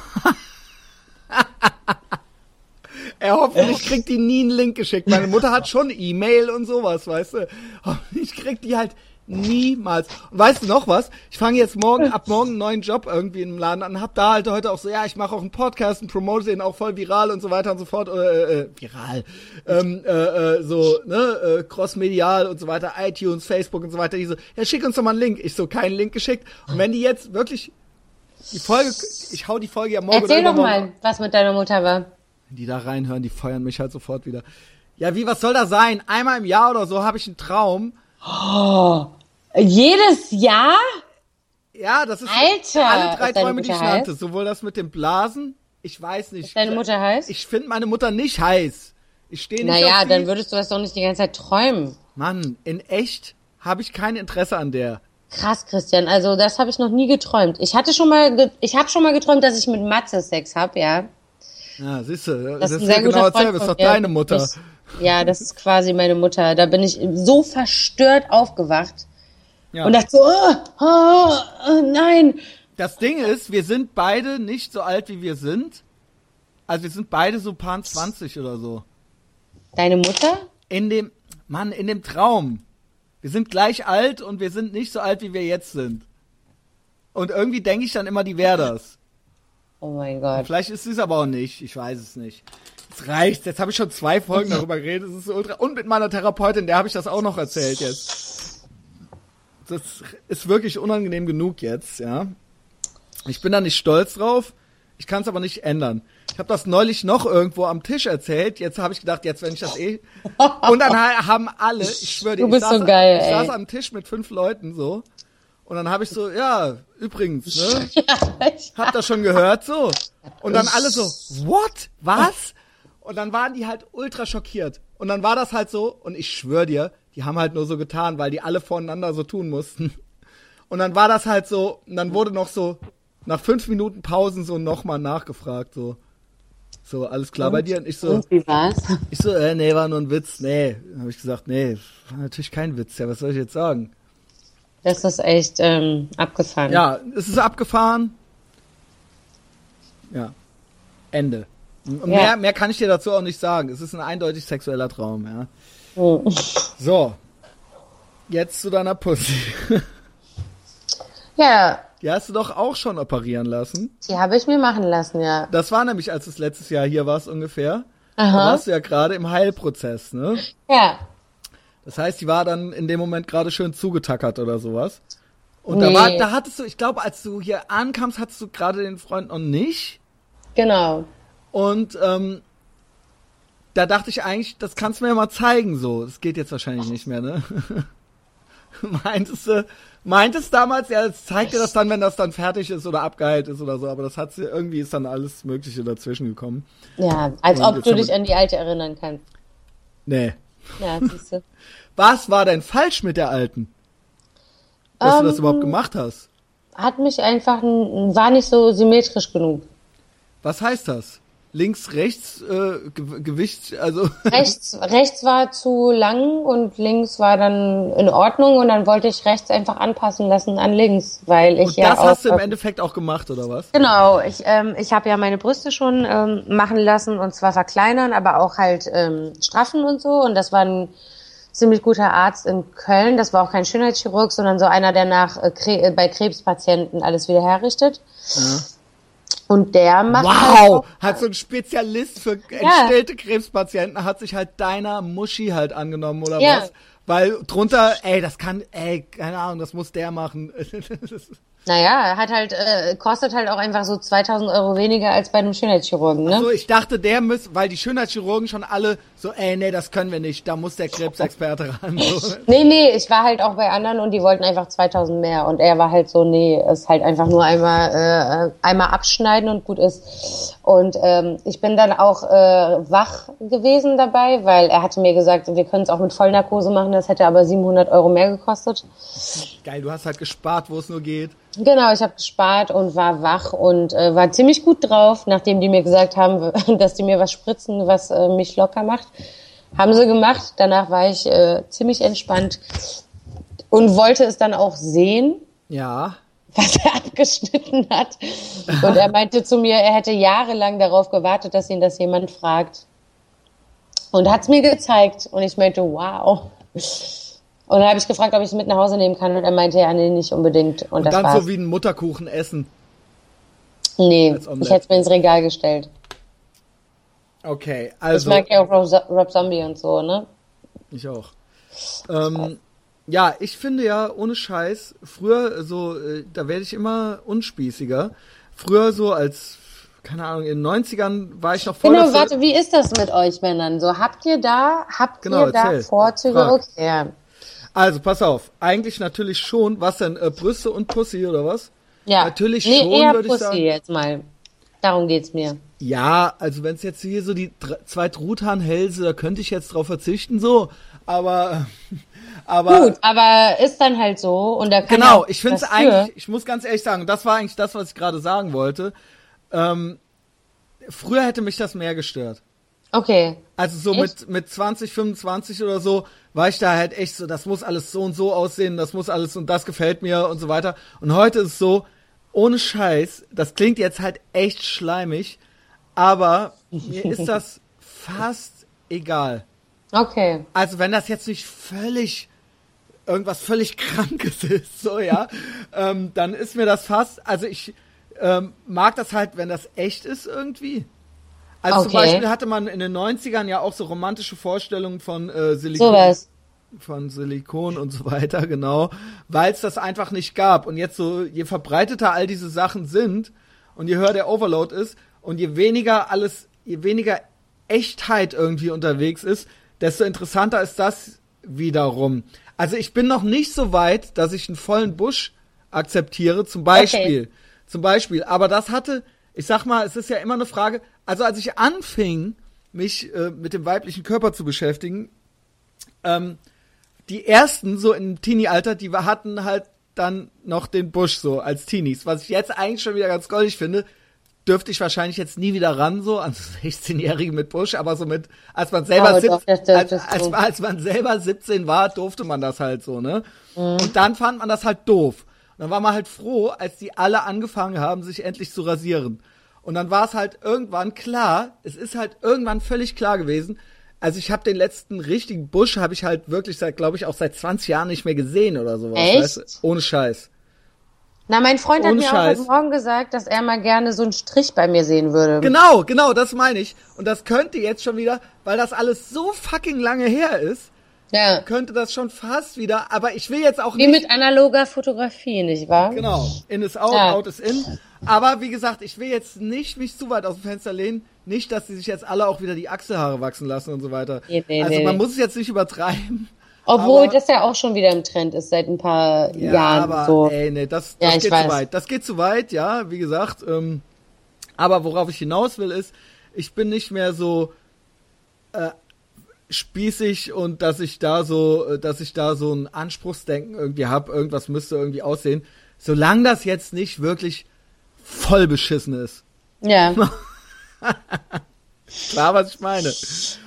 Er hoffentlich kriegt die nie einen Link geschickt. Meine Mutter hat schon E-Mail und sowas, weißt du. [LAUGHS] Hoffentlich kriegt die halt niemals. Und weißt du noch was? Ich fange jetzt morgen, ab morgen einen neuen Job irgendwie im Laden an, hab da halt heute auch so, ja, ich mache auch einen Podcast und promote den auch voll viral und so weiter und so fort. Äh, äh, viral. Ähm, äh, äh, so, ne, äh, crossmedial und so weiter, iTunes, Facebook und so weiter. Die so, ja, schick uns doch mal einen Link. Ich so, keinen Link geschickt. Und wenn die jetzt wirklich die Folge, ich hau die Folge ja morgen Erzähl doch mal, was mit deiner Mutter war. Die da reinhören, die feuern mich halt sofort wieder. Ja, wie, was soll das sein? Einmal im Jahr oder so habe ich einen Traum. Jedes Jahr? Ja, das ist Alter, alle drei Träume, die ich Mutter nannte. Sowohl das mit dem Blasen, ich weiß nicht. Deine Mutter heißt? Ich finde meine Mutter nicht heiß. Ich stehe nicht naja, dann würdest du das doch nicht die ganze Zeit träumen. Mann, in echt habe ich kein Interesse an der. Krass, Christian. Also das habe ich noch nie geträumt. Ich hatte schon mal, ich habe schon mal geträumt, dass ich mit Matze Sex hab, ja. Ja, siehst du, das, Das ist ja genau dasselbe, ist doch deine Mutter. Ich, ja, das ist quasi meine Mutter. Da bin ich so verstört aufgewacht Ja. und dachte so, oh, oh, oh, nein. Das Ding ist, wir sind beide nicht so alt, wie wir sind. Also wir sind beide so paar 20 oder so. Deine Mutter? in dem, Mann, in dem Traum. Wir sind gleich alt und wir sind nicht so alt, wie wir jetzt sind. Und irgendwie denke ich dann immer, die wäre das. Oh mein Gott. Vielleicht ist es aber auch nicht. Ich weiß es nicht. Es reicht. Jetzt habe ich schon zwei Folgen darüber geredet. Es ist so ultra. Und mit meiner Therapeutin, der habe ich das auch noch erzählt jetzt. Das ist wirklich unangenehm genug jetzt, ja. Ich bin da nicht stolz drauf. Ich kann es aber nicht ändern. Ich habe das neulich noch irgendwo am Tisch erzählt. Jetzt habe ich gedacht, jetzt wenn ich das eh. [LAUGHS] Und dann ha- haben alle, ich schwöre dir, Du bist ich, saß, so geil, ich ey. saß am Tisch mit fünf Leuten so. Und dann habe ich so, ja, übrigens, ne? [LAUGHS] Habt ihr schon gehört so? Und dann alle so, what? Was? Und dann waren die halt ultra schockiert. Und dann war das halt so, und ich schwör dir, die haben halt nur so getan, weil die alle voneinander so tun mussten. Und dann war das halt so, und dann wurde noch so, nach fünf Minuten Pausen so nochmal nachgefragt, so. So, alles klar bei dir? Und ich so, Und wie war's? ich so, äh, nee, war nur ein Witz. Nee, habe ich gesagt, nee, war natürlich kein Witz. Ja, was soll ich jetzt sagen? Das ist echt ähm, abgefahren. Ja, es ist abgefahren. Ja. Ende. Ja. mehr, mehr kann ich dir dazu auch nicht sagen. Es ist ein eindeutig sexueller Traum, ja. Hm. [LAUGHS] So. Jetzt zu deiner Pussy. Ja, Die hast du doch auch schon operieren lassen. die habe ich mir machen lassen, ja. Das war nämlich, als du letztes Jahr hier warst ungefähr. Da Aha. warst du ja gerade im Heilprozess, ne? Ja. Das heißt, die war dann in dem Moment gerade schön zugetackert oder sowas. Und Nee. da war, da hattest du, ich glaube, als du hier ankamst, hattest du gerade den Freund noch nicht. Genau. Und ähm, da dachte ich eigentlich, das kannst du mir ja mal zeigen, so. Das geht jetzt wahrscheinlich nicht mehr, ne? [LAUGHS] Meintest du, meintest damals, ja, es zeigt dir das dann, wenn das dann fertig ist oder abgeheilt ist oder so, aber das hat sie, irgendwie ist dann alles Mögliche dazwischen gekommen. Ja, als Und ob du dich an die alte erinnern kannst. Nee. Ja, [LAUGHS] siehst du. Was war denn falsch mit der alten? Dass du das Ähm, überhaupt gemacht hast? Hat mich einfach, war nicht so symmetrisch genug. Was heißt das? Links, rechts, äh, Ge Gewicht, also. [LAUGHS] Rechts, rechts war zu lang und links war dann in Ordnung und dann wollte ich rechts einfach anpassen lassen an links, weil ich Und ja das auch, hast du im Endeffekt auch gemacht, oder was? Genau, ich, ähm, ich habe ja meine Brüste schon ähm, machen lassen und zwar verkleinern, aber auch halt ähm, straffen und so. Und das war ein ziemlich guter Arzt in Köln. Das war auch kein Schönheitschirurg, sondern so einer, der nach äh, Kre äh, bei Krebspatienten alles wieder herrichtet. Und der macht halt Wow! auch, Hat so ein Spezialist für entstellte Krebspatienten, hat sich halt deiner Muschi halt angenommen, oder Ja. was? Weil drunter, ey, das kann, ey, keine Ahnung, das muss der machen. [LAUGHS] naja, hat halt äh, kostet halt auch einfach so 2000 Euro weniger als bei einem Schönheitschirurgen, ne? so, ich dachte, der muss, weil die Schönheitschirurgen schon alle so, ey, nee, das können wir nicht, da muss der Krebsexperte ran. [LAUGHS] So. Nee, nee, ich war halt auch bei anderen und die wollten einfach 2000 mehr und er war halt so, nee, ist halt einfach nur einmal äh, einmal abschneiden und gut ist. Und ähm, ich bin dann auch äh, wach gewesen dabei, weil er hatte mir gesagt, wir können es auch mit Vollnarkose machen, das hätte aber 700 Euro mehr gekostet. Geil, du hast halt gespart, wo es nur geht. Genau, ich habe gespart und war wach und äh, war ziemlich gut drauf, nachdem die mir gesagt haben, [LAUGHS] dass die mir was spritzen, was äh, mich locker macht. Haben sie gemacht. Danach war ich äh, ziemlich entspannt und wollte es dann auch sehen, Ja. was er [LAUGHS] abgeschnitten hat. Und er meinte zu mir, er hätte jahrelang darauf gewartet, dass ihn das jemand fragt. Und hat es mir gezeigt. Und ich meinte, wow. Und dann habe ich gefragt, ob ich es mit nach Hause nehmen kann. Und er meinte, ja, nee, nicht unbedingt. Und, Und das dann war's. so wie ein Mutterkuchen essen. nee, ich hätte es mir ins Regal gestellt. Okay, Ich also. mag ja auch Rob, Rob Zombie und so, ne? Ich auch. Ähm, ja, ich finde ja, ohne Scheiß, früher so, äh, da werde ich immer unspießiger. Früher so als, keine Ahnung, in den 90ern war ich noch voll Genau, warte, wie ist das mit euch Männern? So, habt ihr da, habt Genau, ihr da erzähl. Vorzüge? Frag. Okay, ja. Also, pass auf, eigentlich natürlich schon, was denn, äh, Brüste und Pussy oder was? ja. Natürlich nee, schon, würde ich Pussy sagen. jetzt mal. Darum geht's mir. Ja, also wenn es jetzt hier so die zwei Truthahnhälse, da könnte ich jetzt drauf verzichten, so, aber, [LAUGHS] aber. Gut, aber ist dann halt so und da kann Genau, ich finde es was für. eigentlich, ich muss ganz ehrlich sagen, das war eigentlich das, was ich gerade sagen wollte. Ähm, früher hätte mich das mehr gestört. Okay. Also so Echt? mit, mit 20, 25 oder so, war ich da halt echt so, das muss alles so und so aussehen, das muss alles und das gefällt mir und so weiter. Und heute ist es so, ohne Scheiß, das klingt jetzt halt echt schleimig, aber mir ist das [LAUGHS] fast egal. Okay. Also wenn das jetzt nicht völlig irgendwas völlig [LAUGHS] Krankes ist, so ja, ähm, dann ist mir das fast, also ich ähm, mag das halt, wenn das echt ist irgendwie. Also zum Okay. Beispiel hatte man in den 90ern ja auch so romantische Vorstellungen von äh, Silikon, Sowas. von Silikon und so weiter, genau, weil es das einfach nicht gab. Und jetzt so, je verbreiteter all diese Sachen sind und je höher der Overload ist und je weniger alles, je weniger Echtheit irgendwie unterwegs ist, desto interessanter ist das wiederum. Also ich bin noch nicht so weit, dass ich einen vollen Busch akzeptiere, zum Beispiel. Zum Beispiel. Aber das hatte, ich sag mal, es ist ja immer eine Frage, also als ich anfing, mich äh, mit dem weiblichen Körper zu beschäftigen, ähm, die ersten so im Teenie-Alter, die hatten halt dann noch den Busch so als Teenies. Was ich jetzt eigentlich schon wieder ganz goldig finde, dürfte ich wahrscheinlich jetzt nie wieder ran, so an 16-Jährige mit Busch, aber so mit, als man selber, Aber sieb- doch, das als, als man selber 17 war, durfte man das halt so, ne? Mhm. Und dann fand man das halt doof. Und dann war man halt froh, als die alle angefangen haben, sich endlich zu rasieren. Und dann war es halt irgendwann klar, es ist halt irgendwann völlig klar gewesen, also ich habe den letzten richtigen Busch habe ich halt wirklich seit, glaube ich, auch seit 20 Jahren nicht mehr gesehen oder sowas. Echt? Weißt du? Ohne Scheiß. Na, mein Freund hat Ohne mir Scheiß. auch heute Morgen gesagt, dass er mal gerne so einen Strich bei mir sehen würde. Genau, genau, das meine ich. Und das könnte jetzt schon wieder, weil das alles so fucking lange her ist, Ja. könnte das schon fast wieder, aber ich will jetzt auch Wie nicht mit analoger Fotografie, nicht wahr? Genau, in is out, Ja. out is in. Aber wie gesagt, ich will jetzt nicht mich zu weit aus dem Fenster lehnen. Nicht, dass sie sich jetzt alle auch wieder die Achselhaare wachsen lassen und so weiter. Nee, nee, also nee. man muss es jetzt nicht übertreiben. Obwohl aber- das ja auch schon wieder im Trend ist seit ein paar Ja, Jahren aber so. ey, nee, das, das geht weiß. zu weit. Das geht zu weit, ja, wie gesagt. Ähm, aber worauf ich hinaus will, ist, ich bin nicht mehr so äh, spießig und dass ich da so, äh, dass ich da so ein Anspruchsdenken irgendwie hab, irgendwas müsste irgendwie aussehen. Solange das jetzt nicht wirklich voll beschissen ist. Ja, [LAUGHS] Klar, was ich meine.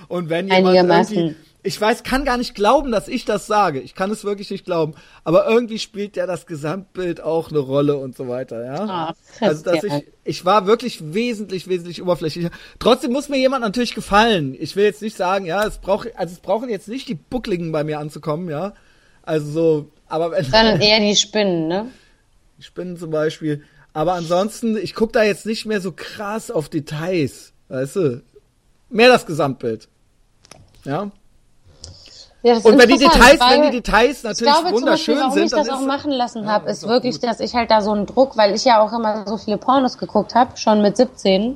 Und wenn jemand irgendwie, ich weiß, kann gar nicht glauben, dass ich das sage. Ich kann es wirklich nicht glauben. Aber irgendwie spielt ja das Gesamtbild auch eine Rolle und so weiter, ja. Ah, also, dass ich, ich war wirklich wesentlich, wesentlich oberflächlicher. Trotzdem muss mir jemand natürlich gefallen. Ich will jetzt nicht sagen, ja, es braucht, also es brauchen jetzt nicht die Buckligen bei mir anzukommen, ja. Also so, aber wenn, sondern [LAUGHS] eher die Spinnen, ne? Spinnen zum Beispiel. Aber ansonsten, ich guck da jetzt nicht mehr so krass auf Details, weißt du? Mehr das Gesamtbild. Ja. Ja, Und wenn die Details, wenn die Details ich natürlich glaube zum wunderschön Beispiel, warum sind, ich das auch machen lassen habe, ist ist wirklich, gut. dass ich halt da so einen Druck, weil ich ja auch immer so viele Pornos geguckt habe, schon mit 17,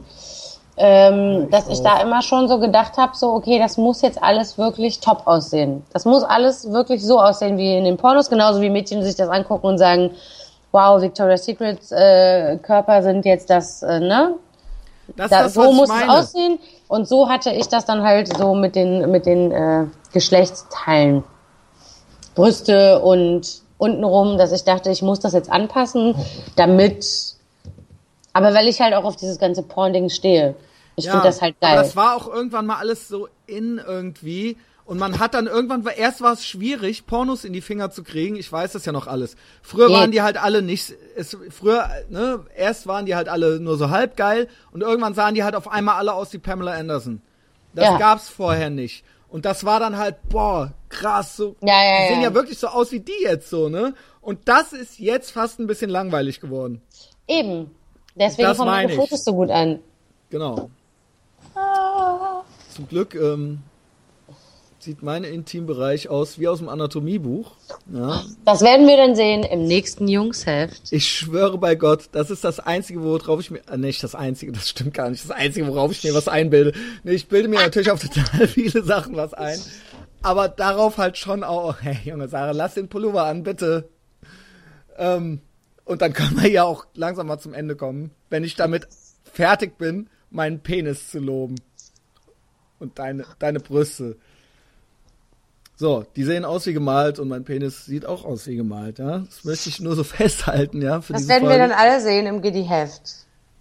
ähm, dass ich da immer schon so gedacht habe, so okay, das muss jetzt alles wirklich top aussehen. Das muss alles wirklich so aussehen wie in den Pornos, genauso wie Mädchen sich das angucken und sagen, wow, Victoria's Secrets äh, Körper sind jetzt das, äh, ne? Das, Da, das, so muss es aussehen. Und so hatte ich das dann halt so mit den, mit den äh, Geschlechtsteilen. Brüste und untenrum, dass ich dachte, ich muss das jetzt anpassen, damit. Aber weil ich halt auch auf dieses ganze Porn-Ding stehe. Ich Ja, finde das halt geil. Aber das war auch irgendwann mal alles so in irgendwie. Und man hat dann irgendwann, erst war es schwierig, Pornos in die Finger zu kriegen. Ich weiß das ja noch alles. Früher Geht. waren die halt alle nicht, es, früher, ne, erst waren die halt alle nur so halb geil und irgendwann sahen die halt auf einmal alle aus wie Pamela Anderson. Das Ja. gab's vorher nicht. Und das war dann halt, boah, krass, so, Ja, ja, die sehen ja. ja wirklich so aus wie die jetzt so, ne? Und das ist jetzt fast ein bisschen langweilig geworden. Eben. Deswegen kommen ich. Fotos so gut an. Genau. Zum Glück ähm, sieht mein Intimbereich aus wie aus dem Anatomiebuch. Ja. Das werden wir dann sehen im nächsten Jungsheft. Ich schwöre bei Gott, das ist das Einzige, worauf ich mir, äh, nicht das Einzige, das stimmt gar nicht, das Einzige, worauf ich mir was einbilde. Nee, ich bilde mir natürlich auf total [LAUGHS] viele Sachen was ein. Aber darauf halt schon auch, hey Junge Sarah, lass den Pullover an, bitte. Ähm, und dann können wir ja auch langsam mal zum Ende kommen, wenn ich damit fertig bin, meinen Penis zu loben. Und deine, deine Brüste. So, die sehen aus wie gemalt und mein Penis sieht auch aus wie gemalt, ja. Das möchte ich nur so [LAUGHS] festhalten, ja. Das werden wir Folge. dann alle sehen im Giddy-Heft.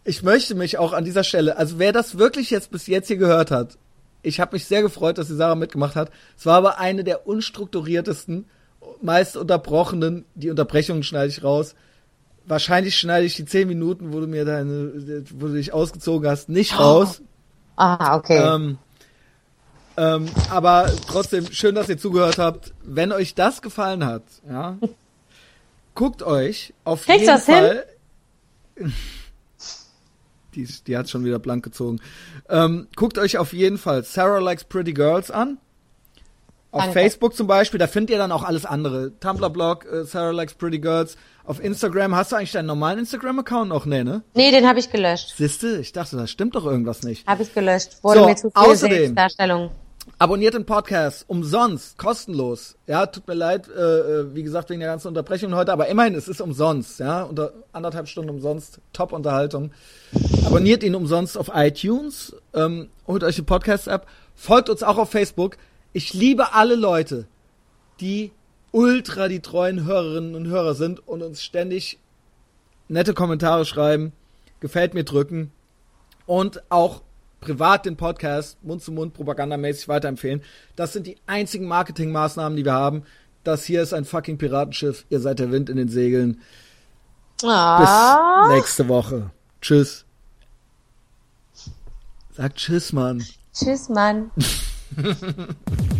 Ich möchte mich auch an dieser Stelle, also wer das wirklich jetzt bis jetzt hier gehört hat, ich habe mich sehr gefreut, dass die Sarah mitgemacht hat. Es war aber eine der unstrukturiertesten, meist unterbrochenen, die Unterbrechungen schneide ich raus. Wahrscheinlich schneide ich die zehn Minuten, wo du mir deine, wo du dich ausgezogen hast, nicht raus. Ah, okay. Ähm, ähm, aber trotzdem, schön, dass ihr zugehört habt. Wenn euch das gefallen hat, ja, guckt euch auf Kriegst jeden hin? Fall. Die, ist- die hat schon wieder blank gezogen. Ähm, guckt euch auf jeden Fall Sarah Likes Pretty Girls an. Auf Danke. Facebook zum Beispiel, da findet ihr dann auch alles andere. Tumblr-Blog, äh, Sarah Likes Pretty Girls. Auf Instagram, hast du eigentlich deinen normalen Instagram-Account noch? Nee, ne? nee, den habe ich gelöscht. Siehste, ich dachte, da stimmt doch irgendwas nicht. Habe ich gelöscht. Wurde So, mir zu viel außerdem- Darstellung. Abonniert den Podcast umsonst, kostenlos. Ja, tut mir leid, äh, äh, wie gesagt, wegen der ganzen Unterbrechung heute, aber immerhin, es ist umsonst, ja, unter anderthalb Stunden umsonst, Top-Unterhaltung. Abonniert ihn umsonst auf iTunes, ähm, holt euch die Podcast-App, folgt uns auch auf Facebook. Ich liebe alle Leute, die ultra die treuen Hörerinnen und Hörer sind und uns ständig nette Kommentare schreiben, gefällt mir drücken und auch privat den Podcast Mund-zu-Mund propagandamäßig weiterempfehlen. Das sind die einzigen Marketingmaßnahmen, die wir haben. Das hier ist ein fucking Piratenschiff. Ihr seid der Wind in den Segeln. Bis Ah. nächste Woche. Tschüss. Sag Tschüss, Mann. Tschüss, Mann. [LAUGHS]